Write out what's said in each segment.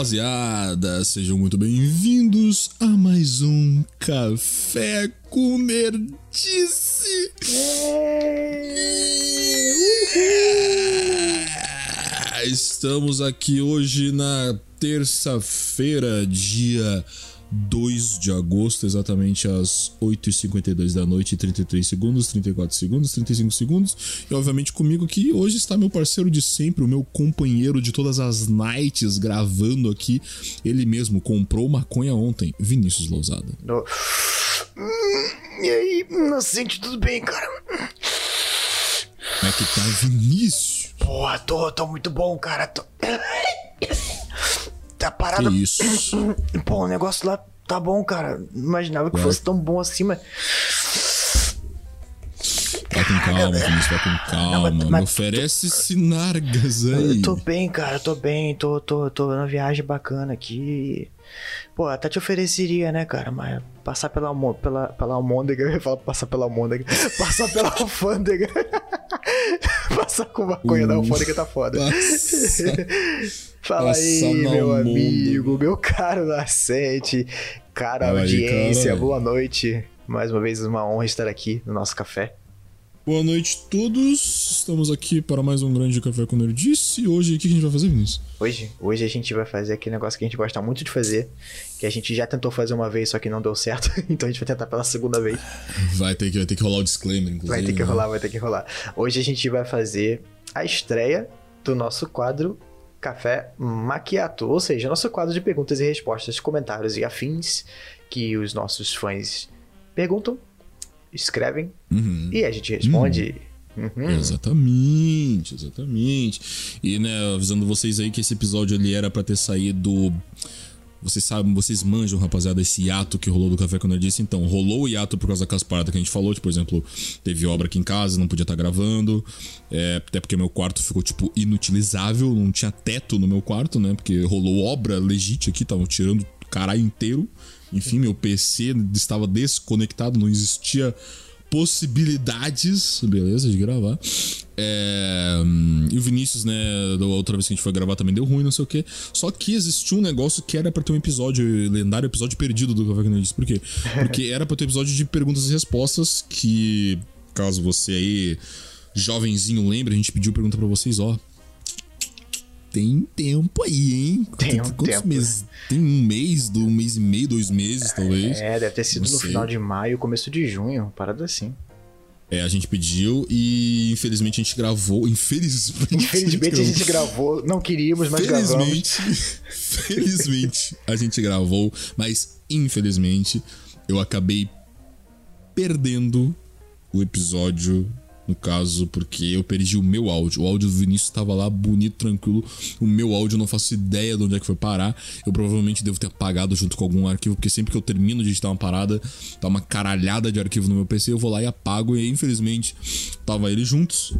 rapaziada, sejam muito bem-vindos a mais um Café com Nerdice. Estamos aqui hoje na terça-feira, dia 2 de agosto, exatamente às 8h52 da noite, 33 segundos, 34 segundos, 35 segundos. E obviamente comigo que hoje está meu parceiro de sempre, o meu companheiro de todas as nights gravando aqui. Ele mesmo comprou maconha ontem, Vinícius Lousada. No... Hum, E aí, inocente, tudo bem, cara? Como é que tá, Vinícius? Porra, tô, tô muito bom, cara. Tô... Tá parado. Que isso? Pô, o negócio lá tá bom, cara. Não imaginava que Vai. fosse tão bom assim, mas. Vai com calma, Vinícius, vai com calma. Não, mas- Me oferece sinargas aí. Eu tô bem, cara, tô bem, tô, tô, tô numa viagem bacana aqui. Pô, até te ofereceria, né, cara, mas passar pela, pela, pela almôndega, eu ia falar passar pela almôndega, passar pela alfândega. passar com maconha da Uh, alfândega tá foda. Passa. Fala aí, Passar na meu amigo, meu caro Nascente, cara aí, audiência, cara. boa noite. Mais uma vez, uma honra estar aqui no nosso café. Boa noite a todos. Estamos aqui para mais um grande Café com Nerdice. E hoje, o que a gente vai fazer, Vinícius? Hoje, hoje a gente vai fazer aquele negócio que a gente gosta muito de fazer, que a gente já tentou fazer uma vez, só que não deu certo, então a gente vai tentar pela segunda vez. Vai ter que, vai ter que rolar o disclaimer, inclusive. Vai ter que né? rolar, vai ter que rolar. Hoje a gente vai fazer a estreia do nosso quadro Café Maquiato, ou seja, nosso quadro de perguntas e respostas, comentários e afins que os nossos fãs perguntam, escrevem Uhum. e a gente responde. Uhum. Exatamente, exatamente. E, né, avisando vocês aí que esse episódio ele era pra ter saído. Vocês sabem, vocês manjam, rapaziada, esse hiato que rolou do Café com Nerdice. Então, rolou o hiato por causa daquelas paradas que a gente falou. Tipo, por exemplo, teve obra aqui em casa, não podia estar gravando. É, até porque meu quarto ficou, tipo, inutilizável. Não tinha teto no meu quarto, né? Porque rolou obra legítima aqui, estavam tirando o caralho inteiro. Enfim, meu PC estava desconectado, não existia possibilidades, beleza, de gravar. É, e o Vinícius, né, da outra vez que a gente foi gravar também deu ruim, não sei o quê. Só que existia um negócio que era pra ter um episódio, lendário episódio perdido do Café com. Por quê? Porque era pra ter um episódio de perguntas e respostas que, caso você aí, jovenzinho, lembre, a gente pediu pergunta pra vocês, ó. Tem tempo aí, hein? Tem um Quantos tempo. meses? Tem um mês, do um mês e meio, dois meses, talvez. É, deve ter sido Não no sei. final de maio, começo de junho, parada assim. É, a gente pediu e infelizmente a gente gravou. Infelizmente. Infelizmente a gente gravou, não queríamos, mas gravamos. Felizmente, felizmente a gente gravou, mas infelizmente eu acabei perdendo o episódio, no caso, porque eu perdi o meu áudio. O áudio do Vinícius tava lá bonito, tranquilo. O meu áudio eu não faço ideia de onde é que foi parar. Eu provavelmente devo ter apagado junto com algum arquivo, porque sempre que eu termino de editar uma parada, tá uma caralhada de arquivo no meu PC, eu vou lá e apago. E infelizmente tava eles juntos.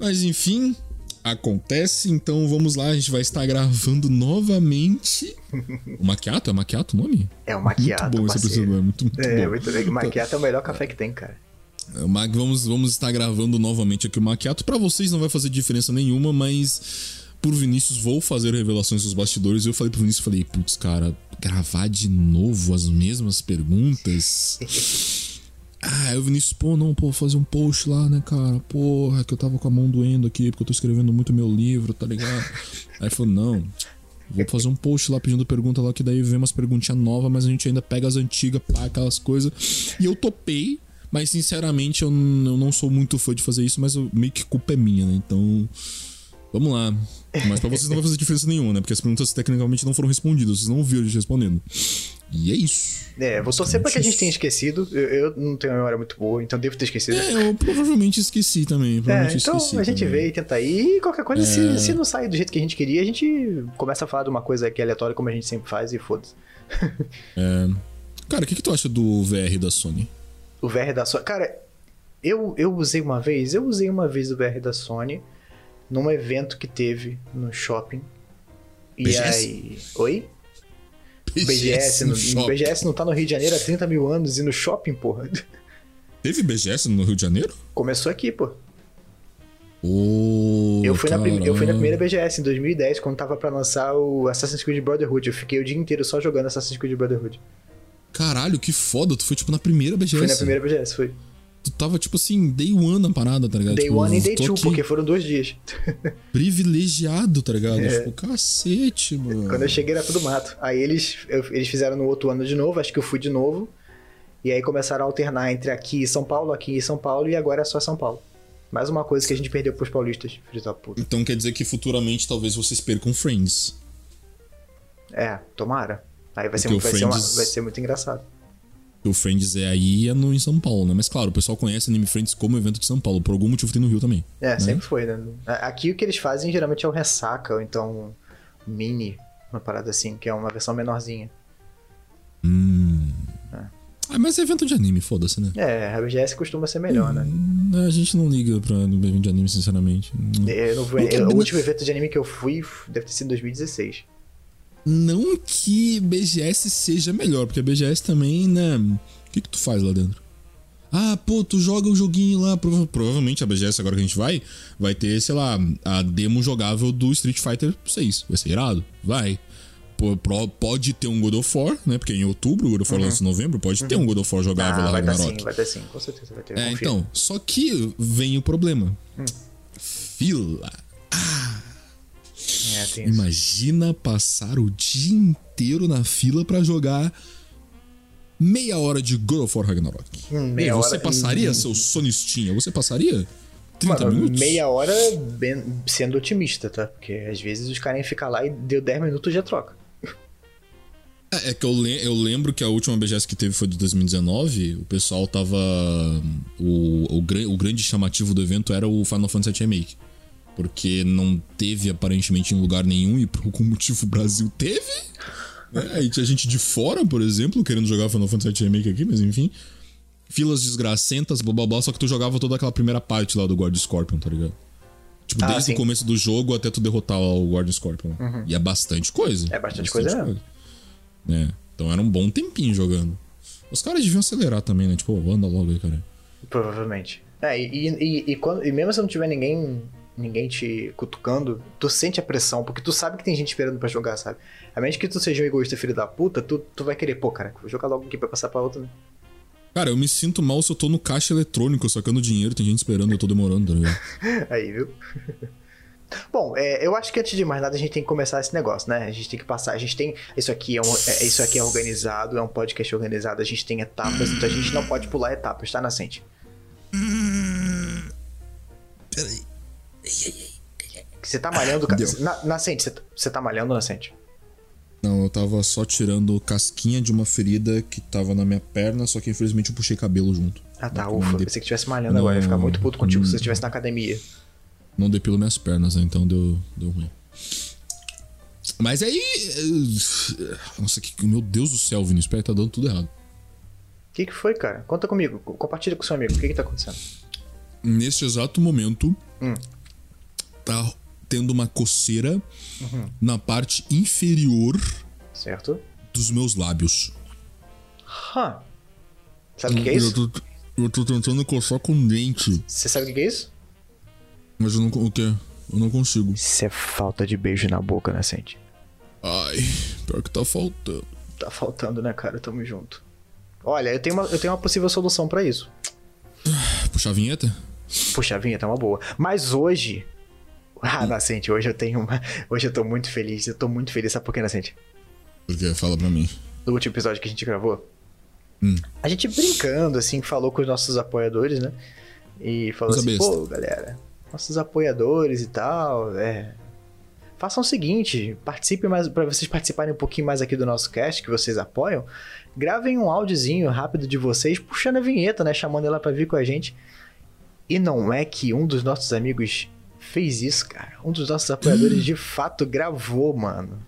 Mas enfim, acontece. Então vamos lá, a gente vai estar gravando novamente. O Maquiato? É Maquiato o nome? É o maquiado, Muito bom esse parceiro. episódio, é muito, muito É, bom. muito bem. Maquiato é o melhor café que tem, cara. Mac, vamos, vamos estar gravando novamente aqui o Maquiato. Pra vocês não vai fazer diferença nenhuma, mas por Vinícius vou fazer revelações dos bastidores. E eu falei pro Vinícius, falei, putz, cara, gravar de novo as mesmas perguntas. Ah, aí o Vinícius, pô, não, pô, fazer um post lá, né, cara? Porra, que eu tava com a mão doendo aqui, porque eu tô escrevendo muito meu livro, tá ligado? Aí falou, não, vou fazer um post lá pedindo pergunta lá, que daí vem umas perguntinhas novas, mas a gente ainda pega as antigas, pá, aquelas coisas. E eu topei, mas sinceramente eu, eu não sou muito fã de fazer isso, mas eu- meio que culpa é minha, né? Então, vamos lá. Mas pra vocês não vai fazer diferença nenhuma, né? Porque as perguntas tecnicamente não foram respondidas, vocês não viram a gente respondendo. E é isso. É, vou torcer pra que a gente tenha esquecido. Eu, eu não tenho uma memória muito boa, então devo ter esquecido. É, eu provavelmente esqueci também. É, Provavelmente então esqueci a gente também. vê e tenta ir. E qualquer coisa, É. se, se não sair do jeito que a gente queria, a gente começa a falar de uma coisa que é aleatória, como a gente sempre faz, e foda-se. É. Cara, o que, que tu acha do VR da Sony? O VR da Sony. Cara, eu, eu usei uma vez, eu usei uma vez o VR da Sony num evento que teve no shopping. E BGS? aí. Oi? BGS, no no, shopping. BGS não tá no Rio de Janeiro há 30 mil anos e no shopping, porra. Oh. Teve BGS no Rio de Janeiro? Começou aqui, pô. Pô, Eu fui, na eu fui na primeira BGS em 2010, quando tava pra lançar o Assassin's Creed Brotherhood. Eu fiquei o dia inteiro só jogando Assassin's Creed Brotherhood. Caralho, que foda. Tu foi, tipo, na primeira BGS. Fui na primeira BGS, foi. Tu tava, tipo assim, day one na parada, tá ligado? Day Tipo, 1 e Day 2, aqui porque foram dois dias. Privilegiado, tá ligado? É. Tipo, cacete, mano. Quando eu cheguei era tudo mato. Aí eles, eu- eles fizeram no outro ano de novo, acho que eu fui de novo. E aí começaram a alternar entre aqui e São Paulo, aqui e São Paulo, e agora é só São Paulo. Mais uma coisa que a gente perdeu pros paulistas, filho da puta. Então quer dizer que futuramente talvez vocês percam Friends. É, tomara. Aí vai, ser, Porque o vai, ser, uma- vai ser muito engraçado. O Friends é aí é no, em São Paulo, né? Mas claro, o pessoal conhece Anime Friends como evento de São Paulo. Por algum motivo tem no Rio também. É, sempre foi, né? Aqui o que eles fazem geralmente é o ressaca, ou então mini, uma parada assim, que é uma versão menorzinha. Ah, mas é evento de anime, foda-se, né? É, a BGS costuma ser melhor, né? Hum, A gente não liga pra evento de anime, sinceramente. Hum. Eu não vou- eu- o último evento de anime que eu fui deve ter sido em 2016. Não que BGS seja melhor, porque a BGS também, né? O que, que tu faz lá dentro? Ah, pô, tu joga o joguinho lá. prova- provavelmente a BGS agora que a gente vai, vai ter, sei lá, a demo jogável do Street Fighter 6. Vai ser irado? Vai. Pô, pode ter um God of War, né? Porque em outubro, o God of War lança em novembro, pode ter um God of War jogável Ah, lá, vai ter Ragnarok. sim, vai ter sim, com certeza vai ter. É, confio. então. Só que vem o problema. Fila. É. Imagina passar o dia inteiro na fila pra jogar meia hora de God of War Ragnarok. Meia você hora- passaria, seu sonistinha? Você passaria? 30 Mano, minutos? meia hora bem- sendo otimista, tá? Porque às vezes os caras iam ficar lá e deu 10 minutos já troca. É, é que eu, le- eu lembro que a última BGS que teve foi de 2019. O pessoal tava. O, o, o grande chamativo do evento era o Final Fantasy VII Remake. Porque não teve aparentemente em lugar nenhum e por algum motivo o Brasil teve. Né? Aí tinha gente de fora, por exemplo, querendo jogar Final Fantasy VII Remake aqui, mas enfim. Filas desgracentas, blá blá blá, só que tu jogava toda aquela primeira parte lá do Guard Scorpion, tá ligado? Tipo, Ah, desde sim. Uhum. o começo do jogo até tu derrotar o Guard Scorpion. E é bastante coisa. É bastante coisa mesmo. É, então era um bom tempinho jogando. Os caras deviam acelerar também, né? Tipo, anda logo aí, cara. Provavelmente. É, e, e, e, quando, e mesmo se não tiver ninguém ninguém te cutucando, tu sente a pressão, porque tu sabe que tem gente esperando pra jogar, sabe? A menos que tu seja um egoísta filho da puta, tu, tu vai querer, pô, cara, vou jogar logo aqui pra passar pra outra, né? Cara, eu me sinto mal se eu tô no caixa eletrônico sacando dinheiro, tem gente esperando e eu tô demorando, tá ligado? Aí, viu? Bom, é, eu acho que antes de mais nada a gente tem que começar esse negócio, né? A gente tem que passar, a gente tem. Isso aqui é, um, é- isso aqui é organizado, é um podcast organizado, a gente tem etapas, então a gente não pode pular etapas, tá, Nascente? Peraí. Você tá malhando. ca- Deu. Na, Nascente, você, tá- você tá malhando, Nascente? Não, eu tava só tirando casquinha de uma ferida que tava na minha perna, só que infelizmente eu puxei cabelo junto. Ah, tá, ufa. não de- Pensei que estivesse malhando Não, agora. Eu ia ficar muito puto contigo se não. você estivesse na academia. Não depilo minhas pernas, né? Então deu, deu ruim. Mas aí. eh, Nossa, que, meu Deus do céu, Vinícius, peraí, tá dando tudo errado. O que, que foi, cara? Conta comigo. co- Compartilha com seu amigo. O que, que tá acontecendo? Neste exato momento, Hum. Tá tendo uma coceira Uhum. na parte inferior Certo? dos meus lábios. Hã. Sabe o que, é isso? Eu tô, eu tô tentando coçar com dente, Você sabe o que, é isso? mas eu não, o quê? Eu não consigo. Isso é falta de beijo na boca, Nascente. Ai, pior que tá faltando. Tá faltando, né, cara? Tamo junto. Olha, eu tenho uma, eu tenho uma possível solução pra isso. Puxar a vinheta? Puxa, a vinheta é uma boa. Mas hoje. Ah, Nascente, hoje eu tenho uma. Hoje eu tô muito feliz. Eu tô muito feliz. Sabe por quê, Nascente? Porque fala pra mim. No último episódio que a gente gravou. Hum. A gente brincando, assim, falou com os nossos apoiadores, né? E falou Coisa assim, besta. pô, galera, nossos apoiadores e tal, é. Façam o seguinte, participem mais, para vocês participarem um pouquinho mais aqui do nosso cast, que vocês apoiam, gravem um áudiozinho rápido de vocês, puxando a vinheta, né? Chamando ela pra vir com a gente. E não é que um dos nossos amigos fez isso, cara. Um dos nossos apoiadores de fato gravou, mano.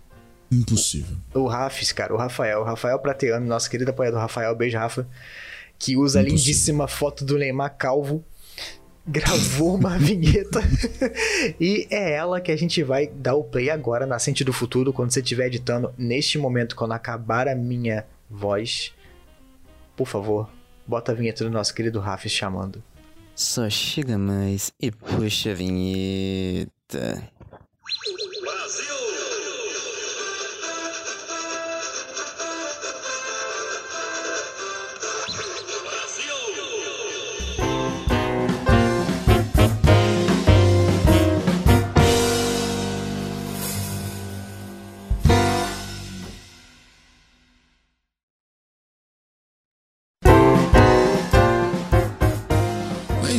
Impossível. O Rafis, cara, o Rafael, o Rafael Prateano, nosso querido apoiador Rafael, beijo, Rafa, que usa a Impossível. lindíssima foto do Neymar calvo, gravou uma vinheta e é ela que a gente vai dar o play agora, Nascente do Futuro, quando você estiver editando, neste momento, quando acabar a minha voz, por favor, bota a vinheta do nosso querido Rafis chamando. Só chega mais e puxa a vinheta.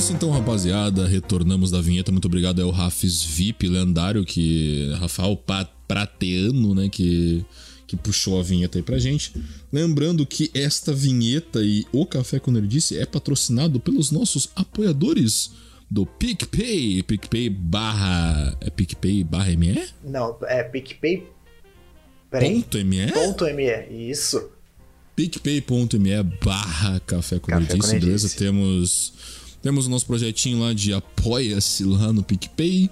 Isso então, rapaziada. Retornamos da vinheta. Muito obrigado ao Rafis VIP lendário, que. Rafael Prateano, né? Que, que puxou a vinheta aí pra gente. Lembrando que esta vinheta e o Café com Nerdice é patrocinado pelos nossos apoiadores do PicPay. PicPay barra. É PicPay barra ME? Não, é PicPay. Peraí. Ponto ME? Ponto ME. Isso. picpay.me barra café com Nerdice. beleza? Temos, temos o nosso projetinho lá de apoia-se lá no PicPay.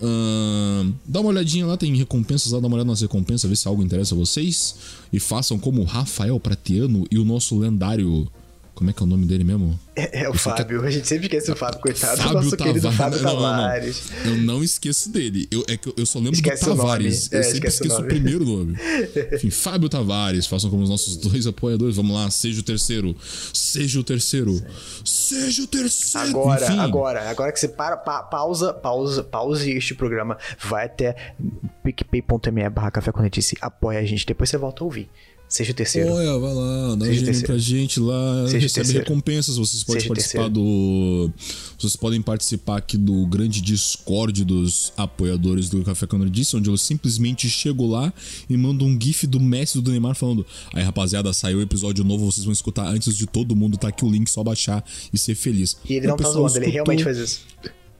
Ahn, dá uma olhadinha lá, tem recompensas lá, dá uma olhada nas recompensas, vê se algo interessa a vocês. E façam como o Rafael Pratiano e o nosso lendário. Como é que é o nome dele mesmo? É, é o Fábio. A gente sempre esquece o Fábio, coitado. Fábio nosso querido Tavares. Fábio Não, não, não. Tavares. Eu não esqueço dele. Eu, é que eu- só lembro Esquece do o. Tavares. É, eu sempre o esqueço o, nome. primeiro nome. Enfim, Fábio Tavares. Façam como os nossos dois apoiadores. Vamos lá, seja o terceiro. Seja o terceiro. Seja o terceiro. Agora, Enfim, agora, agora que você para, pa- pausa, pausa, pause este programa, vai até picpay.me barra café com apoia a gente, depois você volta a ouvir. Seja o terceiro. Olha, vai lá, dá um Seja terceiro. pra gente lá, Seja recebe terceiro. recompensas, vocês podem Seja participar do. Vocês podem participar aqui do grande Discord dos apoiadores do Café com Nerdice, onde eu simplesmente chego lá e mando um GIF do Messi e do Neymar falando: Aí rapaziada, saiu o episódio novo, vocês vão escutar antes de todo mundo, tá aqui o link, só baixar e ser feliz. E ele O não tá zoando, ele escutou- realmente faz isso.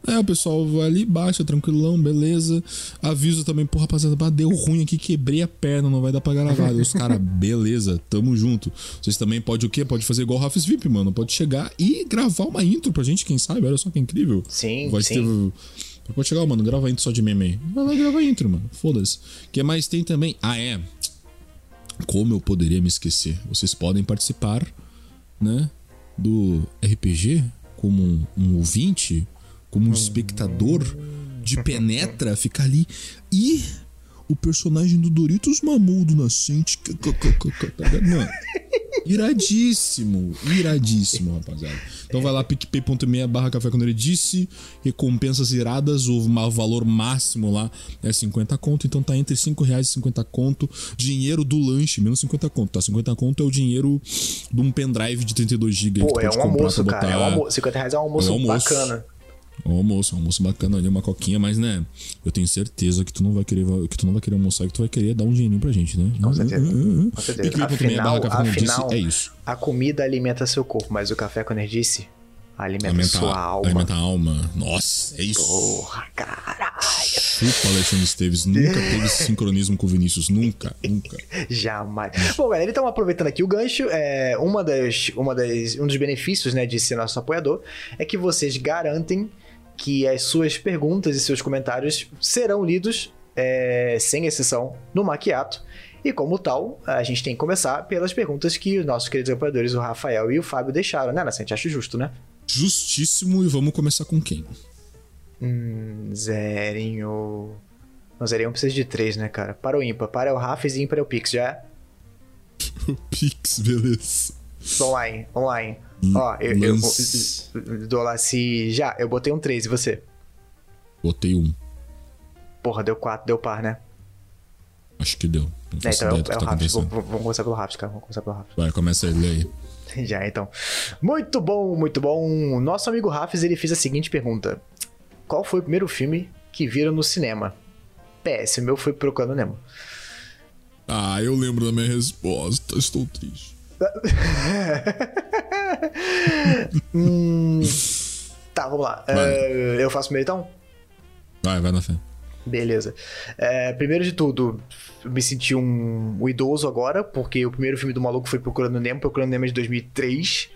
É, o pessoal vai ali, baixa, tranquilão, beleza. Avisa também, pô, rapaziada, bah, deu ruim aqui, quebrei a perna, não vai dar pra gravar. Os caras, beleza, tamo junto. Vocês também podem o quê? Pode fazer igual o Rafis VIP, mano. Pode chegar e gravar uma intro pra gente, quem sabe? Olha só que incrível. Sim, vai sim. Ter... Pode chegar, mano, grava intro só de meme aí. Vai lá e grava intro, mano. Foda-se. O que mais tem também? Ah, é. Como eu poderia me esquecer? Vocês podem participar, né? Do RPG como um, um ouvinte, como um espectador de penetra, ficar ali. E o personagem do Doritos Mamudo Nascente. Mano, iradíssimo, iradíssimo, rapaziada. Então vai lá, picpay.me barra café quando ele disse, recompensas iradas, o valor máximo lá é 50 conto, então tá entre 5 reais e 50 conto, dinheiro do lanche, menos 50 conto, tá? 50 conto é o dinheiro de um pendrive de 32 GB Pô, é um almoço, cara. É um almoço. 50 reais é um almoço, É um almoço. bacana. Um almoço, um almoço bacana ali, uma coquinha, mas né, eu tenho certeza que tu não vai querer, que tu não vai querer almoçar, que tu vai querer dar um dinheirinho pra gente, né? Com certeza. Uhum. Com certeza. Barra Afinal, Disse, é isso. a comida alimenta seu corpo, mas o café com nerdice alimenta Alimenta, sua alma. alimenta a alma. Nossa, é isso. Porra, caralho. Chupa, Alexandre Esteves. Nunca teve sincronismo com o Vinícius. Nunca, nunca. Jamais. Bom, galera, então aproveitando aqui o gancho, é, uma das, uma das, um dos benefícios né, de ser nosso apoiador é que vocês garantem que as suas perguntas e seus comentários serão lidos, é, sem exceção, no Maquiato. E como tal, a gente tem que começar pelas perguntas que os nossos queridos apoiadores, o Rafael e o Fábio, deixaram, né, Nascente? Acho justo, né? Justíssimo. E vamos começar com quem? Hum, zerinho. Não, zerinho precisa de três, né, cara? Para o ímpar. Para o Rafis e ímpar é o Pix, já é? Pix, beleza. Online, online. Ó, eu, eu, eu se. Já, eu botei um 3 e você? Botei um. Porra, deu 4, deu par, né? Acho que deu. É, então é, o- que é o tá Raps. Vamos começar pelo Raps, cara. Vamos começar pelo Raps. Vai, começa aí, lê aí. Já, então. Muito bom, muito bom. Nosso amigo Rafs, ele fez a seguinte pergunta: Qual foi o primeiro filme que viram no cinema? PS, o meu foi Procurando Nemo. Ah, eu lembro da minha resposta. Estou triste. Hum, tá, vamos lá. É, eu faço primeiro então? Vai, vai na fé. Beleza. É, primeiro de tudo, me senti um, um idoso agora, porque o primeiro filme do maluco foi Procurando Nemo, Procurando Nemo é de 2003.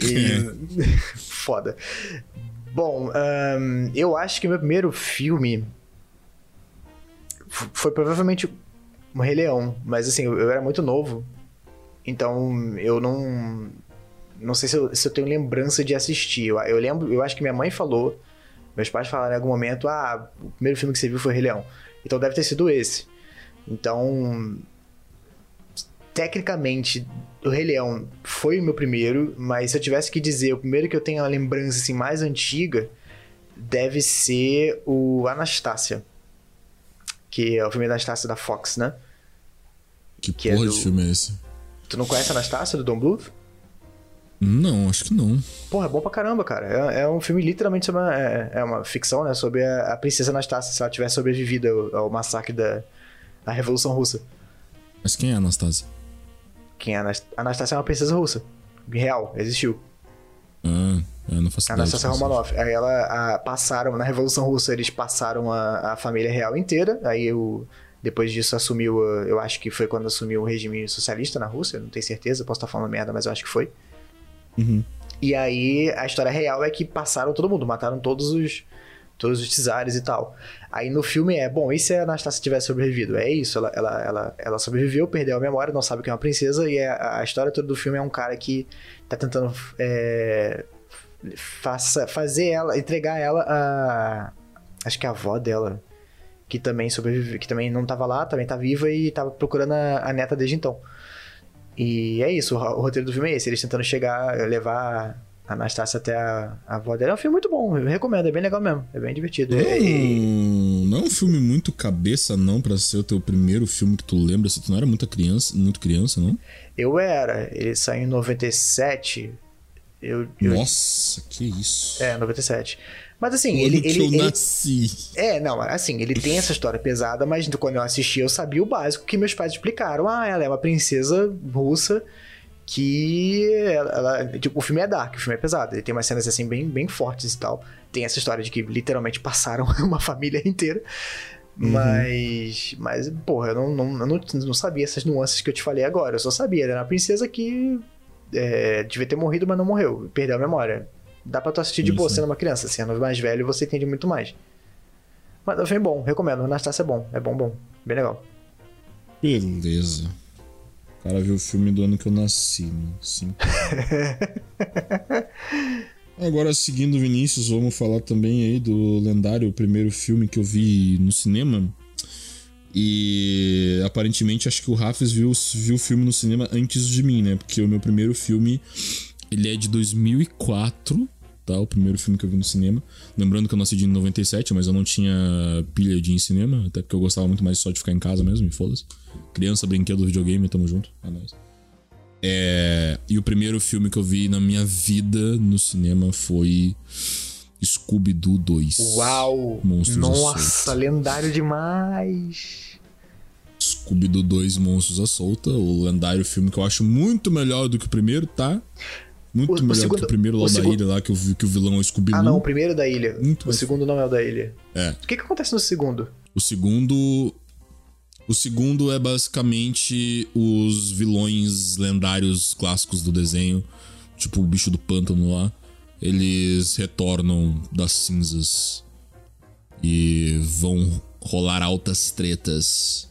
e... Foda. Bom, ahn, eu acho que meu primeiro filme foi provavelmente um Rei Leão, mas assim, eu, eu era muito novo, então eu não Não sei se eu, se eu tenho lembrança de assistir. Eu, eu lembro, eu acho que minha mãe falou, meus pais falaram em algum momento, ah, o primeiro filme que você viu foi Rei Leão. Então deve ter sido esse. Então, tecnicamente, o Rei Leão foi o meu primeiro, mas se eu tivesse que dizer, o primeiro que eu tenho a lembrança assim, mais antiga deve ser o Anastácia. Que é o filme Anastácia da Fox, né? Que, Que é porra do- de filme é esse? Tu não conhece Anastácia do Don Bluth? Não, acho que não. Porra, é bom pra caramba, cara. É, é um filme literalmente sobre uma, é, é uma ficção, né? Sobre a, a princesa Anastácia, se ela tivesse sobrevivido ao, ao massacre da, da Revolução Russa. Mas quem é a Anastasia? Quem é a Anas- Anastácia é uma princesa russa. Real, existiu. Ah, eu não faço A. Anastácia. Romanoff. Aí ela a, passaram, na Revolução Russa, eles passaram a, a família real inteira. Aí o, depois disso assumiu, a- eu acho que foi quando assumiu o regime socialista na Rússia, não tenho certeza, posso estar falando merda, mas eu acho que foi. Uhum. E aí a história real é que passaram todo mundo, mataram todos os todos os czares e tal. Aí no filme é, bom, e se a Anastácia tivesse sobrevivido? É isso, ela, ela, ela, ela sobreviveu, perdeu a memória, não sabe que é uma princesa, e a, a história toda do filme é um cara que tá tentando é, faça, fazer ela, entregar ela a. Acho que a avó dela, que também sobreviveu, que também não tava lá, também tá viva e tava procurando a, a neta desde então. E é isso, o, o roteiro do filme é esse, eles tentando chegar, levar a Anastácia até a, a avó dela. É um filme muito bom, eu recomendo, é bem legal mesmo, é bem divertido. É- é- Não, não é um filme muito cabeça, não, pra ser o teu primeiro filme que tu lembra. Se tu não era muita criança, muito criança, não? eu era, ele saiu em 97. Eu, eu, Nossa, que isso. é, 97. Mas assim, ele, que ele, eu ele, nasci. É, não, assim, ele tem essa história pesada, mas quando eu assisti eu sabia o básico que meus pais explicaram. Ah, ela é uma princesa russa que ela, ela- tipo, o filme é dark, o filme é pesado, ele tem umas cenas assim bem, bem fortes e tal. Tem essa história de que literalmente passaram uma família inteira. Mas, mas, porra, eu não, não, eu não, não sabia essas nuances que eu te falei agora. Eu só sabia, ela era uma princesa que é, devia ter morrido, mas não morreu. Perdeu a memória. Dá pra tu assistir de boa sendo uma criança. Sendo mais velho, você entende muito mais. Mas é um filme bom, recomendo. Anastácia é bom, é bom, bom. Bem legal. Beleza. O cara viu o filme do ano que eu nasci, mano. Sim. Agora, seguindo o Vinícius, vamos falar também aí do lendário primeiro filme que eu vi no cinema. E aparentemente acho que o Rafis viu, viu o filme no cinema antes de mim, né? Porque o meu primeiro filme, ele é de 2004, tá? O primeiro filme que eu vi no cinema. Lembrando que eu nasci de 97, mas eu não tinha pilha de ir em cinema, até porque eu gostava muito mais só de ficar em casa mesmo, e foda-se. Criança, brinquedo, videogame, tamo junto. É nóis. É, e o primeiro filme que eu vi na minha vida no cinema foi Scooby-Doo 2. Uau! Monstros Nossa, lendário demais! Scooby-Doo 2 Monstros à Solta, o lendário filme que eu acho muito melhor do que o primeiro, tá? Muito O- o melhor do segundo- que o primeiro lá o da segundo- ilha, lá que, eu vi, que o vilão é o Scooby-Doo. Ah, não, o primeiro da ilha. Muito o mais- segundo não é o da ilha. É. O que, que acontece no segundo? O segundo. O segundo é basicamente os vilões lendários clássicos do desenho, tipo o bicho do pântano lá. Eles retornam das cinzas e vão rolar altas tretas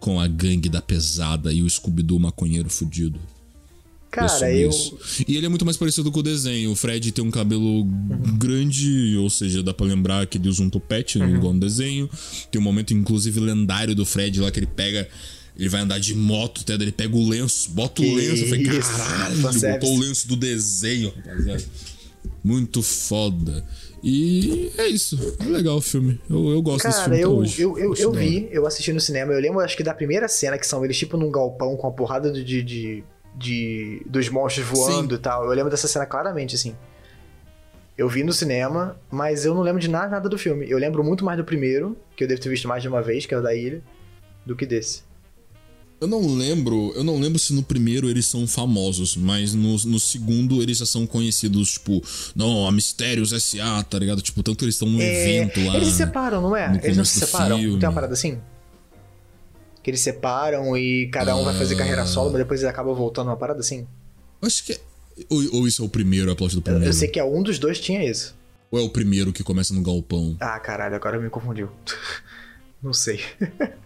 com a gangue da pesada e o Scooby-Doo maconheiro fudido. Cara, eu. E ele é muito mais parecido com o desenho. O Fred tem um cabelo grande, ou seja, dá pra lembrar que ele usa um topete, Uhum. igual no desenho. Tem um momento, inclusive, lendário do Fred lá que ele pega. Ele vai andar de moto, até daí ele pega o lenço, bota o lenço. Eu falei, caralho, botou o lenço do desenho, rapaziada. Muito foda. E é isso. É legal o filme. Eu, eu gosto desse Cara, filme até eu, hoje. eu, eu, eu vi, eu assisti no cinema. Eu lembro, acho que da primeira cena que são eles, tipo, num galpão com a porrada de. de, de, dos monstros voando e tal. Eu lembro dessa cena claramente, assim. Eu vi no cinema, mas eu não lembro de nada, nada do filme. Eu lembro muito mais do primeiro, que eu devo ter visto mais de uma vez, que é o da ilha, do que desse. Eu não lembro, eu não lembro se no primeiro eles são famosos, mas no, no segundo eles já são conhecidos, tipo, não, a Mistérios S.A., tá ligado? Tipo, tanto que eles estão num É, evento lá. Eles se separam, não é? Eles não se separam? filme. Tem uma parada assim? Que eles separam e cada um vai fazer carreira Ah. solo, mas depois eles acabam voltando uma parada assim? Acho que é. Ou, ou isso é o primeiro, é a plot do Eu, primeiro? eu sei que é um dos dois tinha isso. Ou é o primeiro que começa no galpão? Ah, caralho, agora me confundiu. Não sei.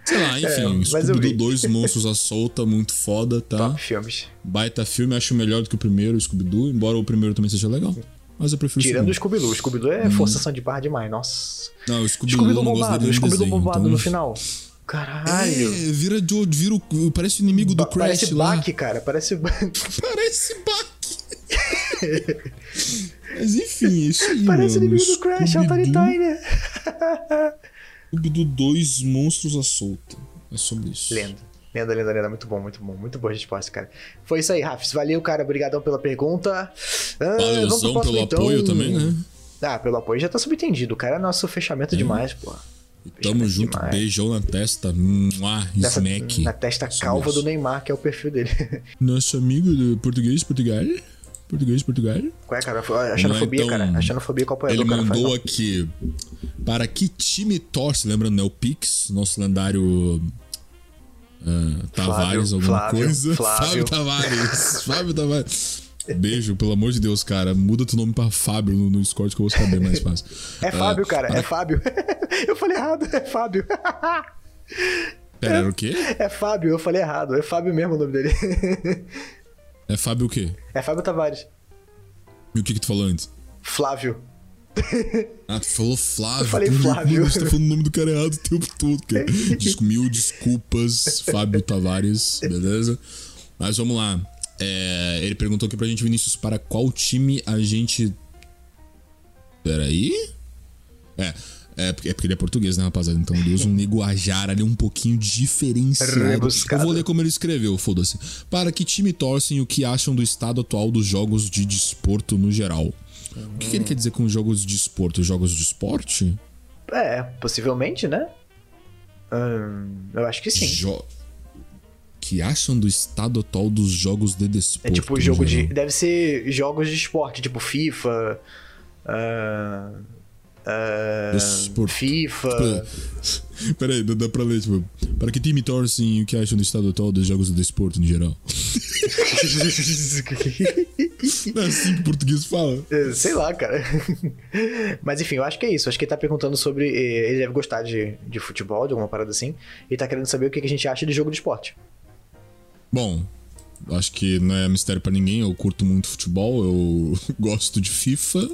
Sei lá, enfim, É, mas eu Scooby-Doo. 2 Monstros à Solta, muito foda, tá? Top filmes. Baita filme, acho melhor do que o primeiro, Scooby-Doo, embora o primeiro também seja legal. Mas eu prefiro Tirando o. Scooby-Doo. O Scooby-Doo é forçação de barra demais, nossa. Não, o Scooby-Doo eu não gosto bombado, dele o Scooby-Doo bombado então- no final. Caralho. É, vira, vira o, parece o inimigo do Crash Parece lá. Bach, cara. Parece. Parece Bach. Mas enfim, isso aí, Parece mano. inimigo do Crash, Scooby-Doo- Authority. Scooby-Doo 2 Monstros à Solta. É sobre isso. Lenda. Lenda, lenda, lenda. Muito bom, muito bom. Muito boa resposta, cara. Foi isso aí, Rafs. Valeu, cara. Obrigadão pela pergunta. Ah, Valeuzão pelo então. apoio também, né? Ah, pelo apoio já tá subentendido. O cara é nosso fechamento demais, pô. Tamo junto, demais. beijão na testa. Mua, Nessa- smack. na testa calva do Neymar, que é o perfil dele. Nosso amigo do português, Portugal. Português, Portugal. Qual é, cara? A xenofobia, então. cara. A xenofobia o apoiador, Ele cara. faz mandou não. aqui. Para que time torce? Lembrando, né? O Pix, nosso lendário. ah, Tavares, Flávio, alguma Flávio, coisa. Flávio. Fábio Tavares. Fábio Tavares. Beijo, pelo amor de Deus, cara. Muda teu nome pra Fábio no, no Discord que eu vou saber mais fácil. É Fábio, Ah, cara. É Fábio. eu falei errado. É Fábio. Pera, era o quê? é Fábio. Eu falei errado. É Fábio mesmo o nome dele. É Fábio o quê? é Fábio Tavares. E o que que tu falou antes? Flávio. Ah, tu falou Flávio. Eu falei Flávio. Você tá falando o nome do cara errado o tempo todo, cara. Mil desculpas, Fábio Tavares, beleza? Mas vamos lá. É, ele perguntou aqui pra gente, Vinícius, para qual time a gente. Peraí. É. É porque, é porque ele é português, né, rapaziada? Então ele usa um linguajar ali um pouquinho diferenciado. Rebuscado. Eu vou ler como ele escreveu, foda-se. Para que time torcem e o que acham do estado atual dos jogos de desporto no geral? O que, que ele quer dizer com jogos de esporte? Jogos de esporte? É, possivelmente, né? Hum, eu acho que sim. Jo- Que acham do estado atual dos jogos de desporto? É tipo jogo de. Deve ser jogos de esporte, tipo FIFA. ah, Desporto. FIFA. Peraí, dá, dá pra ler, tipo, para que time torcem o que acham do estado atual dos jogos de desporto no geral? Não é assim que o português fala. Eh, Sei lá, cara. Mas enfim, eu acho que é isso. Acho que ele tá perguntando sobre. eh, Ele deve gostar de, de futebol, de alguma parada assim. E tá querendo saber o que a gente acha de jogo de esporte. Bom, acho que não é mistério pra ninguém. Eu curto muito futebol, eu gosto de FIFA.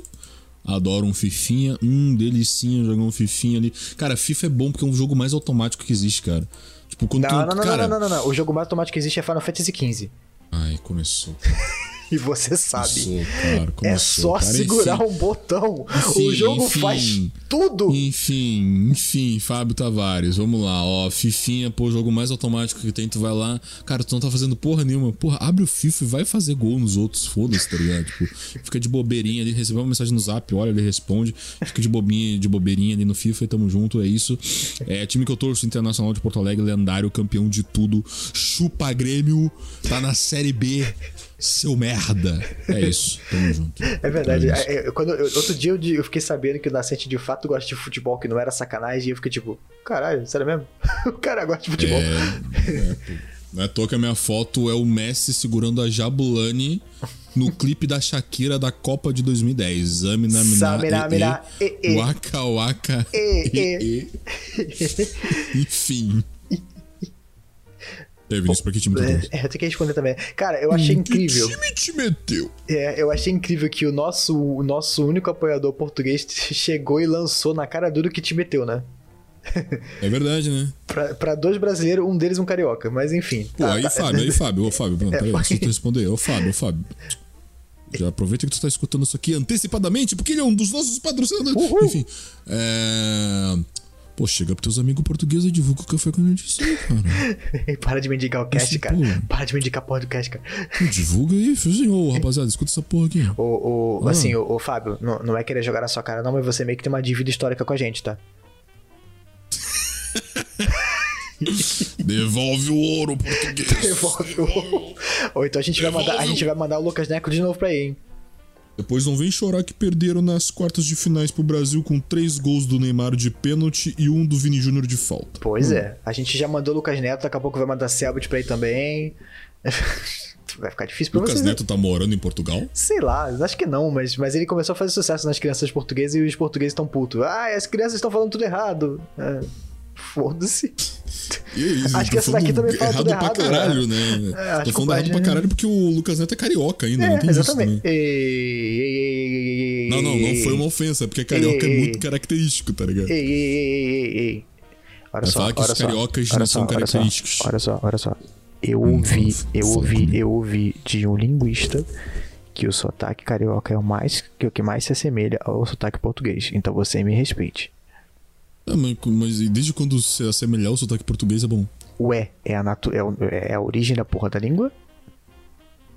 Adoro um Fifinha. Hum, delicinha jogar um Fifinha ali. Cara, FIFA é bom porque é um jogo mais automático que existe, cara. Tipo, quando Não, tu. não, não, cara... não, não, não, não. O jogo mais automático que existe é Final Fantasy XV. Ai, começou. E você sabe. Começou, cara. É Começou, só cara. segurar Enfim, um botão. Enfim, o jogo enfim. faz tudo. Enfim, enfim, Fábio Tavares, vamos lá, ó. Fifinha, pô, jogo mais automático que tem, tu vai lá. Cara, tu não tá fazendo porra nenhuma. Porra, abre o FIFA e vai fazer gol nos outros, foda-se, tá ligado? Tipo, fica de bobeirinha ali, recebeu uma mensagem no zap, olha, ele responde. Fica de bobinha, de bobeirinha ali no FIFA e tamo junto, é isso. É, time que eu torço, Internacional de Porto Alegre, lendário, campeão de tudo. Chupa Grêmio, tá na Série B. Seu merda. É isso, tamo junto. É verdade. É. É, é, quando eu- outro dia eu, eu fiquei sabendo que o Nascente de fato gosta de futebol, que não era sacanagem, e eu fiquei tipo, caralho, sério mesmo? o cara gosta de futebol. É, é. Não é à toa que a minha foto é o Messi segurando a Jabulani no clipe da Shakira da Copa de 2010. Zamina, mina, e, mina, e, e, e. Waka, waka, e, e. Enfim. É, Vinícius, pra que time tu torce? É, eu tenho que responder também. Cara, eu achei incrível. Que time te meteu? É, eu achei incrível que o nosso, o nosso único apoiador português chegou e lançou na cara dura que te meteu, né? É verdade, né? Pra, pra dois brasileiros, um deles um carioca. Mas enfim. Pô, tá, aí tá. Fábio, aí Fábio, ô Fábio, pronto, É, peraí, deixa eu responder. Ô Fábio, ô Fábio. Já aproveita que tu tá escutando isso aqui antecipadamente, porque ele é um dos nossos patrocinadores. Uhul. Enfim. É. Pô, chega pros teus amigos portugueses e divulga o café com a gente sim, cara. Para de me indicar o cast, cara. porra. Para de me indicar a porra do cast, cara. Divulga aí, filhozinho. Ô, rapaziada, escuta essa porra aqui. O, o, Ah. Assim, o, o Fábio, não, não é querer jogar na sua cara, não, mas você meio que tem uma dívida histórica com a gente, tá? Devolve o ouro, português. Devolve o. Ou então a gente, vai mandar, a gente vai mandar o Lucas Neco de novo pra aí, hein? Depois não vem chorar que perderam nas quartas de finais pro Brasil com três gols do Neymar de pênalti e um do Vini Júnior de falta. Pois é. A gente já mandou o Lucas Neto, daqui a pouco vai mandar Selbit pra aí também. vai ficar difícil pra Lucas vocês. né? Neto tá morando em Portugal? Sei lá, acho que não, mas, mas ele começou a fazer sucesso nas crianças portuguesas e os portugueses estão putos. Ah, as crianças estão falando tudo errado. É, foda-se. E é isso, Acho que essa daqui falando também fala errado tudo pra errado, caralho, né? É, acho tô falando errado pra caralho porque o Lucas Neto é carioca ainda, não É, tem isso exatamente. também. Ei, Não, não, não foi uma ofensa, é porque carioca é muito característico, tá ligado? Ei, ei, ei, ei, ei, ei. Olha só, falar que olha os cariocas não são característicos. Olha só, olha só. Eu ouvi, eu ouvi, eu ouvi de um linguista que o sotaque carioca é o mais que o que mais se assemelha ao sotaque português. Então você me respeite. Ah, mas, mas e desde quando se assemelhar o sotaque português é bom? Ué, é a, natu é, o- é a origem da porra da língua?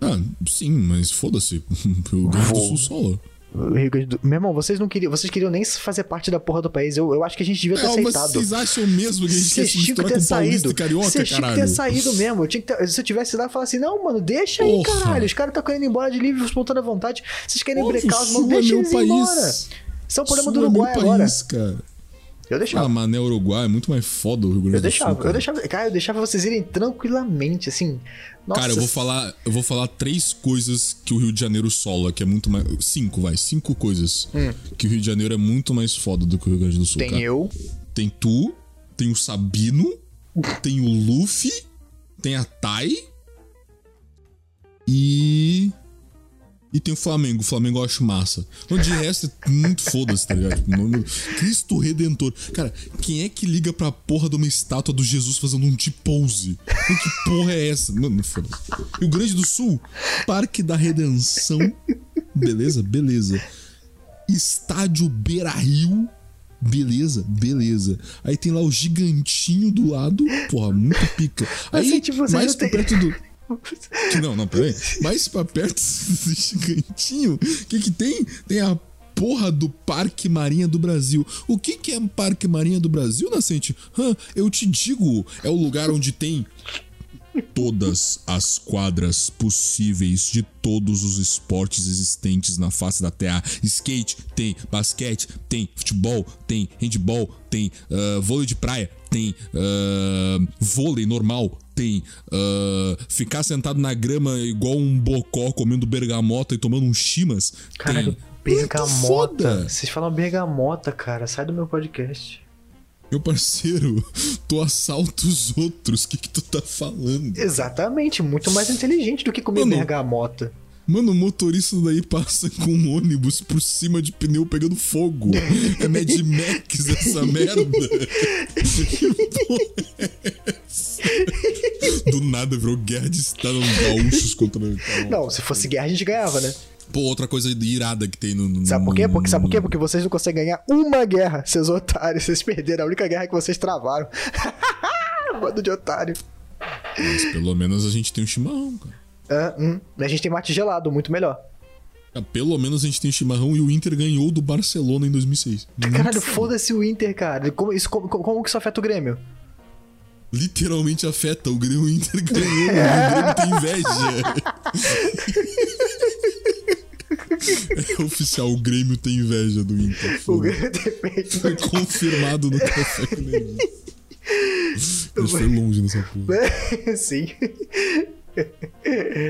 Ah, sim, mas foda-se. O Rio Grande do. Sul sola. O Rio Grande do... Meu irmão, vocês não queriam, vocês queriam nem fazer parte da porra do país. Eu, eu acho que a gente devia ter É, mas aceitado. vocês acham mesmo que a gente quer Vocês se tinham que misturar ter com paulista saído. e carioca, tinham que ter saído mesmo. Eu tinha que ter- se eu tivesse lá e falar assim, não, mano, deixa aí, Porra. caralho. Os caras estão querendo ir embora de livre, espontânea vontade. Vocês querem brecar os Sul mano, é deixa meu eles ir país. embora. Isso é um problema do Sul é Uruguai meu agora. país, cara. Eu deixava. Ah, mané Uruguai é muito mais foda o Rio Grande eu do deixava, Sul. cara. eu deixava, cara, eu deixava vocês irem tranquilamente, assim. Nossa, Cara, eu vou falar, eu vou falar três coisas que o Rio de Janeiro sola, que é muito mais. Cinco, vai, cinco coisas. Que o Rio de Janeiro é muito mais foda do que o Rio Grande do Sul. Hum. tem cara. eu, Tem tu, tem o Sabino, tem o Luffy, tem a Tai e. E tem o Flamengo. O Flamengo eu acho massa. Mas de resto é muito foda-se, tá ligado? Tipo, o nome- Cristo Redentor. Cara, quem é que liga pra porra de uma estátua do Jesus fazendo um T-pose? Que porra é essa? Mano, foda-se. Rio Grande do Sul, Parque da Redenção. Beleza? Beleza. Estádio Beira Rio. Beleza, beleza. Aí tem lá o gigantinho do lado. Porra, muito pica. Aí, Assim, tipo, mais tem- perto do. Não, não, peraí. Mais pra perto do gigantinho, o que que tem? Tem a porra do Parque Marinha do Brasil. O que que é Parque Marinha do Brasil, Nascente? Hã, eu te digo, é o lugar onde tem todas as quadras possíveis de todos os esportes existentes na face da Terra. Skate, tem basquete, tem futebol, tem handball, tem ah, vôlei de praia, tem ah, vôlei normal, tem ah, ficar sentado na grama igual um bocó comendo bergamota e tomando um chimas. caralho, tem. bergamota. Vocês falam bergamota, cara, sai do meu podcast. Meu parceiro, tu assalta os outros. O que que tu tá falando? Exatamente, muito mais inteligente do que comer Mano, bergamota. Mano, o motorista daí passa com um ônibus por cima de pneu pegando fogo. É Mad Max essa merda. Que porra é essa? Do nada virou guerra de estado gaúchos contra. Não, se fosse guerra a gente ganhava, né? Pô, outra coisa irada que tem no. no Sabe por quê? Porque, sabe por quê? no- Porque vocês não conseguem ganhar uma guerra, seus otários. Vocês perderam a única guerra que vocês travaram. Bando de otário. Mas pelo menos a gente tem um chimarrão, cara. Ah, hum. A gente tem mate gelado, muito melhor. Ah, Pelo menos a gente tem chimarrão e o Inter ganhou do Barcelona em 2006. Muito Caralho, foda. foda-se o Inter, cara. Como, isso, como, como que isso afeta o Grêmio? Literalmente afeta. O Grêmio o Inter ganhou. o Grêmio tem inveja. É oficial, o Grêmio tem inveja do Inter. O Foda. Grêmio depende. Foi confirmado no café com. Ele foi longe nessa porra. Sim.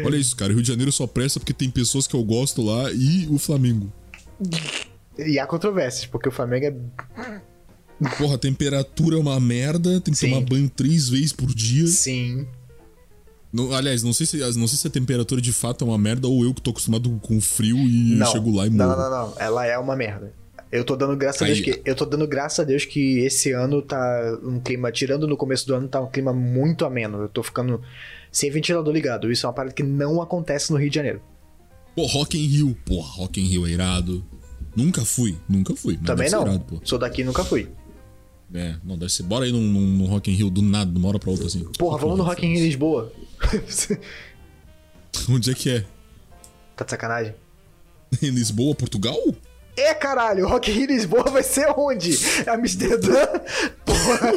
Olha isso, cara. Rio de Janeiro só presta porque tem pessoas que eu gosto lá e o Flamengo. E há controvérsias, porque o Flamengo é. Porra, a temperatura é uma merda, tem que Sim. tomar banho três vezes por dia. Sim. Não- aliás, não sei, se, não sei se a temperatura de fato é uma merda ou eu que tô acostumado com frio e Não. chego lá e morro. não, não, não. Ela é uma merda. Eu tô dando graças a Deus que. Eu tô dando graças a Deus que esse ano tá um clima. Tirando no começo do ano, tá um clima muito ameno. Eu tô ficando sem ventilador ligado. Isso é uma parada que não acontece no Rio de Janeiro. Pô, Rock in Rio. Porra, Rock in Rio é irado. Nunca fui, nunca fui. Também não. Irado, pô. Sou daqui e nunca fui. É, não, deve ser. Bora aí num, num, num Rock in Rio do nada, de uma hora pra outra assim. Porra, vamos no Rock in Rio em Lisboa. Onde é que é? tá de sacanagem? Em Lisboa, Portugal? É, caralho, Rock in Rio Lisboa vai ser onde? É Amsterdã? Porra.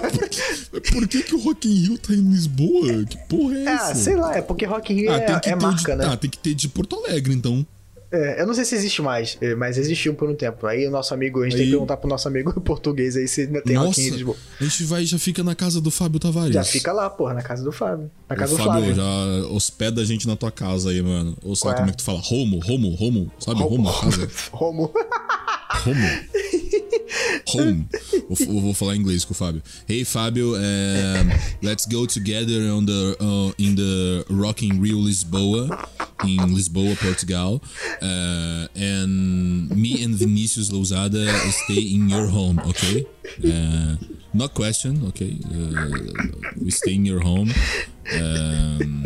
Por que, que o Rock in Rio tá em Lisboa? Que porra é essa? Ah, sei lá, é porque Rock in Rio Ah, é, é marca, de, né? Ah, tem que ter de Porto Alegre, então. É, eu não sei se existe mais, é, mas existiu por um tempo. Aí o nosso amigo, a gente tem Aí- que perguntar pro nosso amigo português aí se ainda tem Rock Nossa, in Rio em Lisboa. a gente vai já fica na casa do Fábio Tavares. Já fica lá, porra, na casa do Fábio. Na casa do Fábio, Flávio. já hospeda a gente na tua casa aí, mano. Ou sabe é? como é que tu fala? Romo, Romo, Romo. Sabe Romo, casa? Romo. Romo. home. Vou, vou falar em inglês com o Fábio. Hey, Fábio, uh, let's go together on the, uh, in the Rocking Rio Lisboa, in Lisboa, Portugal. Uh, and me and Vinicius Lousada stay in your home, okay? Uh, not question, okay? Uh, we stay in your home. Um,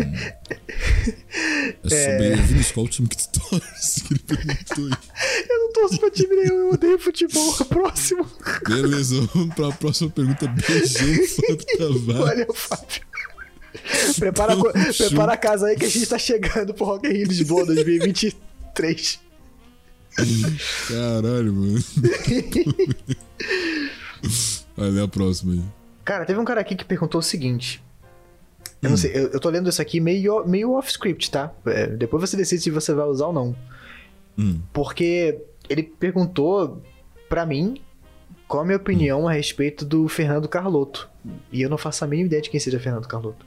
é sobre é... Vinícius, qual o time que tu torce? Que ele perguntou aí. Eu não torço pra time nenhum, eu odeio futebol. Próximo. Beleza, vamos pra próxima pergunta. Beijão, Fábio Tavares. Valeu, Fábio. Prepara, a, prepara a casa aí que a gente tá chegando pro Rock in Rio Lisboa 2023. Caralho, mano. Vai ler a próxima aí. Cara, teve um cara aqui que perguntou o seguinte. Eu hum. não sei, eu, eu tô lendo isso aqui meio, meio off-script, tá? É, depois você decide se você vai usar ou não. Hum. Porque ele perguntou para mim qual a minha opinião hum. a respeito do Fernando Carlotto. E eu não faço a mínima ideia de quem seja Fernando Carlotto.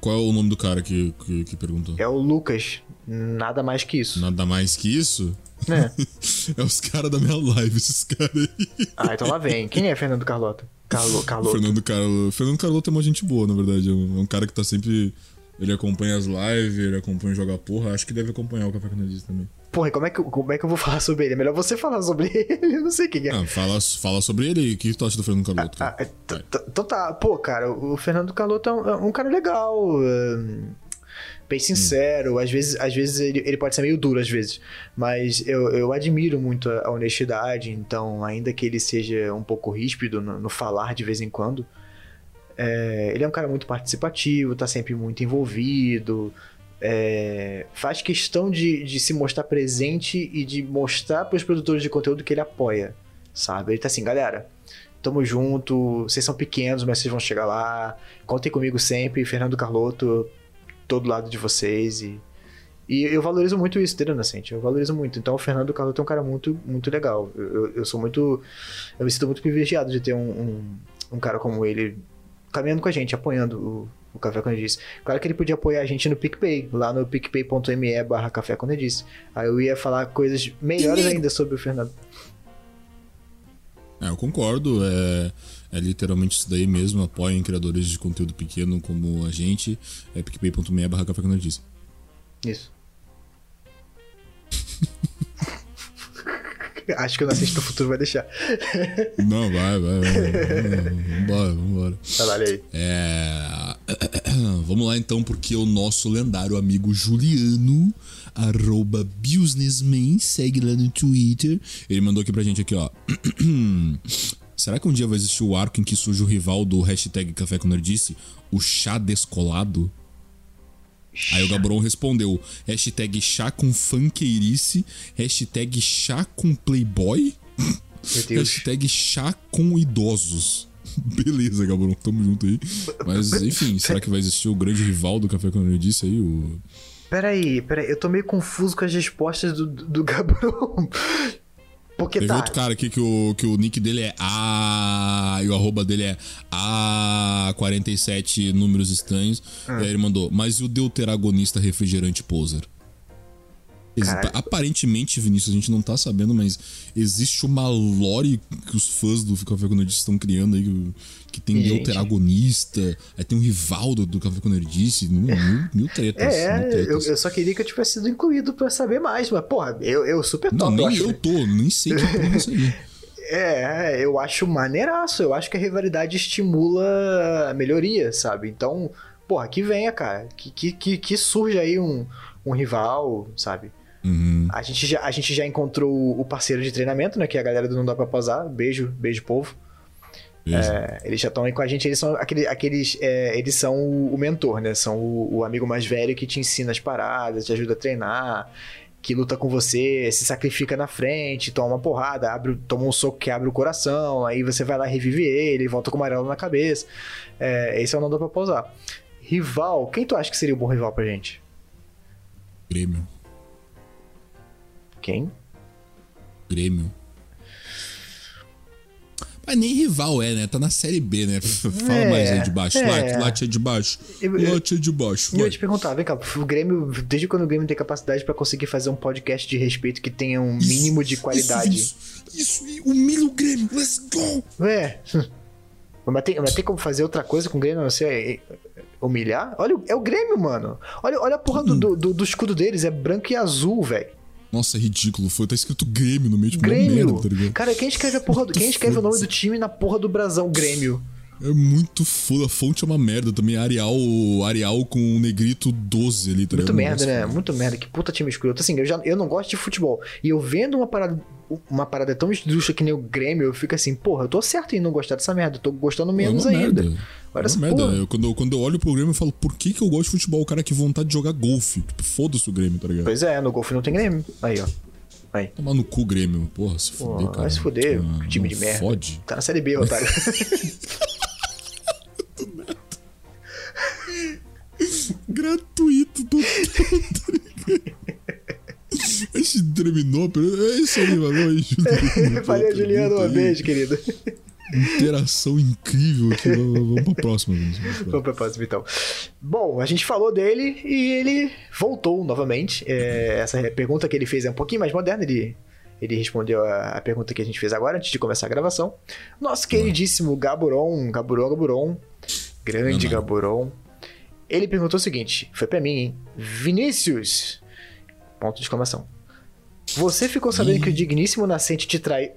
Qual é o nome do cara que, que, que perguntou? É o Lucas. Nada mais que isso. Nada mais que isso? É. é os caras da minha live, esses caras aí. Ah, então lá vem. Quem é Fernando Carlotto? Carlo, Carlotto. Fernando, Carlo, Fernando Carlotto é uma gente boa, na verdade. É um, é um cara que tá sempre. Ele acompanha as lives, ele acompanha jogar porra. Acho que deve acompanhar o Café Canadista também. Porra, como é, que, como é que eu vou falar sobre ele? É melhor você falar sobre ele, eu não sei quem é. Ah, fala, fala sobre ele. O que tu acha do Fernando Carlotto? Ah, ah, então tá, pô, cara, o Fernando Carlotto é um, é um cara legal. Bem sincero, hum. às vezes, às vezes ele, ele pode ser meio duro, às vezes. Mas eu, eu admiro muito a, a honestidade, então, ainda que ele seja um pouco ríspido no, no falar de vez em quando, é, ele é um cara muito participativo, tá sempre muito envolvido, é, faz questão de, de se mostrar presente e de mostrar para os produtores de conteúdo que ele apoia, sabe? Ele tá assim, galera, tamo junto, vocês são pequenos, mas vocês vão chegar lá, contem comigo sempre, Fernando Carlotto, todo lado de vocês e, e eu valorizo muito isso, entendeu, Nascente? Eu valorizo muito. Então o Fernando Carlotto é um cara muito, muito legal. Eu, eu sou muito. Eu me sinto muito privilegiado de ter um, um, um cara como ele caminhando com a gente, apoiando o, o Café quando disse. Claro que ele podia apoiar a gente no PicPay, lá no picpay.me barra Café quando disse. Aí eu ia falar coisas melhores ainda sobre o Fernando. É, eu concordo. É, é literalmente isso daí mesmo. Apoiem criadores de conteúdo pequeno como a gente. É picpay.me barra Café quando disse. Isso. Acho que o Nascente do Futuro vai deixar. Não, vai, vai. vai. Vambora, vambora. Trabalha aí. É... Vamos lá então, porque o nosso lendário amigo Juliano, arroba businessman, segue lá no Twitter. Ele mandou aqui pra gente aqui, ó. Será que um dia vai existir o arco em que surge o rival do hashtag Café com Nerdice? O chá descolado? Aí o Gabron respondeu: hashtag chá com funkeirice, hashtag chá com playboy, hashtag chá com idosos. Beleza, Gabron, tamo junto aí. Mas, enfim, será que vai existir o grande rival do Café com disse aí? O... Peraí, peraí, eu tô meio confuso com as respostas do, do Gabron. Porque Teve tá. outro cara aqui que o, que o nick dele é A. E o arroba dele é A47 números estranhos. Hum. E aí ele mandou, mas e o deuteragonista refrigerante poser? Aparentemente, Vinícius, a gente não tá sabendo, mas existe uma lore que os fãs do Café com Nerdice estão criando aí, que tem deuteragonista, aí tem um rival do, do Café com Nerdice, mil, mil tretas. É, mil tretas. Eu, eu, só queria que eu tivesse sido incluído pra saber mais, mas, porra, eu, eu super top. Não, nem eu, eu tô, nem sei que porra é isso aí. É, eu acho maneiraço, eu acho que a rivalidade estimula a melhoria, sabe? Então, porra, que venha, cara, que, que, que, que surja aí um, um rival, sabe? Uhum. A, gente já, a gente já encontrou o parceiro de treinamento, né? Que é a galera do Não Dá Pra Pausar. Beijo, beijo, povo. É, eles já estão aí com a gente, eles são aquele, aqueles. É, eles são o, o, mentor, né? São o, o, amigo mais velho que te ensina as paradas, te ajuda a treinar, que luta com você, se sacrifica na frente, toma uma porrada, abre, toma um soco que abre o coração, aí você vai lá revive ele, volta com o amarelo na cabeça. É, esse é o não dá pra pausar. Rival, quem tu acha que seria o bom rival pra gente? Grêmio. Quem? Grêmio. Mas nem rival é, né? Tá na Série B, né? Fala É, mais aí de baixo. é. É de baixo. Late é de baixo. E eu ia te perguntar, vem cá, o Grêmio, desde quando o Grêmio tem capacidade pra conseguir fazer um podcast de respeito que tenha um Isso, mínimo de qualidade? Isso, isso, isso, humilha o Grêmio. Let's go! Ué. Mas tem, mas tem como fazer outra coisa com o Grêmio não ser é, humilhar? Olha, o- é o Grêmio, mano. Olha, olha a porra do, do- do escudo deles, é branco e azul, velho. Nossa, é ridículo. Foi, tá escrito Grêmio no meio, tipo, uma Grêmio. merda, tá ligado? Cara, quem escreve a porra do, quem escreve o nome do time na porra do brasão? Grêmio. É muito foda. A fonte é uma merda também. Arial, Arial com o negrito 12 ali, tá Muito merda, né? Muito merda. Que puta time escroto. Assim, eu, já, eu não gosto de futebol. E eu vendo uma parada, uma parada tão esdrúxula que nem o Grêmio, eu fico assim, porra, eu tô certo em não gostar dessa merda. Eu tô gostando é menos uma ainda. merda. Olha é merda. Eu, quando, eu, quando eu olho pro Grêmio, eu falo, por que, que eu gosto de futebol? O cara que vontade de jogar golfe. Tipo, foda-se o Grêmio, tá ligado? Pois é, no golfe não tem Grêmio. Aí, ó. Aí. Tomar no cu, Grêmio. Porra, se Pô, fuder, cara. vai se fuder, Ah, time de merda. Fode. Tá na série B, otário. Gratuito, ligado? A gente terminou, pergunta- é isso aí, valeu aí, Juliano. Valeu, Juliano. Um beijo, querido. Interação incrível aqui. Vamos vamos pra próxima. Vamos pra Vamos pra próxima, então. Bom, a gente falou dele e ele voltou novamente. É, essa pergunta que ele fez é um pouquinho mais moderna. Ele, ele respondeu a, a pergunta que a gente fez agora, antes de começar a gravação. Nosso queridíssimo Gaburon, Gaburon, Gaburon, grande Não. Gaburon. Ele perguntou o seguinte: foi pra mim, hein? Vinícius! Ponto de exclamação. Você ficou sabendo Ih. que o digníssimo nascente te traiu.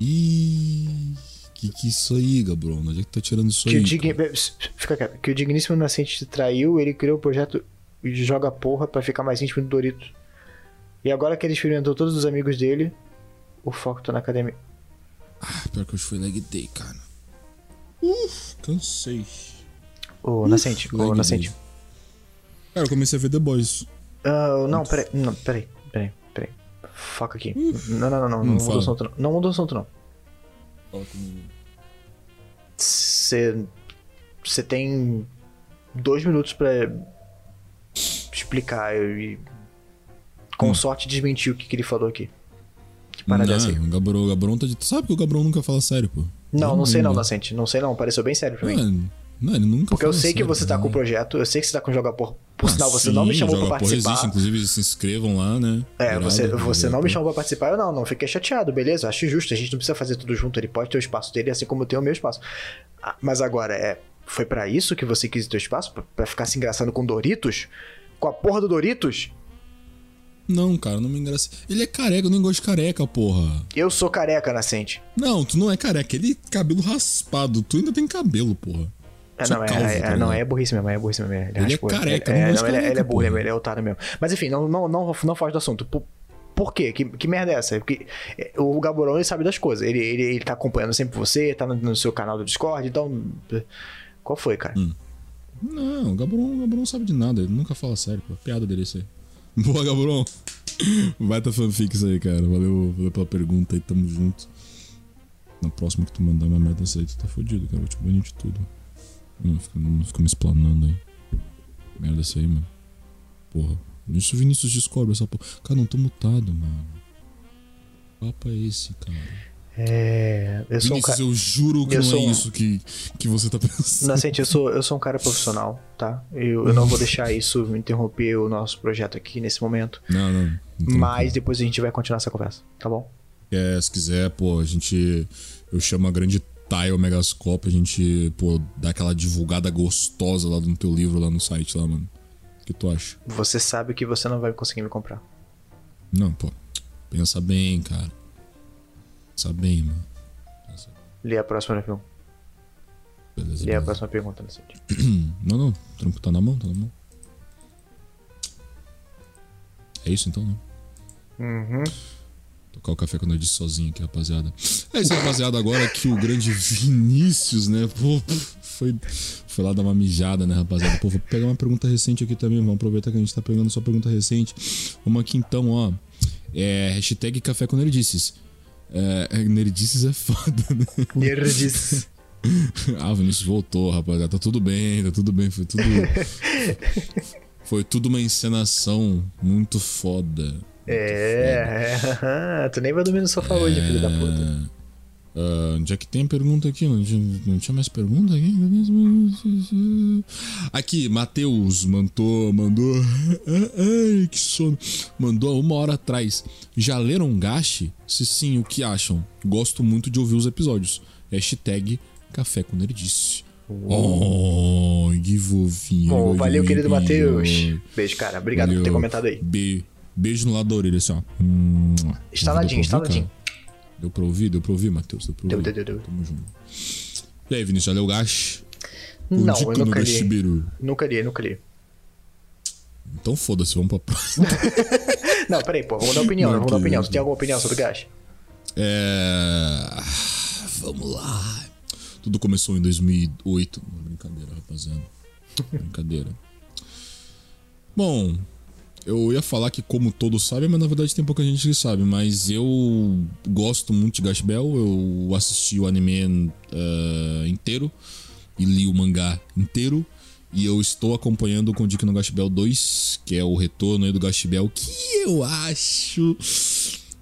Ih, que que é isso aí, Gabriel? Onde é que tá tirando isso Que aí? o, digni... Fica quieto. que o digníssimo nascente te traiu, ele criou o projeto Joga Porra pra ficar mais íntimo do Dorito. E agora que ele experimentou todos os amigos dele, o foco tá na academia. Ah, pior que foi leg day, cara. Uf, cansei. Ô, Nascente, ô, Nascente. day. Cara, eu comecei a ver The Boys. Ah, não, peraí, não, peraí, peraí, Foca aqui. Não, não, não, não, não muda o assunto não. Não muda o assunto não. Fala comigo. Você. Você tem dois minutos pra explicar e. Com Hum. sorte desmentir o que, que ele falou aqui. Que parada é essa aí? Não, o Gabriel, o Gabriel tá de... Sabe que o Gabriel nunca fala sério, pô. Não, não sei não, né? Nascente. Não sei não, pareceu bem sério pra mim. Não, não, ele nunca Porque eu sei que sério, você tá né? com o projeto, eu sei que você tá com o Joga Por. Por Ah, sinal, você sim, não me chamou pra participar. Existe, inclusive se inscrevam lá, né? É, você, você Joga não me chamou pra participar, eu não, não fiquei chateado, beleza? Acho justo, a gente não precisa fazer tudo junto, ele pode ter o espaço dele, assim como eu tenho o meu espaço. Ah, Mas agora, é, foi pra isso que você quis ter o espaço? Pra, pra ficar se engraçando com Doritos? Com a porra do Doritos? Não, cara, não me engraça. Ele é careca, eu nem gosto de careca, porra. Eu sou careca, Nascente. Não, tu não é careca, ele cabelo raspado. Tu ainda tem cabelo, porra. É, não, é, calvo, é, não, ligado? é burrice mesmo, é burrice mesmo. Ele, Ele é raspou, careca, ele, não é, não, ele, é- ele é burro mesmo, ele é otário mesmo. Mas enfim, não, não, não, não foge do assunto. Por, por quê? Que, que merda é essa? Porque é, o Gaborão, ele sabe das coisas. Ele, ele, ele tá acompanhando sempre você, tá no, no seu canal do Discord, então... Qual foi, cara? Hum. Não, o Gabriel, o Gabriel não sabe de nada, ele nunca fala sério, pô. Piada dele isso aí. Boa, Gabriel. Vai tá fanfic isso aí, cara. Valeu, valeu pela pergunta aí, tamo junto. Na próxima que tu mandar uma merda dessa aí, tu tá fudido, cara. Vou te banir de tudo. Não fica, não fica me explanando aí. Merda essa aí, mano. Porra. Isso o Vinícius descobre essa porra. Cara, não tô mutado, mano. Que papo é esse, cara? É... Eu sou um Vinícius, cara... eu juro que eu não sou é um- isso que, que você tá pensando. Nascente, eu sou, eu sou um cara profissional, tá? Eu, eu não vou deixar isso interromper o nosso projeto aqui nesse momento. Não, não. não Mas depois a gente vai continuar essa conversa, tá bom? É, se quiser, pô, a gente. Eu chamo a grande Tile Megascope, a gente, pô, dá aquela divulgada gostosa lá no teu livro, lá no site, lá, mano. O que tu acha? Você sabe que você não vai conseguir me comprar. Não, pô. Pensa bem, cara. Pensa bem, mano. Pensa- Lê a próxima pergunta. Beleza, Lê a beleza. próxima pergunta, Nascente. Não, não. Tranquilo, tá na mão, tá na mão. É isso então, né? Uhum. Tocar o café quando eu disse sozinho aqui, rapaziada. É isso, rapaziada. Agora que o grande Vinícius, né? Pô, foi, foi lá dar uma mijada, né, rapaziada? Pô, vou pegar uma pergunta recente aqui também. Vamos aproveitar que a gente tá pegando só pergunta recente. Vamos aqui então, ó. É, hashtag café com nerdices. É, é, nerdices é foda, né? Nerdices. Ah, Vinícius voltou, rapaziada. Tá tudo bem, tá tudo bem. Foi tudo. Foi tudo uma encenação muito foda. É, é, tu nem vai dormir no sofá hoje, filho da puta. Ah, onde é que tem pergunta aqui? Não tinha, não tinha mais pergunta aqui? Aqui, Matheus mandou. Mandou. Ai, que sono. Mandou uma hora atrás. Já leram Gashi? Se sim, o que acham? Gosto muito de ouvir os episódios. Hashtag Café com Nerdice. Oh, que fofinho. Bom, valeu, querido. Matheus. Beijo, cara. Obrigado Valeu. por ter comentado aí. Be- beijo no lado da orelha, assim, ó. Hum, Instaladinho, deu pra ouvir, instaladinho. cara? Deu pra ouvir? Deu pra ouvir, Matheus? Deu pra Deu, ouvir? deu, deu, deu. Tamo junto. E aí, Vinícius, já leu o Gash? Não, eu nunca li. Nunca li, nunca li. Então foda-se, vamos pra próxima. Não, peraí, pô. Vamos dar opinião, Não, vamos dar opinião. Você tem alguma opinião sobre o Gash? É... Vamos lá. Tudo começou em 2008. Não, Brincadeira, rapaziada. Brincadeira. Bom, eu ia falar que como todos sabem, mas na verdade tem pouca gente que sabe. Mas eu gosto muito de Gash Bell. Eu assisti o anime eh, inteiro e li o mangá inteiro. E eu estou acompanhando com o Dick no Gash Bell 2, que é o retorno aí do Gash Bell, que eu acho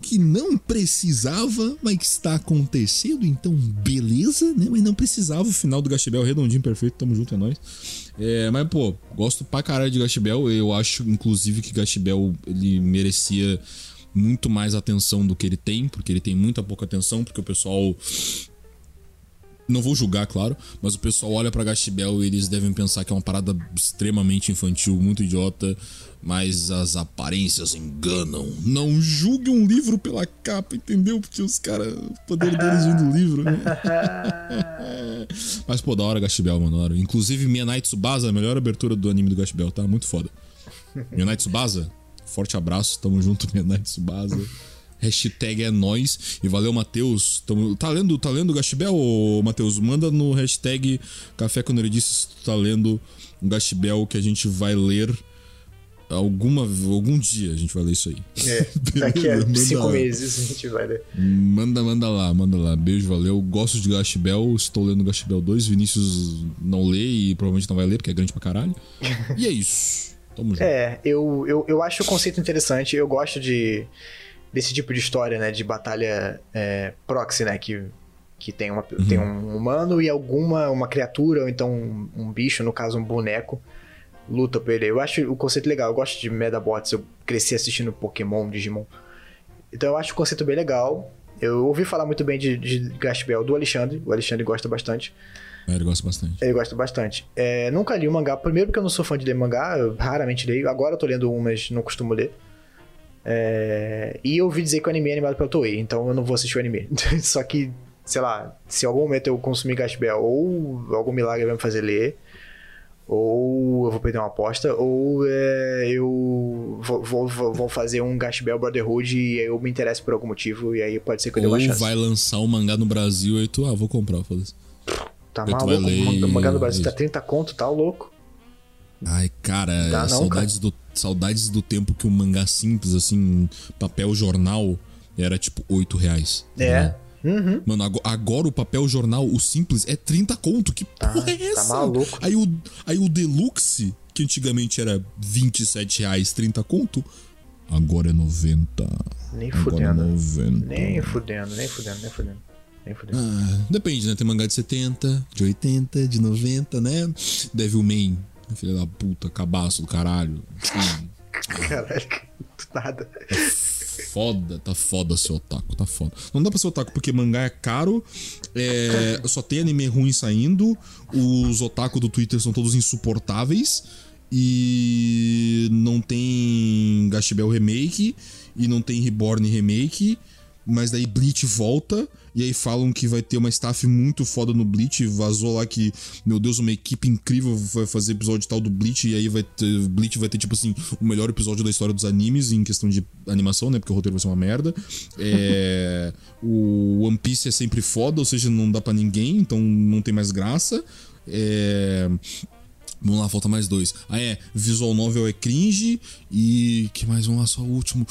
que não precisava, mas que está acontecendo, então beleza, né? Mas não precisava, o final do Gastibel redondinho, perfeito, tamo junto, é nóis. É, mas, pô, gosto pra caralho de Gastibel, eu acho, inclusive, que Gastibel, ele merecia muito mais atenção do que ele tem, porque ele tem muita pouca atenção, porque o pessoal... Não vou julgar, claro, mas o pessoal olha pra Gastibel e eles devem pensar que é uma parada extremamente infantil, muito idiota, mas as aparências enganam. Não julgue um livro pela capa, entendeu? Porque os caras, o poder deles vem do livro. né? mas, pô, da hora Gastibel, mano, da hora. Inclusive, Mianai Tsubasa, a melhor abertura do anime do Gastibel, tá? Muito foda. Mianai Tsubasa, forte abraço, tamo junto, Mianai Tsubasa. Hashtag é nóis. E valeu, Matheus. Tá lendo, tá lendo o Gastibel, ô, Matheus? Manda no hashtag Café com Nerdice se tu tá lendo o Gastibel que a gente vai ler alguma, algum dia. A gente vai ler isso aí. É, daqui a cinco lá. meses a gente vai ler. Manda, manda lá, manda lá. Beijo, valeu. Gosto de Gastibel, estou lendo Gastibel 2. Vinícius não lê e provavelmente não vai ler, porque é grande pra caralho. E é isso. Tamo junto. É, eu, eu, eu acho o conceito interessante. Eu gosto de desse tipo de história, né? De batalha é, proxy, né? Que, que tem, uma, tem um humano e alguma uma criatura, ou então um, um bicho, no caso um boneco, luta por ele. Eu acho o conceito legal. Eu gosto de Medabots. Eu cresci assistindo Pokémon, Digimon. Então eu acho o conceito bem legal. Eu ouvi falar muito bem de, de Gaspel do Alexandre. O Alexandre gosta bastante. É, ele gosta bastante. Ele gosta bastante. É, nunca li o mangá. Primeiro porque eu não sou fã de ler mangá, eu raramente leio. Agora eu tô lendo um, mas não costumo ler. É, e eu ouvi dizer que o anime é animado pela Toei, então eu não vou assistir o anime. Só que, sei lá, se em algum momento eu consumir Gaspel, ou algum milagre vai me fazer ler, ou eu vou perder uma aposta, ou é, eu vou, vou, vou- fazer um Gaspel Brotherhood e eu me interesso por algum motivo, e aí pode ser que eu dê uma chance. vai lançar um mangá no Brasil aí tu, ah, vou comprar, foda-se. Tá Aí maluco? ler O mangá no e- Brasil tá 30 conto, tá louco? Ai, cara, Dá não, saudades, Do, saudades do tempo que um mangá simples, assim, papel jornal, era tipo 8 reais. tá É. ligado? Uhum. Mano, ago- agora o papel jornal, o simples, é 30 conto. Que porra é tá essa? maluco. Aí o, aí o deluxe, que antigamente era 27 reais, 30 conto, agora é 90. Nem Agora é fudendo. 90. Nem fudendo, nem fudendo, nem fudendo. Nem fudendo. Ah, depende, né? Tem mangá de 70, de 80, de 90, né? Devilman, filha da puta, cabaço do caralho. Caralho, do nada. foda, tá foda ser otaku, tá foda. Não dá pra ser otaku porque mangá é caro, é, só tem anime ruim saindo, os otaku do Twitter são todos insuportáveis e não tem Gashibel Remake e não tem Reborn Remake. Mas daí Bleach volta, e aí falam que vai ter uma staff muito foda no Bleach. Vazou lá que, meu Deus, uma equipe incrível vai fazer episódio tal do Bleach, e aí vai ter. Bleach vai ter, tipo assim, o melhor episódio da história dos animes em questão de animação, né? Porque o roteiro vai ser uma merda. É, o One Piece é sempre foda, ou seja, não dá pra ninguém, então não tem mais graça. É. Vamos lá, falta mais dois. Ah, é. Visual Novel é cringe. E. que mais? Vamos lá, só o último.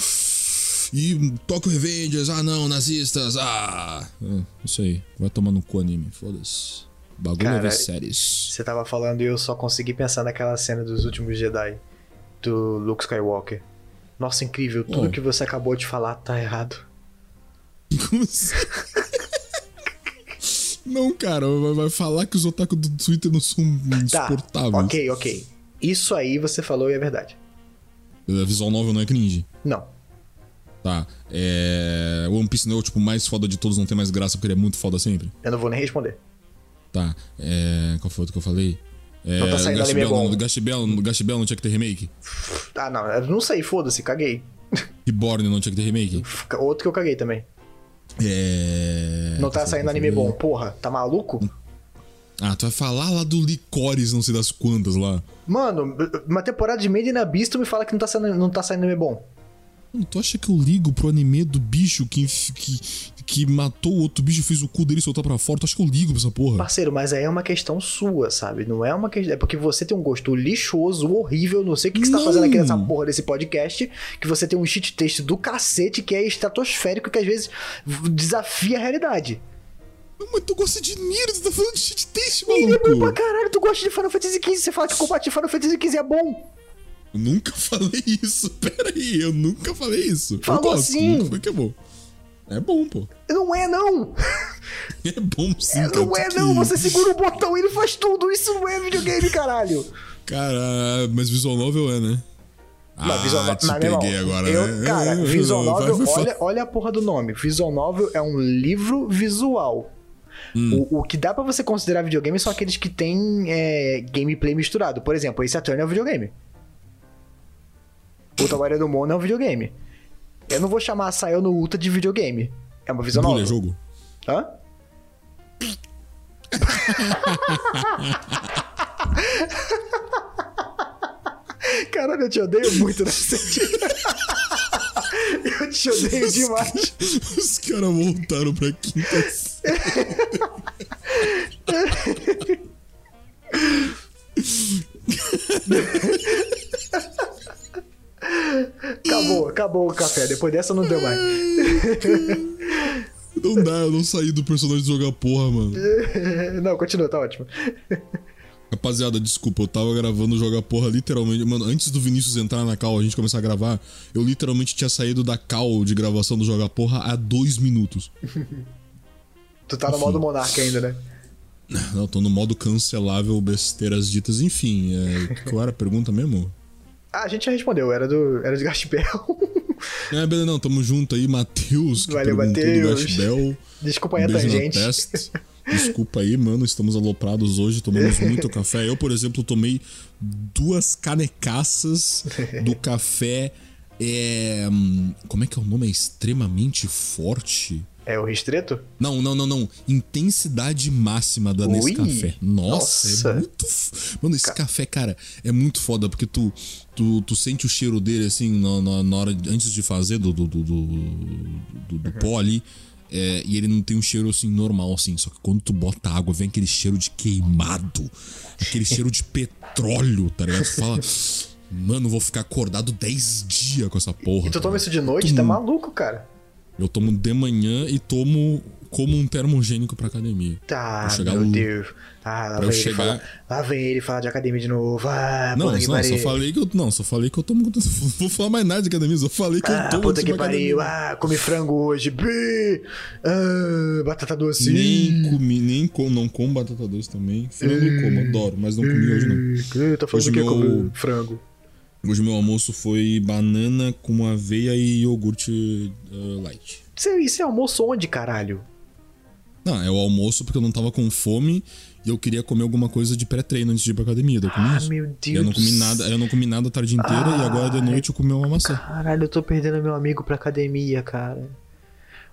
E Tokyo Revengers, ah não, nazistas, ah. É, isso aí. Vai tomar no cu anime, foda-se. Bagulho é Cara, ver séries. Você tava falando e eu só consegui pensar naquela cena dos últimos Jedi. Do Luke Skywalker. Nossa, incrível. Tudo Oh. que você acabou de falar tá errado. Como assim? Não, cara, vai, falar que os otaku do Twitter não são Tá, insuportáveis. ok, ok. Isso aí você falou e é verdade. A Visual Novel não é cringe. Não. Tá. É. One Piece não é o tipo mais foda de todos, não tem mais graça porque ele é muito foda sempre. Eu não vou nem responder. Tá. É. Qual foi o outro que eu falei? É, Não tá saindo Gash anime Bell, bom. não, Gash Bell, Gash Bell não tinha que ter remake. Ah, não, eu não sei, foda-se, caguei. Reborn não tinha que ter remake. Outro que eu caguei também. É. Não tá foi saindo anime bom, porra, tá maluco? Ah, tu vai falar lá do Licores, não sei das quantas lá. Mano, uma temporada de Made in Abyss tu me fala que não tá saindo, não tá saindo anime bom. Tu acha que eu ligo pro anime do bicho que, que, que matou o outro bicho e fez o cu dele soltar pra fora? Tu acha que eu ligo pra essa porra? Parceiro, mas aí é uma questão sua, sabe? Não é uma questão. É porque você tem um gosto lixoso, horrível. Não sei o que, que você tá fazendo aqui nessa porra desse podcast. Que você tem um cheat texto do cacete que é estratosférico que às vezes desafia a realidade. Mas tu gosta de Nier, tu tá falando de shit taste, Ele é bom pra maluco. caralho, tu gosta de Final Fantasy XV, você fala que combate Final Fantasy XV é bom. Eu nunca falei isso. Pera aí, eu nunca falei isso. Falou eu gosto, sim. nunca falei que é bom. É bom, pô. Não é, não! É bom sim, cara. não é, tu não! Você segura o botão e ele faz tudo! Isso não é videogame, caralho! Cara, mas Visual Novel é, né? Não, Visual ah, Novel. te Mas, peguei irmão, agora, eu, né? Cara, É, Visual Novel, vai, vai. olha, olha a porra do nome. Visual Novel é um livro visual. Hum. O, o que dá pra você considerar videogame são aqueles que tem é, gameplay misturado. Por exemplo, esse Attorney é um videogame. O Tawaria do Mono é um videogame. Eu não vou chamar a Sayo no Ultra de videogame. É uma visual Bully, novel. é jogo. Hã? Caralho, eu te odeio muito nesse sentido. Eu te odeio demais. Os caras voltaram pra quinta série. Acabou, acabou o café. Depois dessa não deu mais. Não dá, eu não saí do personagem de jogar porra, mano. Não, continua, tá ótimo. Rapaziada, desculpa, eu tava gravando Joga Porra literalmente. Mano, antes do Vinícius entrar na call, a gente começar a gravar, eu literalmente tinha saído da call de gravação do Joga Porra há dois minutos. Tu tá no modo Monark ainda, né? Não, tô no modo cancelável, besteiras ditas. Enfim, é, qual era a pergunta mesmo? Ah, a gente já respondeu, era do. Era de Gaspel. É, beleza, não, tamo junto aí, Matheus, que Valeu, do Matheus. Desculpa aí a Um na tangente. Desculpa aí, mano, estamos aloprados hoje, tomamos muito café. Eu, por exemplo, tomei duas canecaças do café. É, hum, como é que é o nome? É extremamente forte? É o Ristreto? Não, não, não, não. Intensidade máxima da Ui, Nescafé. Nossa, nossa. é muito. Mano, esse café, cara, é muito foda, porque tu, tu, tu sente o cheiro dele assim na, na, na hora. Antes de fazer do, do, do, do, do- do pó ali. é, e ele não tem um cheiro assim normal, assim. Só que quando tu bota água, vem aquele cheiro de queimado. Aquele cheiro de petróleo, tá ligado? Tu fala. Mano, vou ficar acordado 10 dias com essa porra. E tu tá toma isso de noite? Tá maluco, cara? Eu tomo de manhã e tomo como um termogênico pra academia. Tá, Pra meu Deus. Ah, lá eu vem, ele chegar- falar, lá vem ele falar de academia de novo. Ah, Não, não, só falei que eu. Não, só falei que eu tomo. Não vou falar mais nada de academia, só falei que eu Ah, tomo puta que pariu. Ah, comi frango hoje. Bi. Ah, batata doce. Nem comi, nem com, não como batata doce também. Frango eu como, adoro, mas não comi hoje não. Eu tô falando Hoje que meu- comi frango. Hoje meu almoço foi banana com aveia e iogurte uh, light. Isso é, isso é almoço onde, caralho? Não, é o almoço porque eu não tava com fome e eu queria comer alguma coisa de pré-treino antes de ir pra academia. Eu comi Ah, isso. meu E Deus. eu não comi nada, eu não comi nada a tarde inteira e agora de noite eu comi uma maçã. Caralho, eu tô perdendo meu amigo pra academia, cara.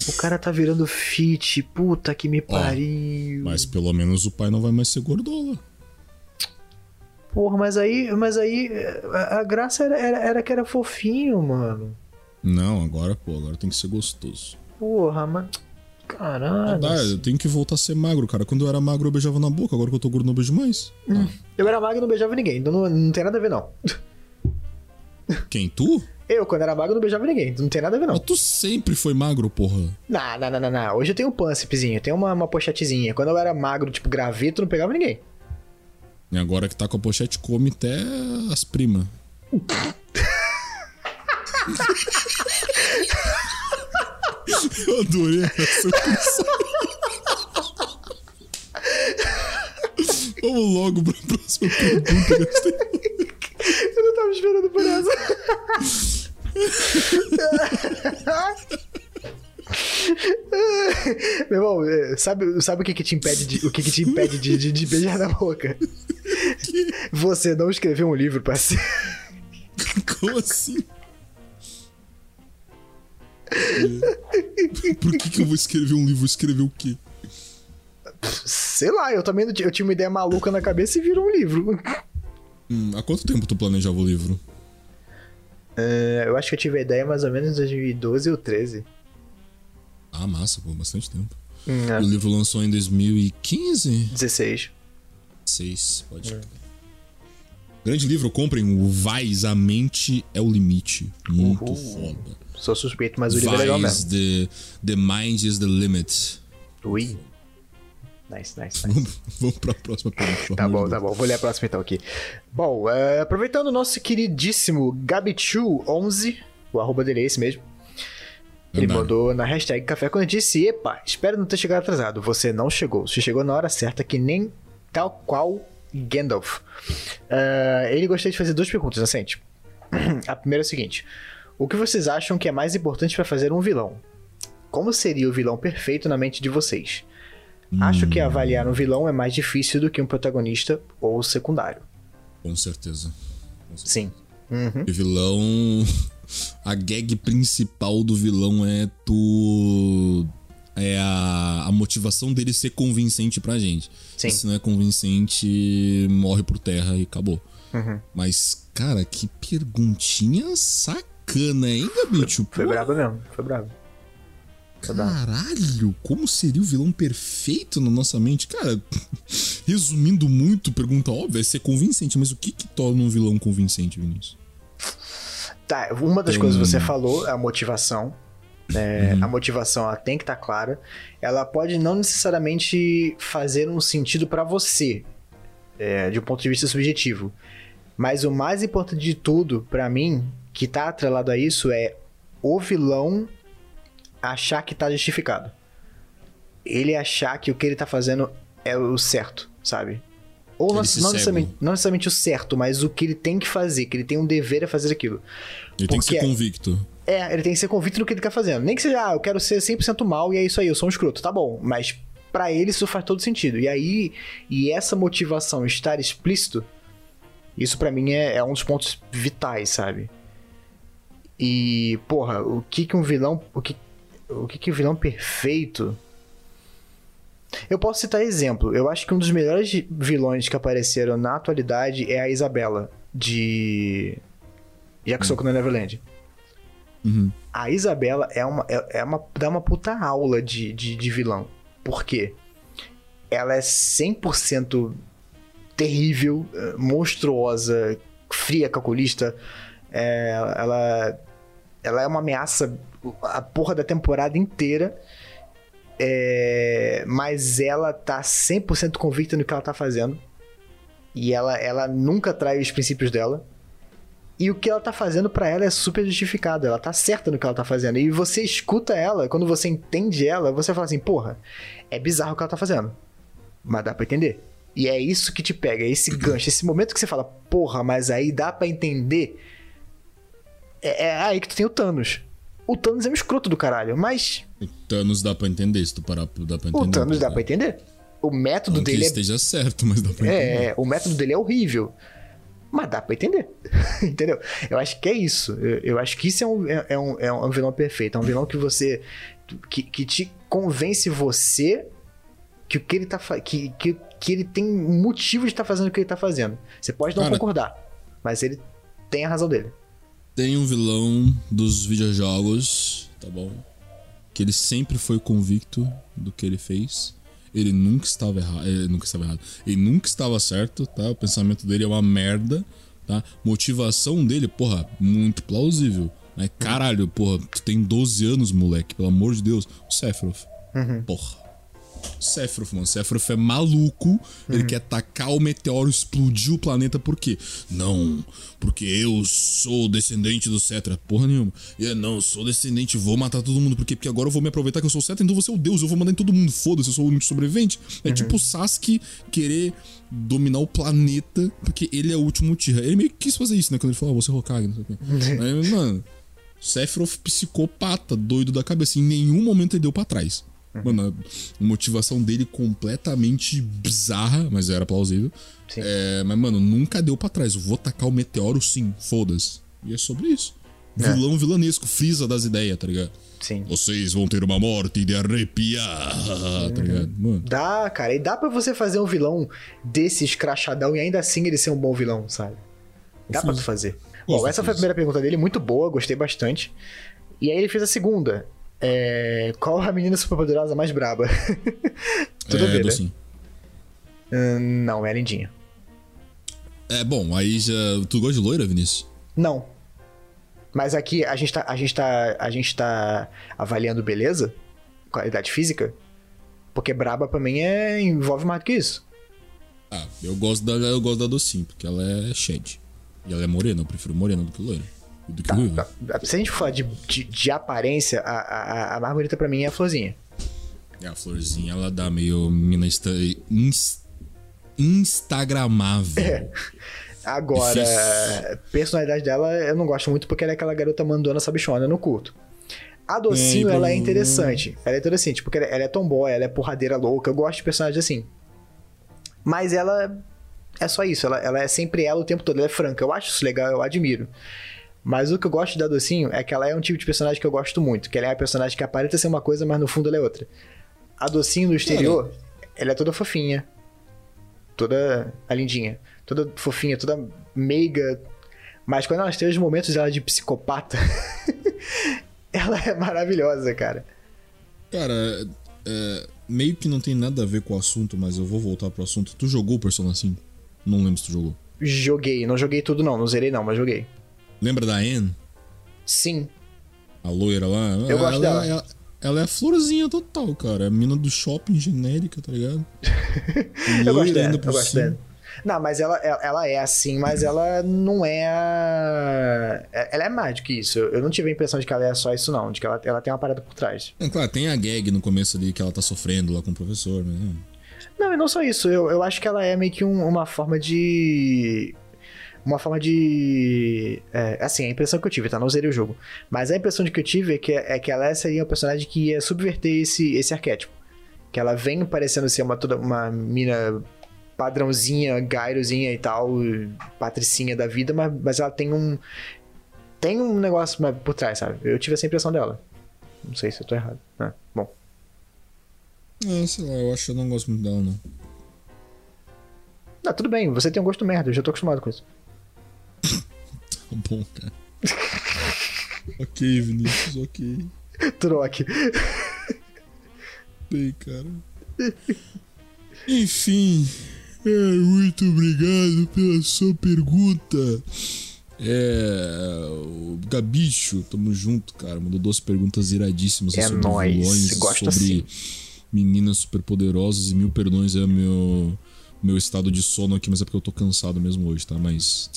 O cara tá virando fit. Puta que me pariu. Mas pelo menos o pai não vai mais ser gordola. Porra, mas aí, mas aí a, a graça era, era, era que era fofinho, mano. Não, agora, pô, agora tem que ser gostoso. Porra, mas. Caralho. Dá, eu tenho que voltar a ser magro, cara. Quando eu era magro, eu beijava na boca, agora que eu tô gordo, não beijo mais. Eu era magro e não beijava ninguém, então não, não tem nada a ver, não. Quem? Tu? Eu, quando era magro, não beijava ninguém, não tem nada a ver, não. Mas tu sempre foi magro, porra. Não, não, não, não, não. Hoje eu tenho um pâncepezinho, eu tenho uma, uma pochetezinha. Quando eu era magro, tipo graveto, não pegava ninguém. E agora que tá com a pochete, come até as primas. eu adorei essa Vamos logo pra próxima pergunta. Eu não tava esperando por essa. Meu irmão, é, sabe, sabe o que que te impede de, o que que te impede de, de, de beijar na boca? Você não escreveu um livro, parceiro. Como assim? É. Por que, que eu vou escrever um livro? Escrever o quê? Sei lá, eu também eu tinha uma ideia maluca na cabeça e virou um livro. Hum, há quanto tempo tu planejava o livro? É, eu acho que eu tive a ideia mais ou menos em 2012 ou 13. Ah, massa, pô, bastante tempo. Hum, O livro lançou em 2015? 16. 6, pode crer. Grande livro, comprem o Vais, a mente é o limite. Muito Uhul. foda. Sou suspeito, mas o livro é legal Vais, mesmo. the, the mind is the limit. Ui. Nice, nice, nice. Vamos, vamos pra próxima pergunta. Tá bom, tá bom. Vou ler a próxima então aqui. Bom, é, aproveitando o nosso queridíssimo Gabichu11, o arroba dele é esse mesmo. Ele mandou na hashtag Café quando disse: Epa, espero não ter chegado atrasado. Você não chegou. Você chegou na hora certa, que nem tal qual Gandalf. Ah, ele gostaria de fazer duas perguntas, Nascente. A primeira é o seguinte: O que vocês acham que é mais importante para fazer um vilão? Como seria o vilão perfeito na mente de vocês? Acho que avaliar um vilão é mais difícil do que um protagonista ou secundário. Com certeza. Sim. Uhum. O vilão. A gag principal do vilão é tu. É a, a motivação dele ser convincente pra gente. Sim. Se não é convincente, morre por terra e acabou. Uhum. Mas, cara, que perguntinha sacana, hein, Gabicho? Foi Pô, brabo mesmo, foi brabo. Foi brabo. Caralho, como seria o vilão perfeito na nossa mente? Cara, resumindo muito, pergunta óbvia é ser convincente, mas o que que torna um vilão convincente, Vinícius? Tá, uma das Tem- coisas que você falou é a motivação. É, Uhum. A motivação ela tem que estar clara. Ela pode não necessariamente fazer um sentido pra você, é, de um ponto de vista subjetivo. Mas o mais importante de tudo, pra mim, que tá atrelado a isso, é o vilão achar que tá justificado. Ele achar que o que ele tá fazendo é o certo, sabe? Ou Ele não, se não necessariamente, não necessariamente o certo, mas o que ele tem que fazer, que ele tem um dever a fazer aquilo. Ele tem que ser Porque- convicto. É, ele tem que ser convicto no que ele tá fazendo. Nem que seja, ah, eu quero ser 100% mal e é isso aí, eu sou um escroto. Tá bom, mas pra ele isso faz todo sentido. E aí, e essa motivação estar explícito, isso pra mim é, é um dos pontos vitais, sabe? E, porra, o que que um vilão, o que o que que um vilão perfeito... Eu posso citar exemplo. Eu acho que um dos melhores vilões que apareceram na atualidade é a Isabela, de Yakusoku no Neverland. Uhum. A Isabela é uma, é, é uma, dá uma puta aula de, de, de vilão. Por quê? Ela é 100% terrível, eh, monstruosa, fria, calculista. É, ela, ela é uma ameaça a porra da temporada inteira. É, mas ela tá 100% convicta no que ela tá fazendo. E ela, ela nunca trai os princípios dela. E o que ela tá fazendo pra ela é super justificado. Ela tá certa no que ela tá fazendo. E você escuta ela, quando você entende ela, você fala assim, porra, é bizarro o que ela tá fazendo. Mas dá pra entender. E é isso que te pega, é esse gancho, esse momento que você fala, porra, mas aí dá pra entender. É, é aí que tu tem o Thanos. O Thanos é um escroto do caralho, mas O Thanos dá pra entender, se tu parar, dá pra entender. o Thanos dá pra entender. O método Não que dele ele é esteja certo, mas dá pra entender. É, o método dele é horrível. Mas dá pra entender. Entendeu? Eu acho que é isso. Eu, eu acho que isso é um, é, é um, é um vilão perfeito. É um vilão que você. que, que te convence você que o que ele tá que, que, que ele tem motivo de estar fazendo o que ele tá fazendo. Você pode não Cara- concordar, mas ele tem a razão dele. Tem um vilão dos videojogos, tá bom? Que ele sempre foi convicto do que ele fez. Ele nunca estava errado. Ele nunca estava errado. Ele nunca estava certo, tá? O pensamento dele é uma merda, tá? Motivação dele, porra, muito plausível. Mas caralho, porra, tu tem 12 anos, moleque, pelo amor de Deus. O Sephiroth. Porra. Sephiroth, mano. Sephiroth é maluco. Ele quer tacar o meteoro, explodir o planeta. Por quê? Não, porque eu sou descendente do Cetra. Porra nenhuma. E é, não, eu sou descendente, vou matar todo mundo. Por quê? Porque agora eu vou me aproveitar que eu sou o Cetra, então você é o Deus. Eu vou mandar em todo mundo. Foda-se, eu sou o único sobrevivente. É tipo o Sasuke querer dominar o planeta, porque ele é o último Uchiha. Ele meio que quis fazer isso, né? Quando ele falou, ah, você é Hokage, não sei o quê. Aí, mano, Sephiroth psicopata, doido da cabeça. Em nenhum momento ele deu pra trás. Mano, a motivação dele completamente bizarra, mas era plausível. Sim. É, mas, mano, nunca deu pra trás. Eu vou tacar o meteoro sim, foda-se. E é sobre isso. É. Vilão vilanesco, Freeza das ideias, tá ligado? Sim. Vocês vão ter uma morte de arrepiar, tá ligado? Mano, Dá, cara, e dá pra você fazer um vilão desse escrachadão e ainda assim ele ser um bom vilão, sabe? Dá pra tu fazer. Bom, essa foi a primeira pergunta dele, muito boa, gostei bastante. E aí ele fez a segunda. É, Qual a menina superpoderosa mais braba? Tudo é, ver, né? docinho. Hum, não, é a lindinha. É, bom, aí já. Tu gosta de loira, Vinícius? Não. Mas aqui a gente tá, a gente tá, a gente tá avaliando beleza, qualidade física, porque braba pra mim é envolve mais do que isso. Ah, eu gosto da, eu gosto da docinho, porque ela é shed. E ela é morena, eu prefiro morena do que loira. Ruiva. Tá, Se a gente falar de, de, de aparência, a, a, a mais bonita pra mim é a florzinha. É, a florzinha, ela dá meio mina insta, ins- instagramável. É. Agora, Difícil. personalidade dela eu não gosto muito porque ela é aquela garota mandona sabichona, eu não curto. A docinho, É, ela é então- interessante. Ela é interessante, porque ela, ela é tomboy, ela é porradeira louca. Eu gosto de personagens assim. Mas ela é só isso. Ela, ela é sempre ela o tempo todo. Ela é franca. Eu acho isso legal, eu admiro. Mas o que eu gosto da Docinho é que ela é um tipo de personagem que eu gosto muito. Que ela é a personagem que aparenta ser uma coisa, mas no fundo ela é outra. A Docinho no exterior, ela é toda fofinha. Toda a lindinha. Toda fofinha, toda meiga. Mas quando ela tem os momentos dela de psicopata, ela é maravilhosa, cara. Cara, é, meio que não tem nada a ver com o assunto, mas eu vou voltar pro assunto. Tu jogou o Persona 5? Não lembro se tu jogou. Joguei, não joguei tudo não, não zerei não, mas joguei. Lembra da Anne? Sim, A loira lá? Eu gosto ela, dela. Ela, ela é a florzinha total, cara. É a mina do shopping genérica, tá ligado? eu gosto dela, eu gosto dela. Não, mas ela, ela, ela é assim, mas ela não é a... Ela é mais do que isso. Eu não tive a impressão de que ela é só isso não, de que ela, ela tem uma parada por trás. É, claro, tem a gag no começo ali que ela tá sofrendo lá com o professor, mas... né? Não, e não só isso. Eu, eu acho que ela é meio que um- uma forma de. Uma forma de. É, assim, a impressão que eu tive, tá? Não zerei o jogo. Mas a impressão que eu tive é que, é que ela seria um personagem que ia subverter esse, esse arquétipo. Que ela vem parecendo ser uma, toda, uma mina padrãozinha, gairozinha e tal, patricinha da vida, mas, mas ela tem um. Tem um negócio por trás, sabe? Eu tive essa impressão dela. Não sei se eu tô errado. né? bom. Ah, sei lá, eu acho que eu não gosto muito dela, não. Não, tudo bem, você tem um gosto merda, eu já tô acostumado com isso. Tá bom, cara. ok, Vinícius, ok. Troque. Bem, cara. Enfim, é, muito obrigado pela sua pergunta. É. O Gabicho, tamo junto, cara. Mandou duas perguntas iradíssimas É sobre nóis, vilões, gosto sobre assim. meninas superpoderosas e mil perdões é meu meu estado de sono aqui, mas é porque eu tô cansado mesmo hoje, tá? Mas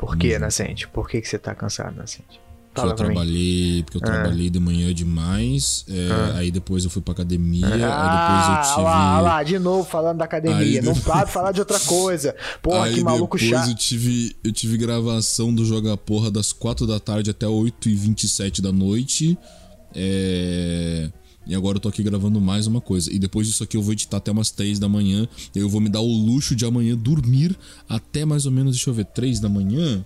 Por que, Nascente? Por que, que você tá cansado, Nascente? porque eu trabalhei, porque eu trabalhei de manhã demais, é, aí depois eu fui pra academia, aí depois Ah, eu tive olha lá, olha lá, de novo falando da academia. Aí não depois- para de falar de outra coisa. Porra, Aí que maluco depois chato. eu tive, eu tive gravação do Joga Porra das 4 da tarde até 8 e 27 da noite. É... E agora eu tô aqui gravando mais uma coisa. E depois disso aqui eu vou editar até umas 3 da manhã. Eu vou me dar o luxo de amanhã dormir até mais ou menos, deixa eu ver, 3 da manhã.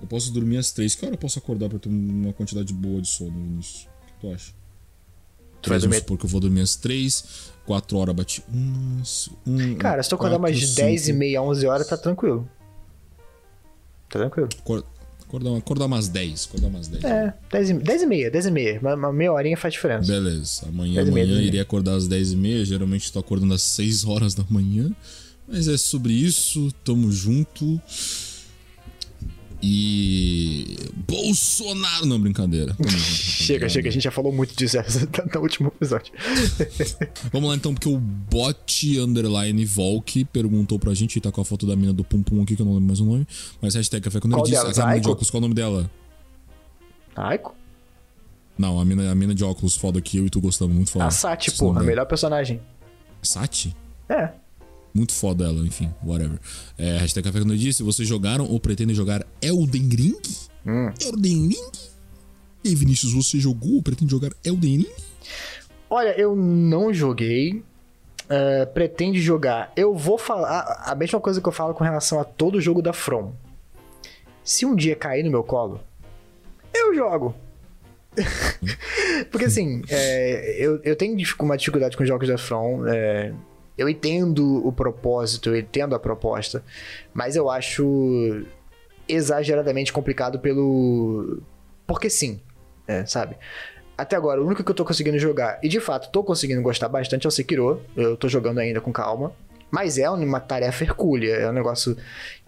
Eu posso dormir às 3. Que hora eu posso acordar pra ter uma quantidade boa de sono nisso? O que tu acha? Tu vai dormir- supor que eu vou dormir às 3, 4 horas bati. Um, um, Cara, se tu acordar quatro, umas 10 e meia, 11 horas, tá tranquilo. Tá tranquilo. Acor- Acordar, acordar umas 10. Acordar umas 10. É, 10 e, 10 e meia, 10 e meia. Uma, uma meia horinha faz diferença. Beleza. Amanhã, 10 meia, amanhã 10 meia. irei acordar às 10 e meia. Geralmente tô acordando às 6 horas da manhã. Mas é sobre isso. Tamo junto. E. Bolsonaro! Não, brincadeira. chega, chega, a gente já falou muito disso no último episódio. Vamos lá então, porque o bot underline Volk perguntou pra gente, tá com a foto da mina do Pum Pum aqui, que eu não lembro mais o nome. Mas hashtag café quando ele disse. A mina de óculos, qual o nome dela? Aiko? Não, a mina, a mina de óculos foda que eu e tu gostamos, muito foda. A Sati, pô, nome a melhor personagem. Sati? É. Muito foda ela, enfim, whatever. É, hashtag café quando ele disse, vocês jogaram ou pretendem jogar Elden Ring? Hum. Elden Ring? E aí, Vinícius, você jogou ou pretende jogar Elden Ring? Olha, eu não joguei. é, pretende jogar. Eu vou falar a mesma coisa que eu falo com relação a todo jogo da From. Se um dia cair no meu colo, eu jogo. Porque assim, é, eu, eu tenho uma dificuldade com jogos da From. é, eu entendo o propósito, eu entendo a proposta, mas eu acho exageradamente complicado pelo. Porque sim, é, sabe? Até agora, o único que eu tô conseguindo jogar, e de fato tô conseguindo gostar bastante, é o Sekiro. Eu tô jogando ainda com calma. Mas é uma tarefa hercúlea, é um negócio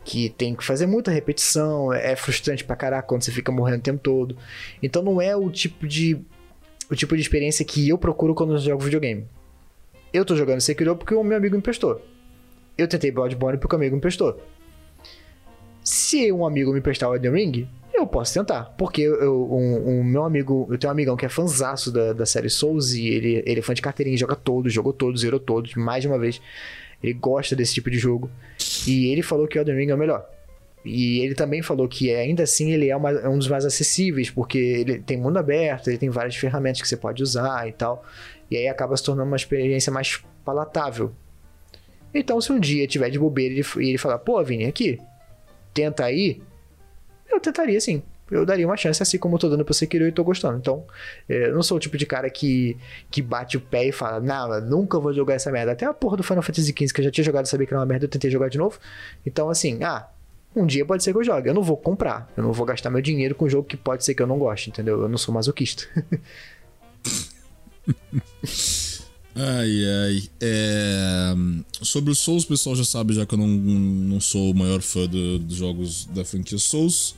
que tem que fazer muita repetição, é frustrante pra caraca quando você fica morrendo o tempo todo. Então não é o tipo de o tipo de experiência que eu procuro quando eu jogo videogame. Eu tô jogando Sekiro porque o meu amigo emprestou. Eu tentei Bloodborne porque o amigo emprestou. Se um amigo me emprestar o Elden Ring, eu posso tentar. Porque eu, um, um meu amigo, eu tenho um amigão que é fanzaço da, da série Souls e ele, ele é fã de carteirinha, joga todos, jogou todos, zerou todos, mais de uma vez. Ele gosta desse tipo de jogo. E ele falou que o Elden Ring é o melhor. E ele também falou que ainda assim ele é, uma- é um dos mais acessíveis, porque ele tem mundo aberto, ele tem várias ferramentas que você pode usar e tal. E aí acaba se tornando uma experiência mais palatável. Então, se um dia tiver de bobeira e ele- falar, pô, Vini, aqui, tenta aí, eu tentaria sim. Eu daria uma chance, assim como eu tô dando pro Sekiro e tô gostando. Então, é, eu não sou o tipo de cara que, que bate o pé e fala, não, nunca vou jogar essa merda. Até a porra do Final Fantasy XV, que eu já tinha jogado sabia que era uma merda, eu tentei jogar de novo. Então, assim, ah, um dia pode ser que eu jogue. Eu não vou comprar. Eu não vou gastar meu dinheiro com um jogo que pode ser que eu não goste, entendeu? Eu não sou masoquista. Ai, ai. É... Sobre o Souls, o pessoal já sabe, já que eu não, não sou o maior fã do- dos jogos da franquia Souls.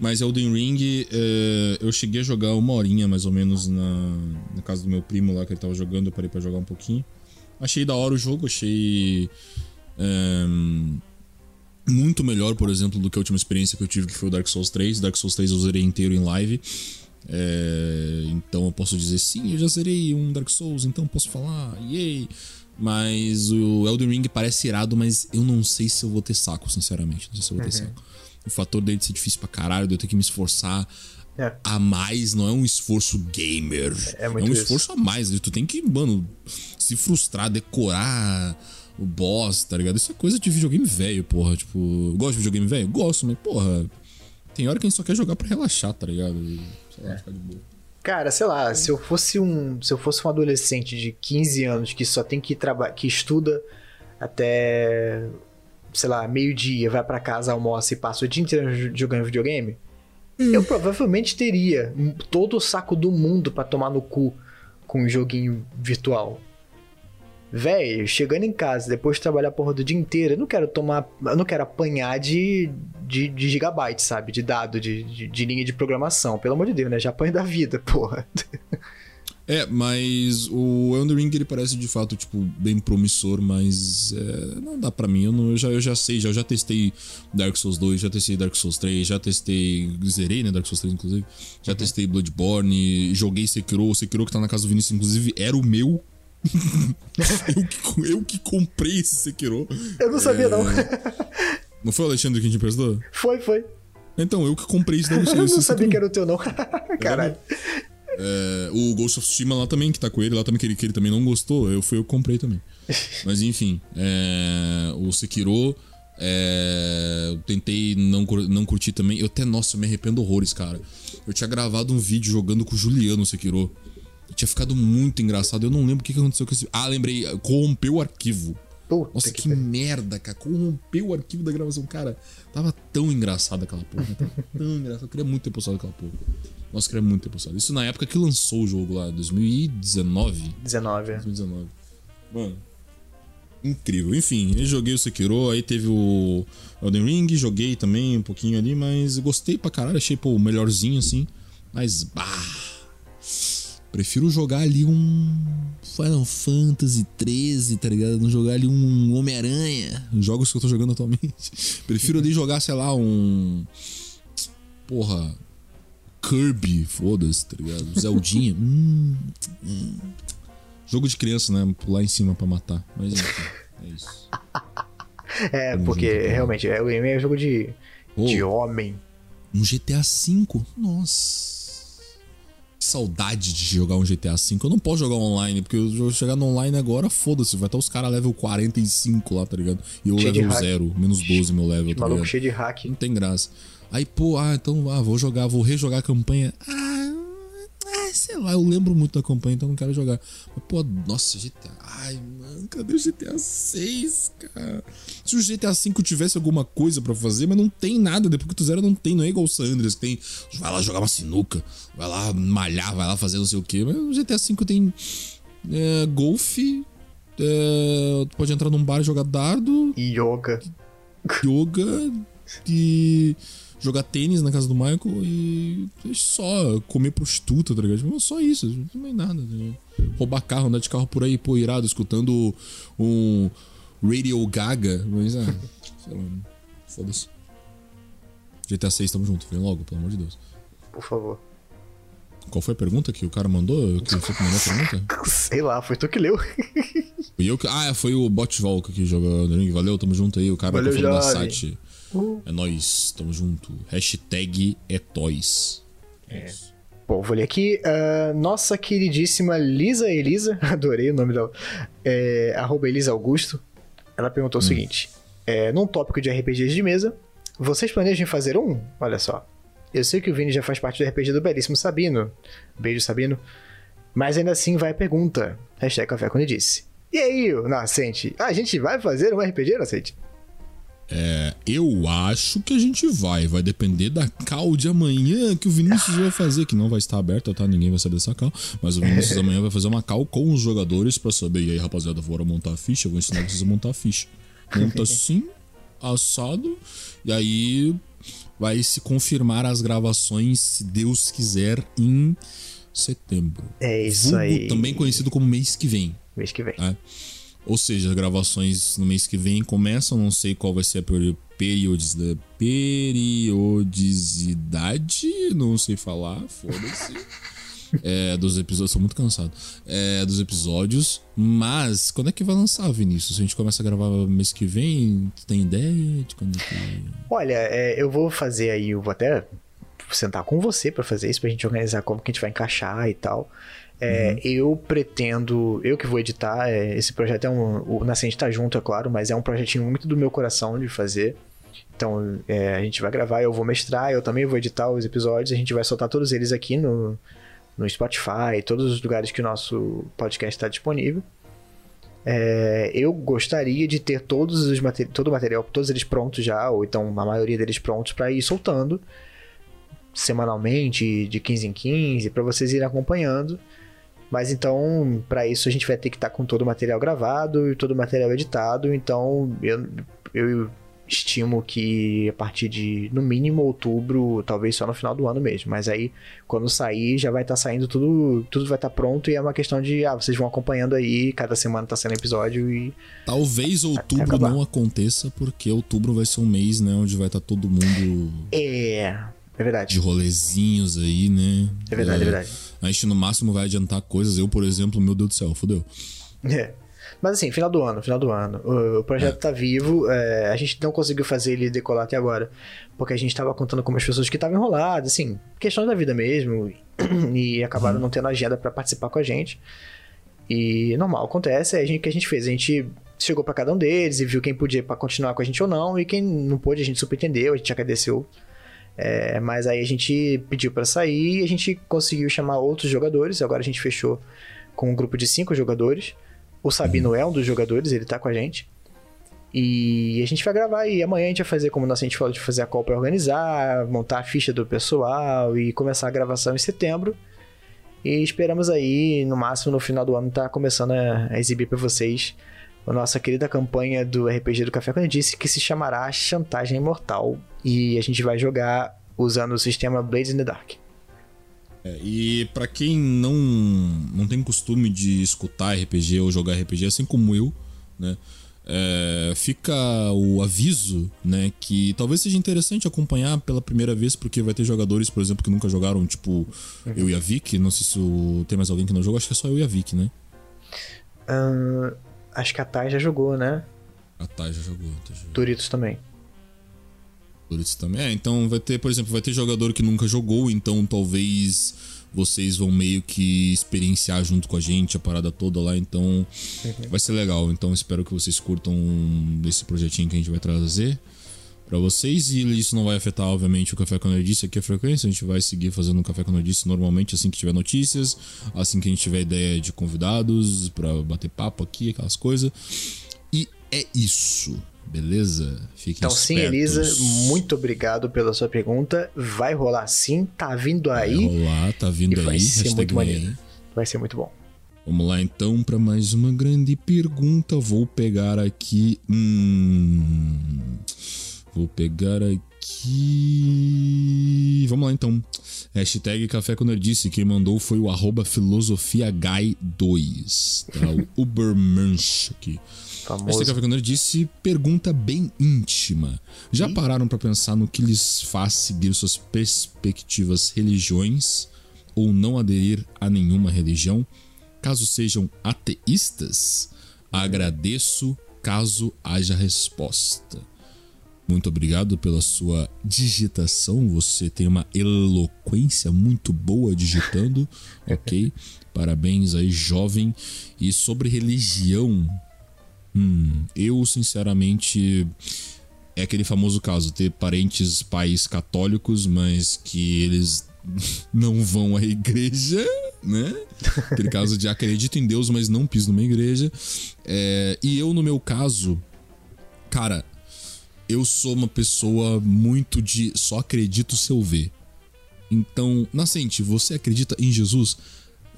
Mas Elden Ring, é, eu cheguei a jogar uma horinha mais ou menos na, na casa do meu primo lá que ele tava jogando, eu parei pra jogar um pouquinho. Achei da hora o jogo, achei. é, muito melhor, por exemplo, do que a última experiência que eu tive, que foi o Dark Souls 3. Dark Souls 3 eu zerei inteiro em live. É, então eu posso dizer sim, eu já zerei um Dark Souls, então posso falar, yay! Mas o Elden Ring parece irado, mas eu não sei se eu vou ter saco, sinceramente. Não sei se eu vou ter saco. O fator dele de ser difícil pra caralho, de eu ter que me esforçar É. a mais, não é um esforço gamer. É muito um isso. esforço a mais. Tu tem que, mano, se frustrar, decorar o boss, tá ligado? Isso é coisa de videogame velho, porra. Tipo, gosto de videogame velho? Gosto, mas, porra, tem hora que a gente só quer jogar pra relaxar, tá ligado? E, sei É. lá, ficar de boa. Cara, sei lá, se eu fosse um, se eu fosse um adolescente de 15 anos que só tem que trabalhar, que estuda até sei lá, meio-dia, vai pra casa, almoça e passa o dia inteiro jo- jogando videogame, eu provavelmente teria todo o saco do mundo pra tomar no cu com um joguinho virtual. Véi, chegando em casa, depois de trabalhar a porra do dia inteiro, eu não quero tomar. Eu não quero apanhar de, de, de gigabytes, sabe? De dado, de, de, de linha de programação. Pelo amor de Deus, né? Já apanho da vida, porra. É, mas o Elden Ring ele parece de fato, tipo, bem promissor, mas é, não dá pra mim. Eu, não- eu já, eu já sei, já, eu já testei Dark Souls 2, já testei Dark Souls 3, já testei. Zerei, né? Dark Souls 3, inclusive. Já testei Bloodborne, joguei Sekiro. O Sekiro que tá na casa do Vinícius, inclusive, era o meu. eu, que, eu que comprei esse Sekiro. Eu não sabia, não. Não foi o Alexandre que a gente emprestou? Foi, foi. Então, eu que comprei esse Dark Eu não sabia que era o teu, não. Caralho. É, o Ghost of Tsushima lá também, que tá com ele, lá também, que ele, que ele também não gostou, eu fui eu que comprei também. Mas enfim, é, o Sekiro, é, eu tentei não, não curtir também. Eu até, nossa, eu me arrependo horrores, cara. Eu tinha gravado um vídeo jogando com o Juliano Sekiro. Tinha ficado muito engraçado. Eu não lembro o que que aconteceu com esse. Ah, lembrei, corrompeu o arquivo. Puta Nossa, que que, merda, cara. Corrompeu o arquivo da gravação. Cara, tava tão engraçado aquela porra. Tava tão engraçado. Eu queria muito ter postado aquela porra. Nossa, eu queria muito ter postado. Isso na época que lançou o jogo lá, 2019. 19. 2019. Mano. Incrível. Enfim, eu joguei o Sekiro, aí teve o Elden Ring, joguei também um pouquinho ali, mas gostei pra caralho, achei, pô, o melhorzinho assim. Mas, bah. Prefiro jogar ali um Final Fantasy 13, tá ligado? Não jogar ali um Homem-Aranha, jogos que eu tô jogando atualmente. Prefiro ali jogar, sei lá, um. Porra. Kirby, foda-se, tá ligado? Zeldinha. hum, hum. Jogo de criança, né? Pular em cima pra matar. Mas enfim, é isso. É, Tamo porque junto, cara. realmente é, o é um jogo de, Ô, de homem. Um GTA V? Nossa. Que saudade de jogar um GTA V. Eu não posso jogar online, porque eu vou chegar no online agora, foda-se. Vai estar os caras level 45 lá, tá ligado? E eu Cheio level hack. 0, menos 12 meu level, tá Maluco ligado? cheio de hack. Não tem graça. Aí, pô, ah, então, ah, vou jogar, vou rejogar a campanha. Ah, sei lá, eu lembro muito da campanha, então não quero jogar. Mas, pô, nossa, GTA. Ai, mano, cadê o GTA 6, cara? Se o GTA 5 tivesse alguma coisa pra fazer, mas não tem nada. Depois que tu zera, não tem. Não é igual o Sanders, que tem. Vai lá jogar uma sinuca, vai lá malhar, vai lá fazer não sei o quê. Mas o GTA 5 tem. É, golfe. é, tu pode entrar num bar e jogar dardo, Yoga. yoga e jogar tênis na casa do Michael e só comer prostituta, tá ligado? Tipo, só isso, não tem nada. Tá? Roubar carro, andar de carro por aí, pô, irado, escutando um Radio Gaga, mas ah, sei lá, foda-se. GTA 6, tamo junto, vem logo, pelo amor de Deus. Por favor. Qual foi a pergunta que o cara mandou? Que foi que mandou a pergunta? Sei lá, foi tu que leu. Fui eu que... Ah, foi o Bot Volk que jogou no ring. Valeu, tamo junto aí. O cara Valeu, que falou da jovem. É nóis, tamo junto. Hashtag é toys. É. isso. Bom, vou ler aqui. ah, nossa queridíssima Lisa Elisa, adorei o nome dela, é, arroba Elisa Augusto, ela perguntou o seguinte: é, num tópico de RPGs de mesa, vocês planejam fazer um? Olha só. Eu sei que o Vini já faz parte do RPG do belíssimo Sabino. Beijo, Sabino. Mas ainda assim vai a pergunta. Hashtag Café quando disse. E aí, Nascente? A gente vai fazer um RPG, Nascente? É, eu acho que a gente vai. Vai depender da cal de amanhã que o Vinícius vai fazer, que não vai estar aberta, tá? Ninguém vai saber dessa cal. Mas o Vinícius amanhã vai fazer uma cal com os jogadores pra saber. E aí, rapaziada, bora montar a ficha. Eu vou ensinar vocês a montar a ficha. Monta assim, assado. E aí vai se confirmar as gravações, se Deus quiser, em setembro. É isso Vulgo, aí. Também conhecido como mês que vem. Mês que vem. né? Ou seja, as gravações no mês que vem começam, não sei qual vai ser a peri- periodis- da- periodicidade, não sei falar, foda-se. É, dos episódios, sou muito cansado. É, dos episódios, mas quando é que vai lançar, Vinícius? A gente começa a gravar mês que vem? Tu tem ideia de quando é que. Olha, é, eu vou fazer aí, eu vou até sentar com você pra fazer isso, pra gente organizar como que a gente vai encaixar e tal. É, Eu pretendo, eu que vou editar, é, esse projeto é um. O Nascente tá junto, é claro, mas é um projetinho muito do meu coração de fazer. Então, é, a gente vai gravar, eu vou mestrar, eu também vou editar os episódios, a gente vai soltar todos eles aqui no, no Spotify, todos os lugares que o nosso podcast está disponível. É, eu gostaria de ter todos os todo o material, todos eles prontos já, ou então a maioria deles prontos para ir soltando semanalmente, de 15 em 15, para vocês irem acompanhando. Mas então, para isso a gente vai ter que estar com todo o material gravado e todo o material editado. Então, eu, eu estimo que a partir de, no mínimo, outubro, talvez só no final do ano mesmo. Mas aí, quando sair, já vai estar saindo tudo, tudo vai estar pronto e é uma questão de, ah, vocês vão acompanhando aí, cada semana tá saindo episódio e Talvez outubro não aconteça, porque outubro vai ser um mês, né? Onde vai estar todo mundo é, é de verdade. rolezinhos aí, né? É verdade, é verdade. A gente no máximo vai adiantar coisas. Eu, por exemplo, meu Deus do céu, fodeu. É. Mas assim, final do ano, final do ano. O, o projeto tá vivo. é, a gente não conseguiu fazer ele decolar até agora. Porque a gente tava contando com umas pessoas que estavam enroladas, assim, questão da vida mesmo. E acabaram não tendo agenda pra participar com a gente. E normal, acontece. É a gente- o que a gente fez? A gente chegou pra cada um deles e viu quem podia pra continuar com a gente ou não. E quem não pôde, a gente super entendeu, a gente agradeceu. É, mas aí a gente pediu pra sair e a gente conseguiu chamar outros jogadores. Agora a gente fechou com um grupo de cinco jogadores. O Sabino é um dos jogadores, ele tá com a gente. E a gente vai gravar e amanhã a gente vai fazer, como a gente falou, de fazer a call pra organizar, montar a ficha do pessoal e começar a gravação em setembro. E esperamos aí, no máximo no final do ano, tá começando a, a exibir pra vocês a nossa querida campanha do RPG do Café quando disse que se chamará Chantagem Imortal e a gente vai jogar usando o sistema Blades in the Dark. É, e para quem não não tem costume de escutar RPG ou jogar RPG, assim como eu, né? É, fica o aviso, né, que talvez seja interessante acompanhar pela primeira vez, porque vai ter jogadores, por exemplo, que nunca jogaram, tipo uhum. eu e a Vic. Não sei se o... tem mais alguém que não jogou, acho que é só eu e a Vic, né? Acho que a Thay já jogou, né? A Thay já jogou. Tá Doritos também. Doritos também. É, então vai ter, por exemplo, vai ter jogador que nunca jogou, então talvez vocês vão meio que experienciar junto com a gente a parada toda lá, então uhum. vai ser legal. Então espero que vocês curtam esse projetinho que a gente vai trazer para vocês e isso não vai afetar obviamente o Café com Nerdice aqui a frequência, a gente vai seguir fazendo o Café com Nerdice normalmente assim que tiver notícias, assim que a gente tiver ideia de convidados para bater papo aqui, aquelas coisas. E é isso. Beleza? Fiquem Então, espertos. sim, Elisa, muito obrigado pela sua pergunta. Vai rolar sim, tá vindo aí. Vai rolar, tá vindo aí. Vai ser muito maneiro. Vai ser muito bom. Vamos lá então para mais uma grande pergunta. Vou pegar aqui. Hum, vou pegar aqui. Vamos lá então. Hashtag Café com Nerdice. Quem mandou foi o arroba filosofiaguy2. Tá? O Ubermensch aqui. Famoso. Este Café disse pergunta bem íntima. Já pararam para pensar no que lhes faz seguir suas perspectivas religiões ou não aderir a nenhuma religião? Caso sejam ateístas, agradeço caso haja resposta. Muito obrigado pela sua digitação. Você tem uma eloquência muito boa digitando, ok? Parabéns aí, jovem. E sobre religião, Hum, eu, sinceramente. É aquele famoso caso, ter parentes, pais católicos, mas que eles não vão à igreja, né? Aquele caso de acredito em Deus, mas não piso numa igreja. É, e eu, no meu caso, cara, eu sou uma pessoa muito de só acredito se eu ver. Então, nascente, você acredita em Jesus?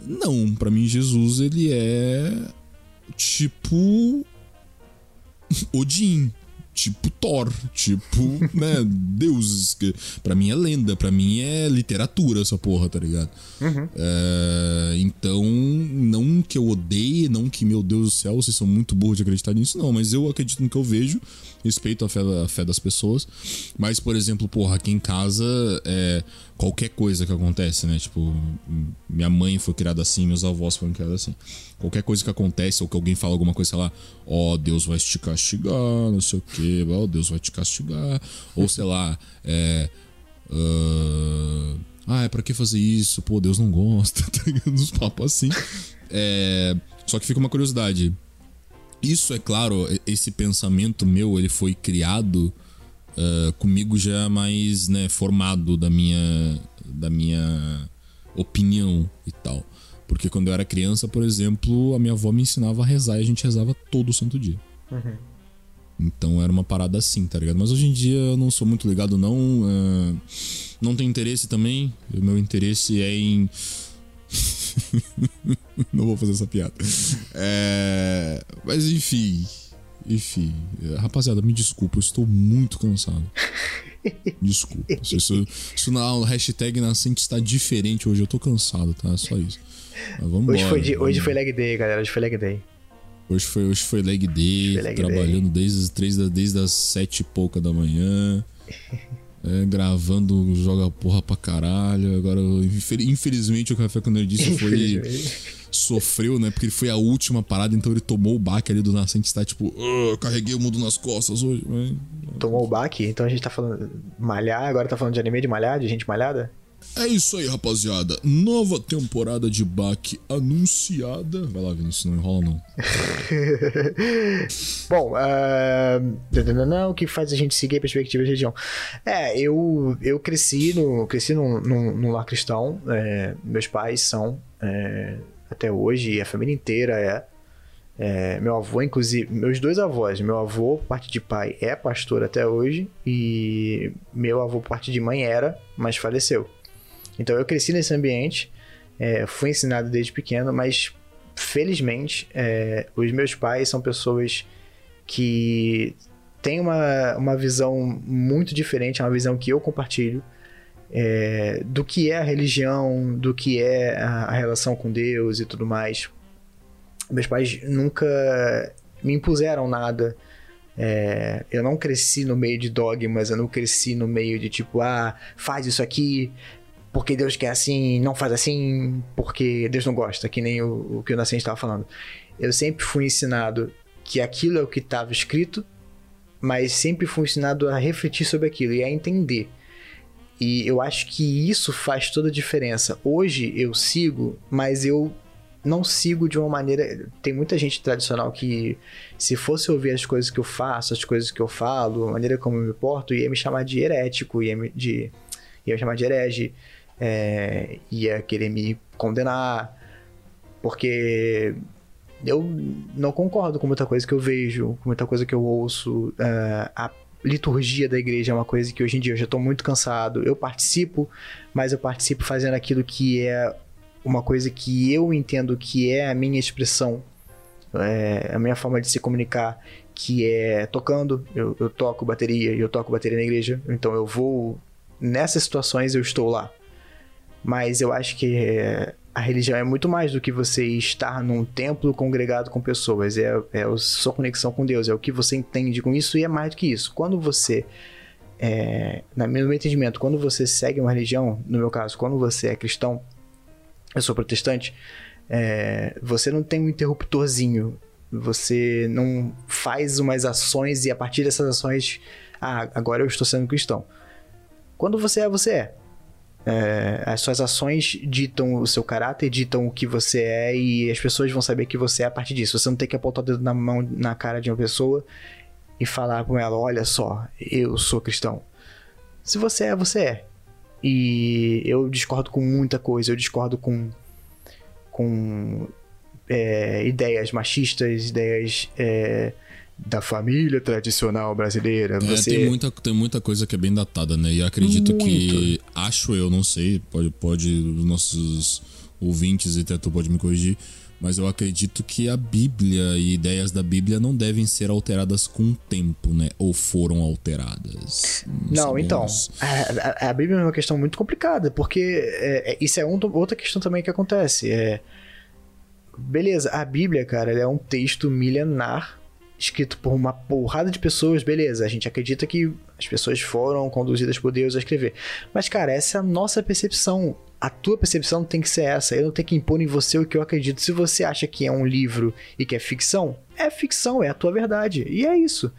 Não, para mim Jesus ele é tipo Odin, tipo Thor, tipo, né, deuses. Que pra mim é lenda, pra mim é literatura essa porra, tá ligado? Uhum. É, então, não que eu odeie, não que, meu Deus do céu, vocês são muito burros de acreditar nisso, não, mas eu acredito no que eu vejo, respeito a fé, a fé das pessoas. Mas, por exemplo, porra, aqui em casa, é, qualquer coisa que acontece, né? Tipo, minha mãe foi criada assim, meus avós foram criados assim. Qualquer coisa que acontece, ou que alguém fala alguma coisa, sei lá, ó, oh, Deus vai te castigar, não sei o quê, ó, oh, Deus vai te castigar. Ou sei lá, é. Uh, ah, é pra que fazer isso? Pô, Deus não gosta, tá ligado? Uns papos assim. É, só que fica uma curiosidade. Isso, é claro, esse pensamento meu, ele foi criado uh, comigo já mais né, formado da minha, da minha opinião e tal. Porque quando eu era criança, por exemplo, a minha avó me ensinava a rezar e a gente rezava todo santo dia. Uhum. Então era uma parada assim, tá ligado? Mas hoje em dia eu não sou muito ligado, não. Uh, não tenho interesse também. O meu interesse é em. não vou fazer essa piada. É... Mas enfim. Enfim. Rapaziada, me desculpa, eu estou muito cansado. Desculpa. Isso, isso na hashtag nascente está diferente hoje. Eu tô cansado, tá? É só isso. Mas vamos hoje, embora, foi, de, hoje foi leg day, galera. Hoje foi leg day. Hoje foi, hoje foi leg day, foi leg trabalhando day. desde desde as sete e pouca da manhã. É, gravando, joga porra pra caralho. Agora, infelizmente, o Café com Nerdice foi. sofreu, né? Porque ele foi a última parada, então ele tomou o baque ali do Nascente está tipo, oh, carreguei o mundo nas costas hoje. Tomou o baque? Então a gente tá falando malhar, agora tá falando de anime de malhar, de gente malhada? É isso aí, rapaziada. Nova temporada de Bach anunciada. Vai lá, Vinícius, não enrola não. Bom, uh... o que faz a gente seguir a perspectiva de região? É, eu, eu cresci no cresci num, num, num lar cristão. É, meus pais são é, até hoje a família inteira é. É, meu avô, inclusive, meus dois avós, meu avô, parte de pai, é pastor até hoje, e meu avô, parte de mãe, era, mas faleceu. Então eu cresci nesse ambiente, é, fui ensinado desde pequeno, mas felizmente, é, os meus pais são pessoas que têm uma, uma visão muito diferente, é uma visão que eu compartilho. É, do que é a religião, do que é a, a relação com Deus e tudo mais. Meus pais nunca me impuseram nada. É, eu não cresci no meio de dogmas, eu não cresci no meio de tipo, ah, faz isso aqui porque Deus quer assim, não faz assim porque Deus não gosta, que nem o, o que o Nascente estava falando. Eu sempre fui ensinado que aquilo é o que estava escrito, mas sempre fui ensinado a refletir sobre aquilo e a entender. E eu acho que isso faz toda a diferença. Hoje eu sigo, mas eu não sigo de uma maneira. Tem muita gente tradicional que, se fosse ouvir as coisas que eu faço, as coisas que eu falo, a maneira como eu me porto, ia me chamar de herético, ia me, de, ia me chamar de herege, é, ia querer me condenar, porque eu não concordo com muita coisa que eu vejo, com muita coisa que eu ouço. Uh, a liturgia da igreja é uma coisa que hoje em dia eu já estou muito cansado. Eu participo, mas eu participo fazendo aquilo que é uma coisa que eu entendo que é a minha expressão, é a minha forma de se comunicar, que é tocando. Eu, eu toco bateria e eu toco bateria na igreja, então eu vou. Nessas situações eu estou lá. Mas eu acho que é, a religião é muito mais do que você estar num templo congregado com pessoas. É, é a sua conexão com Deus, é o que você entende com isso e é mais do que isso. Quando você, é, no meu entendimento, quando você segue uma religião, no meu caso, quando você é cristão, eu sou protestante, é, você não tem um interruptorzinho. Você não faz umas ações e a partir dessas ações, ah, agora eu estou sendo cristão. Quando você é, você é. É, as suas ações ditam o seu caráter, ditam o que você é e as pessoas vão saber que você é a partir disso. Você não tem que apontar o dedo na mão, na cara de uma pessoa e falar com ela: olha só, eu sou cristão. Se você é, você é. E eu discordo com muita coisa, eu discordo com, com é, ideias machistas, ideias. É, da família tradicional brasileira. É, você... tem, muita, tem muita coisa que é bem datada, né? E acredito Muito. que. Acho eu, não sei, pode, pode os nossos ouvintes e teto pode me corrigir. Mas eu acredito que a Bíblia e ideias da Bíblia não devem ser alteradas com o tempo, né? Ou foram alteradas. Não, não então. A, a, a, Bíblia é uma questão muito complicada, porque é, é, isso é um, outra questão também que acontece. É, beleza, a Bíblia, cara, é um texto milenar escrito por uma porrada de pessoas, beleza, a gente acredita que as pessoas foram conduzidas por Deus a escrever. Mas, cara, essa é a nossa percepção. A tua percepção tem que ser essa. Eu não tenho que impor em você o que eu acredito. Se você acha que é um livro e que é ficção, é ficção, é a tua verdade. E é isso.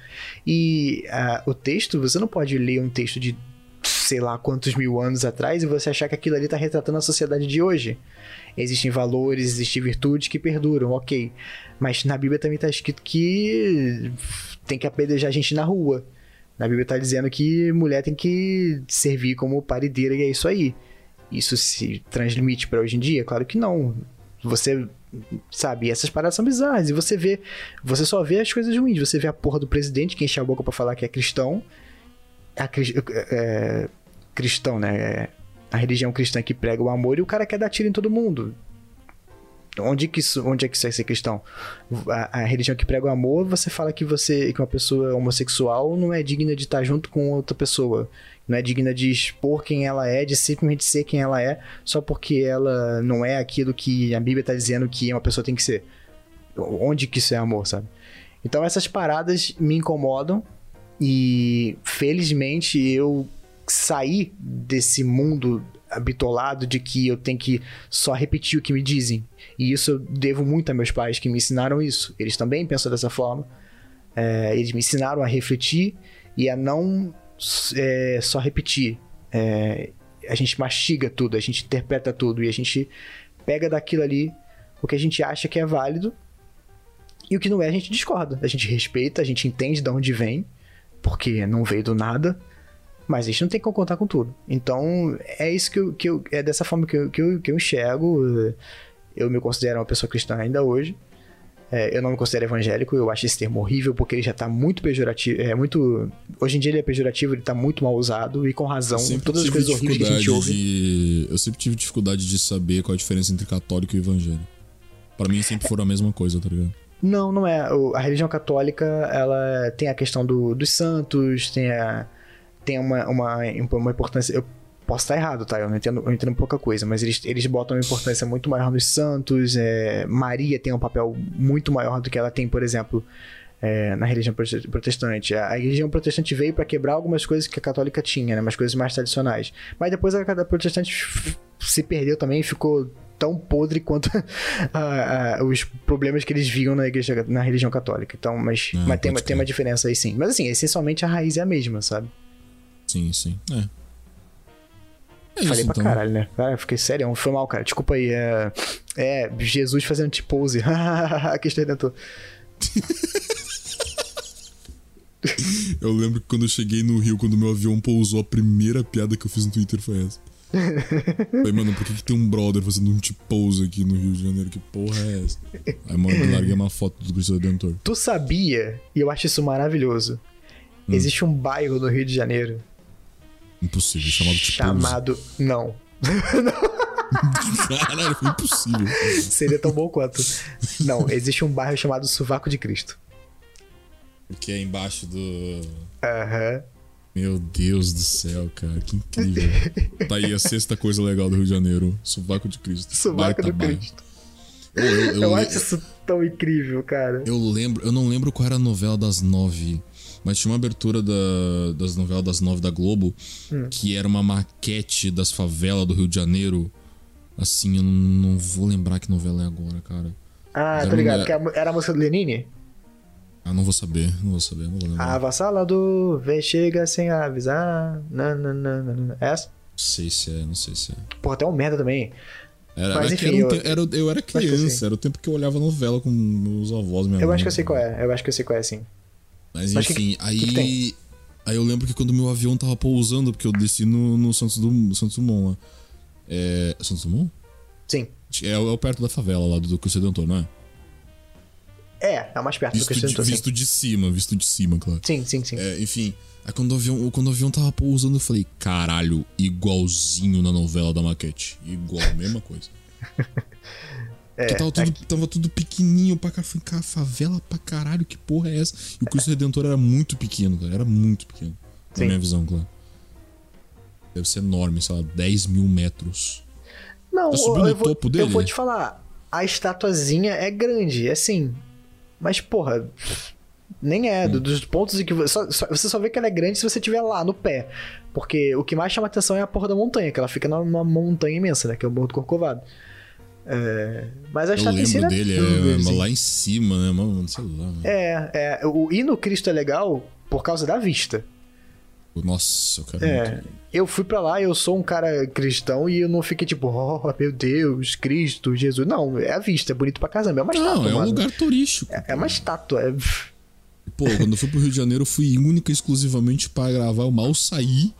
E uh, o texto, você não pode ler um texto de sei lá quantos mil anos atrás e você achar que aquilo ali está retratando a sociedade de hoje. Existem valores, existem virtudes que perduram, ok. Mas na Bíblia também está escrito que tem que apedrejar a gente na rua. Na Bíblia está dizendo que mulher tem que servir como parideira e é isso aí. Isso se transmite para hoje em dia? Claro que não. Você sabe, essas paradas são bizarras. E você vê, você só vê as coisas ruins. Você vê a porra do presidente que enche a boca para falar que é cristão. A, é, cristão, né? É, a religião cristã que prega o amor e o cara quer dar tiro em todo mundo. Onde, que isso, onde é que isso é ser cristão? A, a, religião que prega o amor, você fala que você que uma pessoa homossexual não é digna de estar junto com outra pessoa. Não é digna de expor quem ela é, de simplesmente ser quem ela é, só porque ela não é aquilo que a Bíblia está dizendo que uma pessoa tem que ser. Onde que isso é amor, sabe? Então essas paradas me incomodam e felizmente eu sair desse mundo habitolado de que eu tenho que só repetir o que me dizem. E isso eu devo muito a meus pais que me ensinaram isso. Eles também pensam dessa forma. É, eles me ensinaram a refletir e a não é, só repetir. É, a gente mastiga tudo, a gente interpreta tudo e a gente pega daquilo ali o que a gente acha que é válido e o que não é a gente discorda. A gente respeita, a gente entende de onde vem, porque não veio do nada mas a gente não tem como contar com tudo. Então, é isso que eu, que eu é dessa forma que eu, que eu, que eu enxergo. Eu me considero uma pessoa cristã ainda hoje. É, eu não me considero evangélico, eu acho esse termo horrível porque ele já tá muito pejorativo. É muito. Hoje em dia ele é pejorativo, ele tá muito mal usado e com razão. Todas as coisas horríveis que a gente ouve. De... Eu sempre tive dificuldade de saber qual a diferença entre católico e evangélico. Pra mim sempre foram a mesma coisa, tá ligado? Não, não é. A religião católica, ela tem a questão do, dos santos, tem, a, tem uma, uma, uma importância. Eu posso estar errado, tá? Eu não entendo, eu entendo pouca coisa, mas eles, eles botam uma importância muito maior nos santos. é, Maria tem um papel muito maior do que ela tem, por exemplo, é, na religião prote- protestante. A, a religião protestante veio para quebrar algumas coisas que a católica tinha, né? Umas coisas mais tradicionais. Mas depois a, a protestante se perdeu também e ficou tão podre quanto a- a- os problemas que eles viam na igreja na religião católica. Então, mas, Ah, mas tem, tem uma diferença aí sim. Mas assim, essencialmente a raiz é a mesma, sabe? Sim, sim. É. É Falei isso, pra então. caralho, né? Cara, eu fiquei sério, foi mal, cara. Desculpa aí. É, é Jesus fazendo T-pose. Cristo Redentor. Eu lembro que quando eu cheguei no Rio, quando meu avião pousou, a primeira piada que eu fiz no Twitter foi essa. Falei, mano, por que, que tem um brother fazendo um T-pose aqui no Rio de Janeiro? Que porra é essa? Aí, mano, eu larguei uma foto do Cristo Redentor. Tu sabia, e eu acho isso maravilhoso, Hum. existe um bairro no Rio de Janeiro Impossível, chamado T-pose. chamado. Não. Caralho, foi impossível. Seria tão bom quanto. Não, existe um bairro chamado Sovaco de Cristo. Porque é embaixo do. Aham. Meu Deus do céu, cara, que incrível. tá aí a sexta coisa legal do Rio de Janeiro: Sovaco de Cristo. Do bairro. Cristo. Eu, eu, eu, Eu acho isso tão incrível, cara. eu lembro, eu não lembro qual era a novela das nove, mas tinha uma abertura da- das novelas das nove da Globo Hum. que era uma maquete das favelas do Rio de Janeiro. Assim, eu não, não vou lembrar que novela é agora, cara. Ah, tô ligado. é- Que a mu- era a música do Lenine? Ah, não vou saber, não vou saber, não vou lembrar. Avassalador, vem, chega sem avisar. Nananana. Essa? Não sei se é, não sei se é. Porra, até um merda também. Era, Mas, era enfim, era um eu- te- era- eu era eu criança, sei. era o tempo que eu olhava novela com meus avós, minha Eu mãe. acho que eu sei qual é. Eu acho que eu sei qual é, sim. Mas Mas que enfim, aí. que que aí eu lembro que quando meu avião tava pousando, porque eu desci no, no Santos, Dumont, Santos Dumont lá. É. Santos Dumont? Sim. É, é o perto da favela lá do, do Cristo Redentor, não é? É, é mais perto do Visto, que eu de, sinto, sim. visto de cima, visto de cima, claro. Sim, sim, sim. É, enfim, aí quando o, avião, quando o avião tava pousando, eu falei, caralho, igualzinho na novela da maquete. Igual, mesma coisa. É, Porque tava tudo, tava tudo pequenininho pra cá. Falei, cara, favela pra caralho, que porra é essa? E o Cristo Redentor era muito pequeno, cara. Era muito pequeno. Sim. Na minha visão, claro. Deve ser enorme, sei lá, 10 mil metros. Não, Eu subi no eu vou, topo dele? Eu vou te falar. A estatuazinha é grande, é sim. Mas, porra, nem é. Hum. do- Dos pontos em que você só, só- você só vê que ela é grande se você estiver lá, no pé. Porque o que mais chama atenção é a porra da montanha, que ela fica numa montanha imensa, né? Que é o Morro do Corcovado. É, mas a Eu lembro não é dele, tudo, é, assim. lá em cima, né? Mano, sei lá. mano. É, é. O, e no Cristo é legal por causa da vista. Nossa, eu quero É, muito. eu fui pra lá, eu sou um cara cristão e eu não fiquei tipo, oh meu Deus, Cristo, Jesus. Não, é a vista, é bonito pra caramba. É uma estátua, Não, é um mano. lugar turístico. É, é uma estátua. É... Pô, quando eu fui pro Rio de Janeiro, eu fui única e exclusivamente pra gravar. Eu mal saí.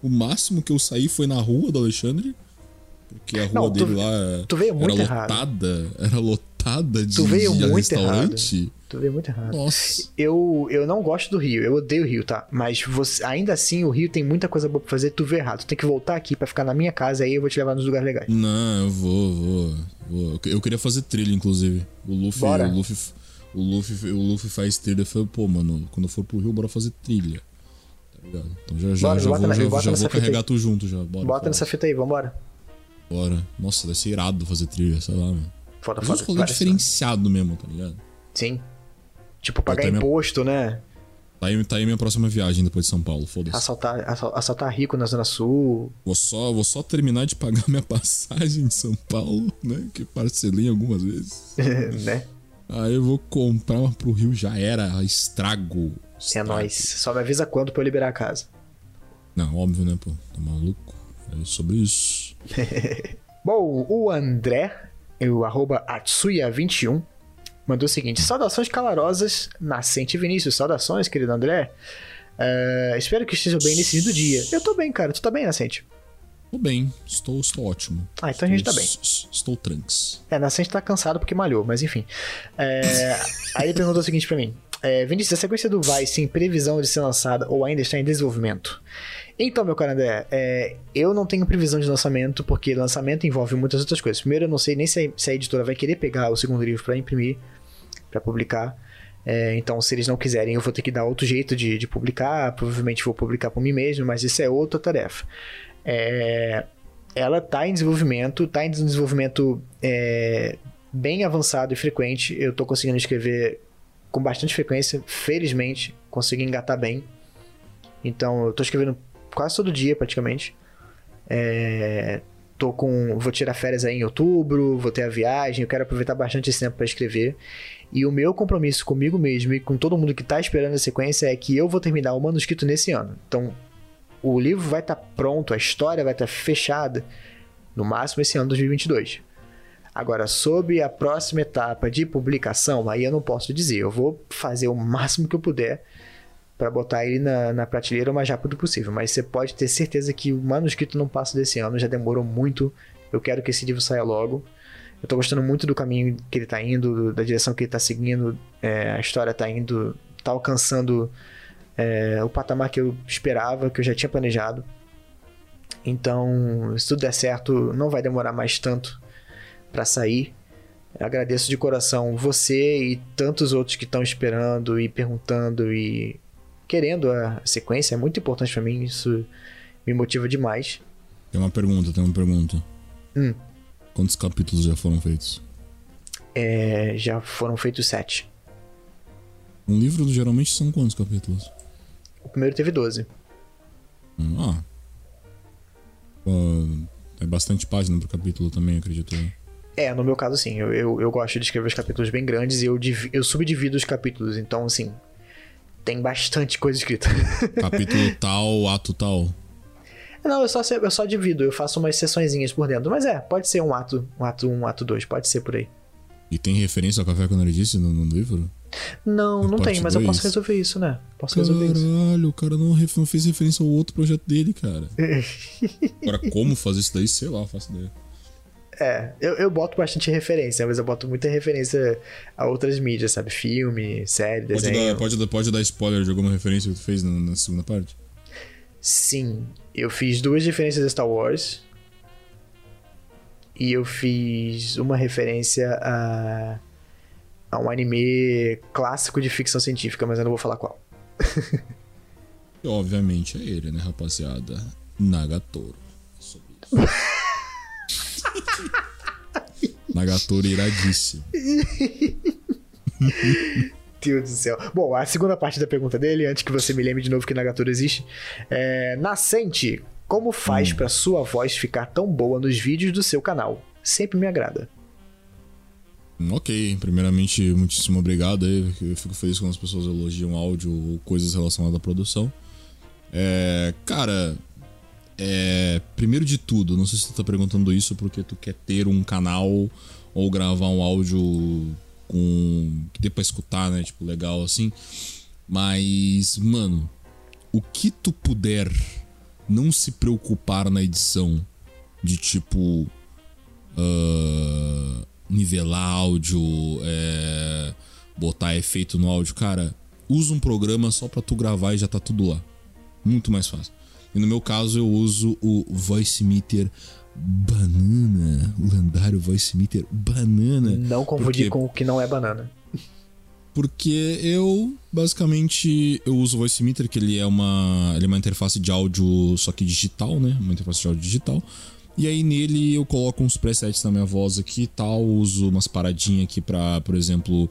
O máximo que eu saí foi na rua do Alexandre. Porque a rua Não, tu- dele lá tu veio muito era errado. lotada. Era lotada de, Tu veio de muito restaurante. Tu vê muito errado. Nossa. Eu, eu não gosto do Rio, eu odeio o Rio, tá? Mas você, ainda assim, o Rio tem muita coisa boa pra fazer, tu vê errado. Tu tem que voltar aqui pra ficar na minha casa, aí eu vou te levar nos lugares legais. Não, eu vou, vou, vou. Eu que- Eu queria fazer trilha, inclusive. O Luffy, Bora. o Luffy, o Luffy, o Luffy faz trilha. Eu falei, pô, mano, quando eu for pro Rio, bora fazer trilha. Tá ligado? Então já, já, Bora, já bota vou, na- já, já vou carregar aí. tu junto já. Bora. Bota foda. nessa fita aí, vambora. Bora. Nossa, deve ser irado fazer trilha, sei lá, mano. Foda, Mas uns foda. rolê Parece- diferenciado mesmo, tá ligado? Sim. Tipo, pagar minha- imposto, né? Tá aí, tá aí minha próxima viagem depois de São Paulo, foda-se. Assaltar, assal- assaltar rico na Zona Sul. Vou só, vou só terminar de pagar minha passagem de São Paulo, né? Que parcelei algumas vezes. né? Aí eu vou comprar uma pro Rio, já era, estrago. É Estrago. nóis. Só me avisa quando pra eu liberar a casa. Não, óbvio, né, pô? Tá maluco? É sobre isso. Bom, o André, o arroba Atsuya21, mandou o seguinte: Saudações calorosas, Nascente Vinícius. Saudações, querido André. É, espero que esteja bem nesse lindo dia. Eu tô bem, cara. Tu tá bem, Nascente? Tô bem, estou, estou ótimo. Ah, então a gente Estou- tá bem. Estou tranks. É, Nascente tá cansado porque malhou, mas enfim. É, aí ele perguntou o seguinte pra mim: É, Vinícius, a sequência do Vice em previsão de ser lançada ou ainda está em desenvolvimento? Então, meu caro é, eu não tenho previsão de lançamento, porque lançamento envolve muitas outras coisas. Primeiro, eu não sei nem se a, se a editora vai querer pegar o segundo livro para imprimir, para publicar. É, então, se eles não quiserem, eu vou ter que dar outro jeito de, de publicar. Provavelmente vou publicar por mim mesmo, mas isso é outra tarefa. É, ela está em desenvolvimento, está em desenvolvimento é, bem avançado e frequente. Eu estou conseguindo escrever com bastante frequência, felizmente, consegui engatar bem. Então, eu estou escrevendo quase todo dia, praticamente. É, tô com, vou tirar férias aí em outubro, vou ter a viagem, eu quero aproveitar bastante esse tempo para escrever. E o meu compromisso comigo mesmo e com todo mundo que está esperando a sequência é que eu vou terminar o manuscrito nesse ano. Então, o livro vai estar tá pronto, a história vai estar tá fechada no máximo esse ano 2022. Agora, sobre a próxima etapa de publicação, aí eu não posso dizer. Eu vou fazer o máximo que eu puder para botar ele na, na prateleira o mais rápido possível. Mas você pode ter certeza que o manuscrito não passa desse ano, já demorou muito. Eu quero que esse livro saia logo. Eu tô gostando muito do caminho que ele tá indo, da direção que ele tá seguindo. É, a história tá indo, tá alcançando é, o patamar que eu esperava, que eu já tinha planejado. Então, se tudo der certo, não vai demorar mais tanto para sair. Agradeço de coração você e tantos outros que estão esperando e perguntando e querendo a sequência. É muito importante para mim, isso me motiva demais. Tem uma pergunta, tem uma pergunta. Hum. Quantos capítulos já foram feitos? É, já foram feitos sete. Um livro geralmente são quantos capítulos? O primeiro teve 12. Hum, ah. é bastante página pro capítulo também, acredito. É, no meu caso, sim. Eu, eu, eu, gosto de escrever os capítulos bem grandes e eu, eu subdivido os capítulos. Então, assim, tem bastante coisa escrita. Capítulo tal, ato tal. Não, eu só, eu só divido, eu faço umas sessõezinhas por dentro. Mas é, pode ser um ato, um ato 1, um ato 2, pode ser por aí. E tem referência ao café quando ele disse no, no livro? Não, não tem, mas dois? eu posso resolver isso, né? Posso Caralho, resolver isso. Caralho, o cara não, não fez referência ao outro projeto dele, cara. Agora, como fazer isso daí, sei lá, faço ideia. É, eu, eu boto bastante referência, mas eu boto muita referência a outras mídias, sabe? Filme, série, pode desenho. Dar, pode, dar, pode dar spoiler de alguma referência que tu fez na, na segunda parte? Sim, eu fiz duas referências a Star Wars. E eu fiz uma referência a, a um anime clássico de ficção científica, mas eu não vou falar qual. obviamente é ele, né, rapaziada? Nagatoro. Sobre isso. Nagatoro iradíssimo. Deus do céu. Bom, a segunda parte da pergunta dele, antes que você me lembre de novo que Nagatoro existe. É, Nascente, como faz hum. para sua voz ficar tão boa nos vídeos do seu canal? Sempre me agrada. Ok, primeiramente, muitíssimo obrigado. Eu fico feliz quando as pessoas elogiam áudio ou coisas relacionadas à produção. É, cara, é, primeiro de tudo, não sei se tu tá perguntando isso porque tu quer ter um canal ou gravar um áudio com que dê pra escutar, né? Tipo, legal assim. Mas, mano, o que tu puder não se preocupar na edição de tipo uh, nivelar áudio, é, botar efeito no áudio, cara, usa um programa só pra tu gravar e já tá tudo lá. Muito mais fácil. E no meu caso eu uso o Voice Meter Banana, o lendário Voice Meter Banana. Não confundir porque... com o que não é banana. Porque eu, basicamente, eu uso o Voice Meter, que ele é uma, ele é uma interface de áudio, só que digital, né? Uma interface de áudio digital. E aí nele eu coloco uns presets na minha voz aqui e tal, uso umas paradinhas aqui pra, por exemplo,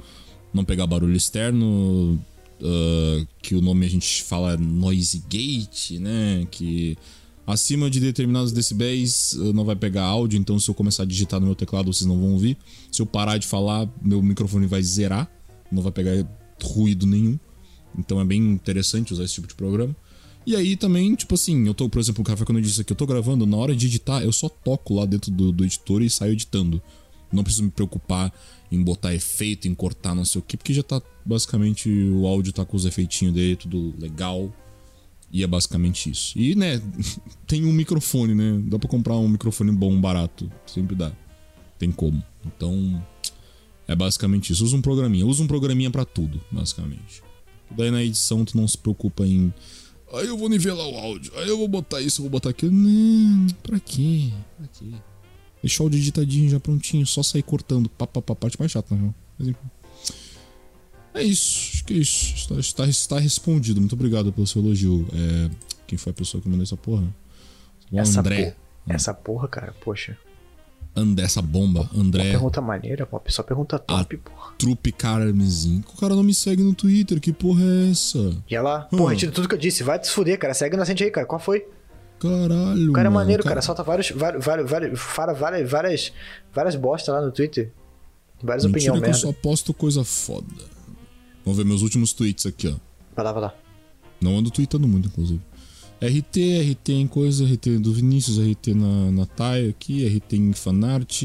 não pegar barulho externo, uh, que o nome a gente fala noise gate, né? Que acima de determinados decibéis uh, não vai pegar áudio, então se eu começar a digitar no meu teclado vocês não vão ouvir. Se eu parar de falar, meu microfone vai zerar, não vai pegar ruído nenhum. Então é bem interessante usar esse tipo de programa. E aí também, tipo assim, eu tô, por exemplo, o café quando eu disse que eu tô gravando, na hora de editar, eu só toco lá dentro do, do editor e saio editando. Não preciso me preocupar em botar efeito, em cortar não sei o que, porque já tá basicamente o áudio tá com os efeitinhos dele, tudo legal. E é basicamente isso. E, né, tem um microfone, né? Dá pra comprar um microfone bom, barato. Sempre dá. Tem como. Então, É basicamente isso. Usa um programinha. Usa um programinha pra tudo, basicamente. Daí na edição tu não se preocupa em. Aí eu vou nivelar o áudio. Aí eu vou botar isso, eu vou botar aquilo. Não, pra quê? Pra quê? Deixar o áudio editadinho já prontinho, só sair cortando. Pá, pá, pá, parte mais chata, na real. Mas enfim. É isso, acho que é isso. Está, está, está respondido. Muito obrigado pelo seu elogio. É, quem foi a pessoa que mandou essa porra? O Essa, André. por- essa porra, cara, poxa. André, essa bomba. Uma André pergunta maneira, pô. Só pergunta top, Ah. porra. Trupe Carmesim. O cara não me segue no Twitter, que porra é essa? E ela, Hum. porra, retira tudo que eu disse. Vai te fuder, cara. Segue na gente aí, cara. Qual foi? Caralho. O cara é mano, maneiro, cara. Solta vários, vários, vários, fala várias, várias, várias bosta lá no Twitter. Várias Mentira opiniões que eu só posto coisa foda. Vamos ver meus últimos tweets aqui, ó. Vai lá, vai lá. Não ando tweetando muito, inclusive. RT, RT em coisa, RT do Vinícius, RT na, na Thay aqui, RT em fanart.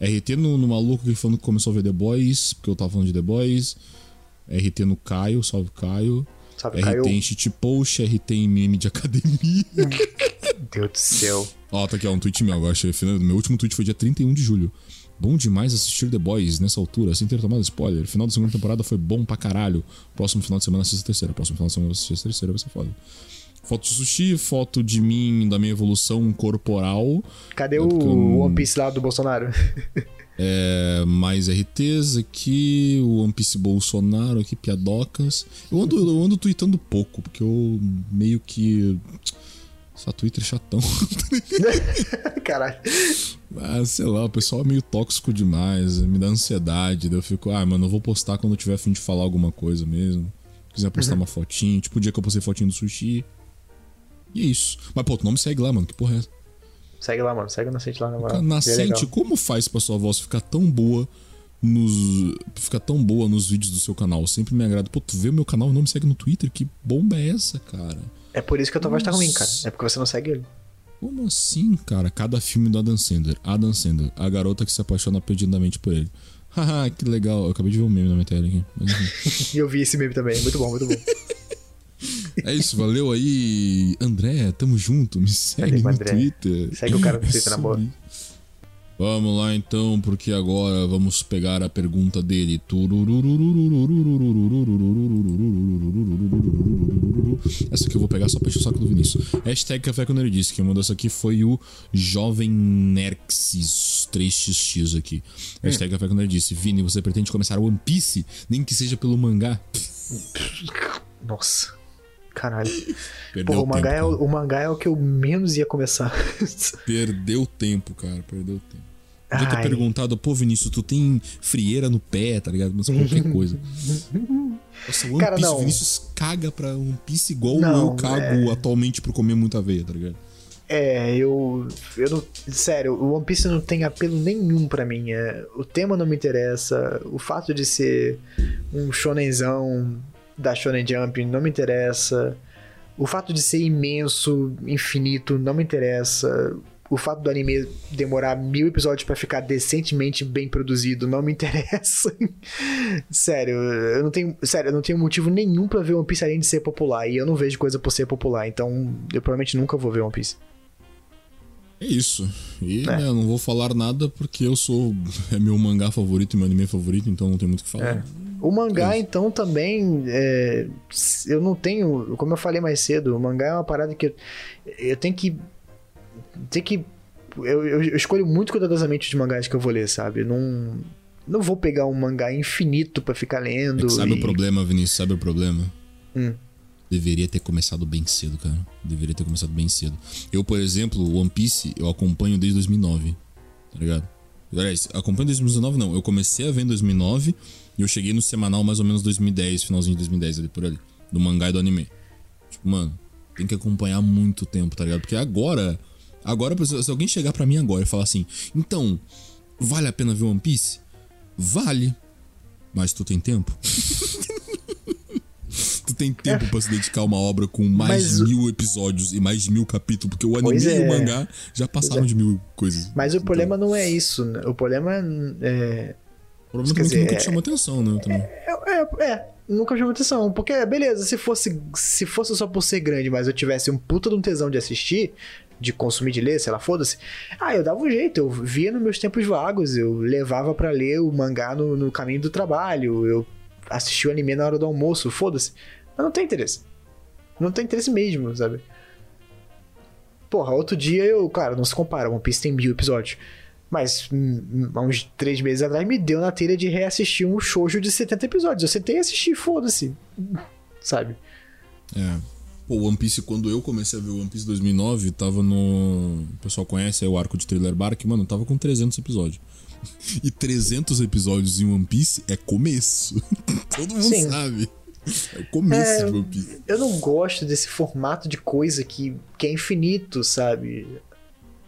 RT no, no maluco que falando que começou a ver The Boys, porque eu tava falando de The Boys. RT no Caio, salve Caio. Sabe, RT caiu. em shitpost, RT em meme de academia. Meu Deus do céu. Ó, tá aqui, ó, um tweet meu agora. achei. Meu último tweet foi dia 31 de julho. Bom demais assistir The Boys nessa altura, sem ter tomado spoiler. Final da segunda temporada foi bom pra caralho. Próximo final de semana assista a terceira. Próximo final de semana assista a terceira, vai ser foda. Foto de sushi, foto de mim, da minha evolução corporal. Cadê É o eu- One Piece lá do Bolsonaro? É, mais RTs aqui, o One Piece Bolsonaro aqui, piadocas. Eu ando, eu ando tweetando pouco, porque eu meio que. Essa Twitter é chatão. Caralho. Ah, sei lá, o pessoal é meio tóxico demais, me dá ansiedade. Daí eu fico, ah, mano, eu vou postar quando eu tiver afim de falar alguma coisa mesmo. Se quiser postar uma fotinho, tipo o dia que eu postei fotinho do sushi. E é isso. Mas, pô, tu não me segue lá, mano, que porra é essa? Segue lá, mano. Segue o Nascente lá na moral. Nascente, como faz pra sua voz ficar tão boa nos. ficar tão boa nos vídeos do seu canal? Sempre me agrada. Pô, tu vê o meu canal e não me segue no Twitter? Que bomba é essa, cara? É por isso que a tua voz tá ruim, cara. Nossa. É porque você não segue ele. Como assim, cara? Cada filme do Adam Sandler. Adam Sandler, a garota que se apaixona perdidamente por ele. Haha, que legal. Eu acabei de ver um meme na minha tela aqui. Mas. E eu vi esse meme também. Muito bom, muito bom. é isso, valeu aí. André, tamo junto. Me segue Valeu, no André. Twitter. Segue o cara no É Twitter, na boa. Vamos lá então, porque agora vamos pegar a pergunta dele. Essa aqui eu vou pegar só pra encher o saco do Vinícius. Hashtag Café quando ele disse. Quem mandou essa aqui foi o Jovem Nerxis 3xx aqui. Hashtag Café quando ele disse. Vini, você pretende começar One Piece? Nem que seja pelo mangá? Nossa. Caralho. Perdeu Pô, o tempo. mangá, é cara. o, mangá é o que eu menos ia começar. Perdeu tempo, cara. Perdeu tempo. Podia ter Ai. perguntado, pô, Vinícius, tu tem frieira no pé, tá ligado? Mas qualquer coisa. Nossa, One Cara, Piece, não. Vinícius caga pra One Piece igual Não, eu cago atualmente por comer muita aveia, tá ligado? É, eu. Eu não. Sério, o One Piece não tem apelo nenhum pra mim. É, o tema não me interessa. O fato de ser um shonenzão da Shonen Jump não me interessa. O fato de ser imenso, infinito, não me interessa. O fato do anime demorar mil episódios pra ficar decentemente bem produzido não me interessa. sério, eu não tenho, sério, eu não tenho motivo nenhum pra ver One Piece além de ser popular e eu não vejo coisa por ser popular, então eu provavelmente nunca vou ver One Piece. É isso. E É. né, eu não vou falar nada porque eu sou. É meu mangá favorito e meu anime favorito, então não tem muito o que falar. É. O mangá, É. então, também. é, eu não tenho. Como eu falei mais cedo, o mangá é uma parada que eu, eu tenho que. Tem que. Eu, eu- escolho muito cuidadosamente os mangás que eu vou ler, sabe? Eu não. Não vou pegar um mangá infinito pra ficar É lendo. que sabe e- o problema, Vinícius? Sabe o problema? Hum. Deveria ter começado bem cedo, cara. Deveria ter começado bem cedo. Eu, por exemplo, One Piece, eu acompanho desde 2009. Tá ligado? Aliás, acompanho desde 2019, não. Eu comecei a ver em 2009 e eu cheguei no semanal mais ou menos 2010, finalzinho de 2010, ali por ali. Do mangá e do anime. Tipo, mano, tem que acompanhar muito tempo, tá ligado? Porque agora. Agora, se alguém chegar pra mim agora e falar assim, então, vale a pena ver One Piece? Vale. Mas tu tem tempo? tu tem tempo pra se dedicar a uma obra com mais de mil episódios e mais de mil capítulos, porque o anime Pois e é. o mangá já passaram é. de mil coisas. Mas o Então, problema não é isso. né? O problema é. O problema quer dizer, nunca é- te chamou atenção, né? Também. É, é, é, nunca chamou atenção. Porque, beleza, se fosse, se fosse só por ser grande, mas eu tivesse um puta de um tesão de assistir, de consumir, de ler, sei lá, foda-se. Ah, eu dava um jeito, eu via nos meus tempos vagos, eu levava pra ler o mangá no, no caminho do trabalho, eu assistia o anime na hora do almoço, foda-se. Mas não tem interesse. Não tem interesse mesmo, sabe? Porra, outro dia eu, claro, não se compara, One Piece tem mil episódios. Mas hum, há uns três meses atrás me deu na telha de reassistir um shoujo de 70 episódios. Eu sentei e assisti, foda-se. Sabe? É. Pô, One Piece, quando eu comecei a ver One Piece 2009, tava no. O pessoal conhece aí o arco de Thriller Bark, mano, tava com 300 episódios. E 300 episódios em One Piece é começo. Todo mundo Sim. sabe. É o começo É, de One Piece. Eu não gosto desse formato de coisa que, que é infinito, sabe?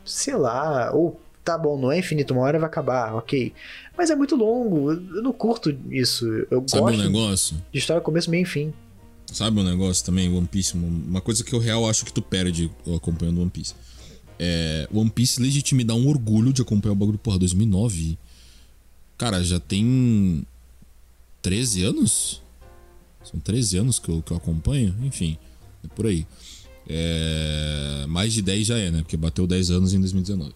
Sei lá, ou tá bom, não é infinito, uma hora vai acabar, ok. Mas é muito longo, eu não curto isso. Eu Sabe um gosto negócio? de história começo, meio e fim. Sabe um negócio também, One Piece? Uma, uma coisa que eu real acho que tu perde acompanhando One Piece. É, One Piece legit me dá um orgulho de acompanhar o bagulho, porra, 2009. Cara, já tem 13 anos? São 13 anos que eu, que eu acompanho? Enfim, é por aí. É, mais de 10 já é, né? Porque bateu 10 anos em 2019.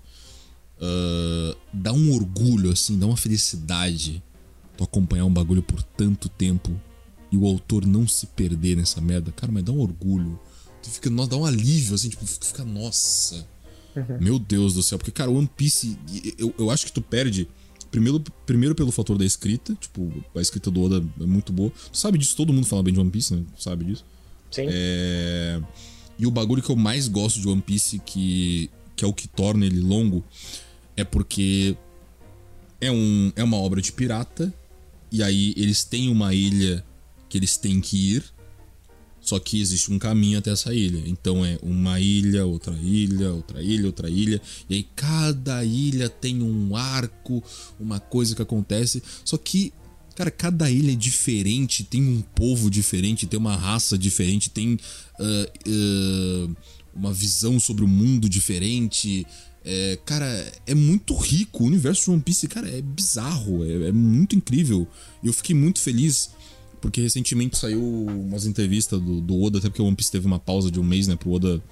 Ah, dá um orgulho, assim, dá uma felicidade tu acompanhar um bagulho por tanto tempo e o autor não se perder nessa merda. Cara, mas dá um orgulho. Tu fica, nossa, dá um alívio, assim, tipo, tu fica, nossa. Meu Deus do céu. Porque, cara, One Piece, eu, eu acho que tu perde. Primeiro, primeiro pelo fator da escrita, tipo, a escrita do Oda é muito boa. Tu sabe disso, todo mundo fala bem de One Piece, né? Tu sabe disso. Sim. É... E o bagulho que eu mais gosto de One Piece, que, que é o que torna ele longo, é porque é, um, é uma obra de pirata, e aí eles têm uma ilha que eles têm que ir, só que existe um caminho até essa ilha. Então é uma ilha, outra ilha, outra ilha, outra ilha. E aí cada ilha tem um arco, uma coisa que acontece. Só que, cara, cada ilha é diferente, tem um povo diferente, tem uma raça diferente, tem ah, ah, uma visão sobre o mundo diferente. É, cara, é muito rico. O universo de One Piece, cara, é bizarro, é, é muito incrível. E eu fiquei muito feliz porque recentemente saiu umas entrevistas do, do Oda, até porque o One Piece teve uma pausa de um mês, né? Pro Oda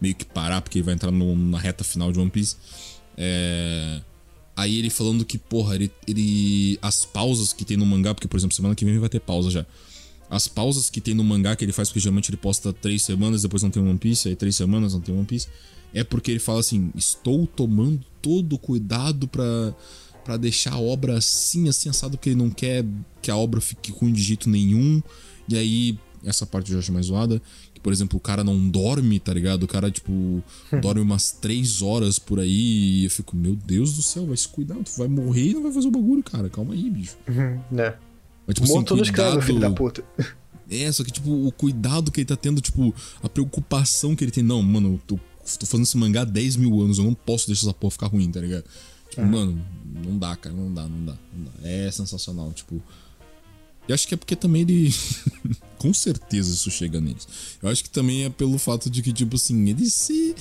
meio que parar, porque ele vai entrar no- na reta final de One Piece. É, Aí ele falando que, porra, ele, ele. As pausas que tem no mangá, porque, por exemplo, semana que vem vai ter pausa já. As pausas que tem no mangá que ele faz, porque geralmente ele posta três semanas, depois não tem One Piece, aí três semanas não tem One Piece. É porque ele fala assim: estou tomando todo o cuidado pra, pra deixar a obra assim, assim, assado, porque ele não quer que a obra fique ruim de jeito nenhum. E aí, essa parte eu já acho mais zoada. Que, por exemplo, o cara não dorme, tá ligado? O cara, tipo, dorme umas três horas por aí. E eu fico, meu Deus do céu, vai se cuidar, tu vai morrer e não vai fazer o bagulho, cara. Calma aí, bicho. Né? Mas, tipo, Morto assim, cuidado- filho da puta. é, só que, tipo, o cuidado que ele tá tendo, tipo, a preocupação que ele tem. Não, mano, eu tô, fazendo esse mangá há 10 mil anos, eu não posso deixar essa porra ficar ruim, tá ligado? Tipo, mano, não dá, cara, não dá, não dá, não dá. É sensacional, tipo. E acho que é porque também ele. Com certeza isso chega neles. Eu acho que também é pelo fato de que, tipo assim, ele se.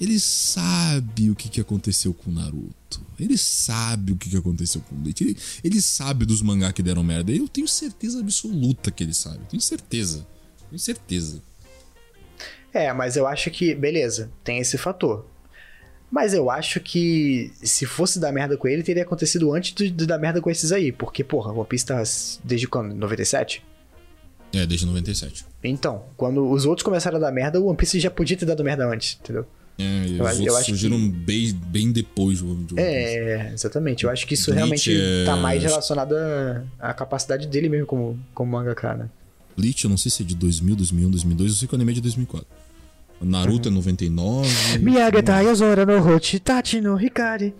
Ele sabe o que, que aconteceu com o Naruto. Ele sabe o que, que aconteceu com o Bleach. Ele, ele sabe dos mangá que deram merda. Eu tenho certeza absoluta que ele sabe. Tenho certeza. Tenho certeza. É, mas eu acho que, beleza, tem esse fator. Mas eu acho que se fosse dar merda com ele, teria acontecido antes de, de dar merda com esses aí. Porque, porra, One Piece tá desde quando? 97? É, desde 97. Então, quando os outros começaram a dar merda, o One Piece já podia ter dado merda antes, entendeu? É, Eu os eu outros surgiram bem, bem depois do do- É, exatamente. Eu acho que isso Bleach realmente é- tá mais relacionado à, à capacidade dele mesmo como, como mangaka, né? Bleach, eu não sei se é de 2000, 2001, 2002. Eu sei que o anime é de 2004. Naruto é 99. Miyageta Yozora no Hochi Tachi no Hikari.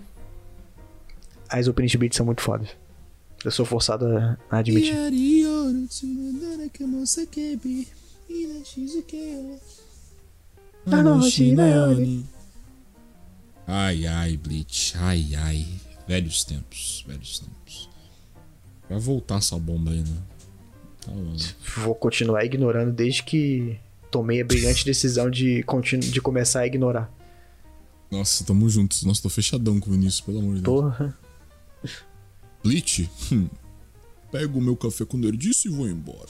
As openings de beats são muito fodas. Eu sou forçado a, a admitir. Ai, ai, Bleach. Ai, ai. Velhos tempos. Velhos tempos. Vai voltar essa bomba aí, né? Tá. Vou continuar ignorando desde que tomei a brilhante decisão de, de começar a ignorar. Nossa, tamo juntos. Nossa, tô fechadão com o Vinícius, pelo amor de Deus. Porra. Bleach? Hum. Pego o meu café com nerdice e vou embora.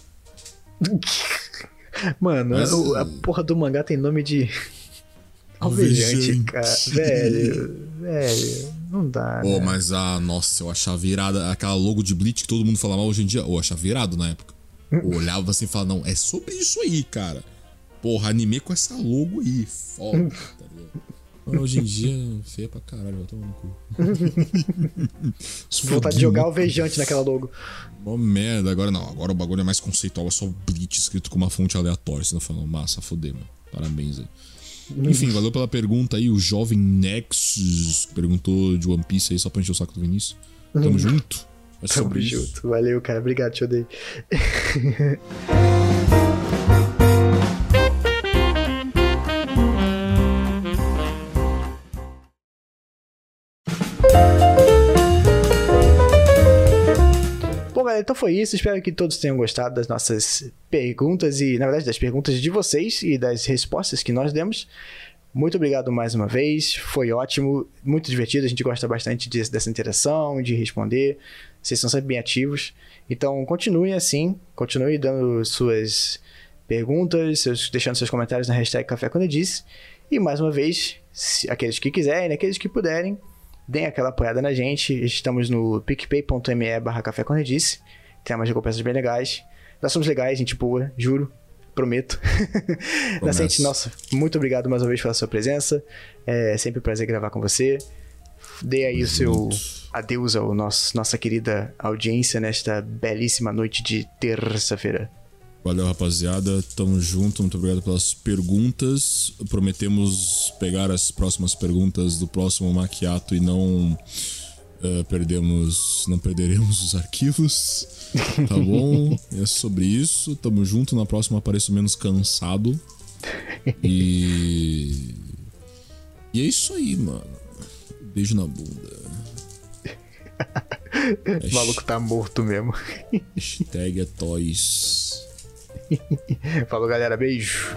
Mano, Mas, a uh, porra do mangá tem nome de. Alvejante, cara. Velho, velho. Não dá. Pô, né? mas a. Nossa, eu achava irada. Aquela logo de Bleach que todo mundo fala mal hoje em dia. Eu achava irado na época. Eu olhava assim e falava, não, é sobre isso aí, cara. Porra, anime com essa logo aí. Foda, tá ligado? Mas hoje em dia, feia pra caralho, vai tomar no cu. Vontade de jogar mó- alvejante naquela logo. Mó merda. Agora não, agora o bagulho é mais conceitual, é só Bleach escrito com uma fonte aleatória. Você tá falando, massa, foder, mano. Parabéns aí. Enfim, valeu pela pergunta aí, o jovem Nexus perguntou de One Piece aí só pra encher o saco do Vinícius. Tamo junto. É Tamo sobre isso. junto. Valeu, cara. Obrigado, te odeio. Então foi isso. Espero que todos tenham gostado das nossas perguntas e, na verdade, das perguntas de vocês e das respostas que nós demos. Muito obrigado mais uma vez. Foi ótimo, muito divertido. A gente gosta bastante de- dessa interação, de responder. Vocês são sempre bem ativos. Então, continue assim. Continue dando suas perguntas, seus- deixando seus comentários na hashtag Café Quando Disse. E mais uma vez, se- aqueles que quiserem, aqueles que puderem, deem aquela apoiada na gente. Estamos no picpay.me barra café eu disse. Tem umas recompensas bem legais. Nós somos legais, gente boa, juro. Prometo. Nascente, nossa, muito obrigado mais uma vez pela sua presença. É sempre um prazer gravar com você. Dê aí o seu adeus ao nosso, nossa querida audiência nesta belíssima noite de terça-feira. Valeu, rapaziada. Tamo junto. Muito obrigado pelas perguntas. Prometemos pegar as próximas perguntas do próximo maquiato e não eh, perdemos, não perderemos os arquivos. Tá bom? É sobre isso. Tamo junto. Na próxima apareço menos cansado. E e é isso aí, mano. Beijo na bunda. O maluco tá morto mesmo. Hashtag é toys. Falou, galera. Beijo.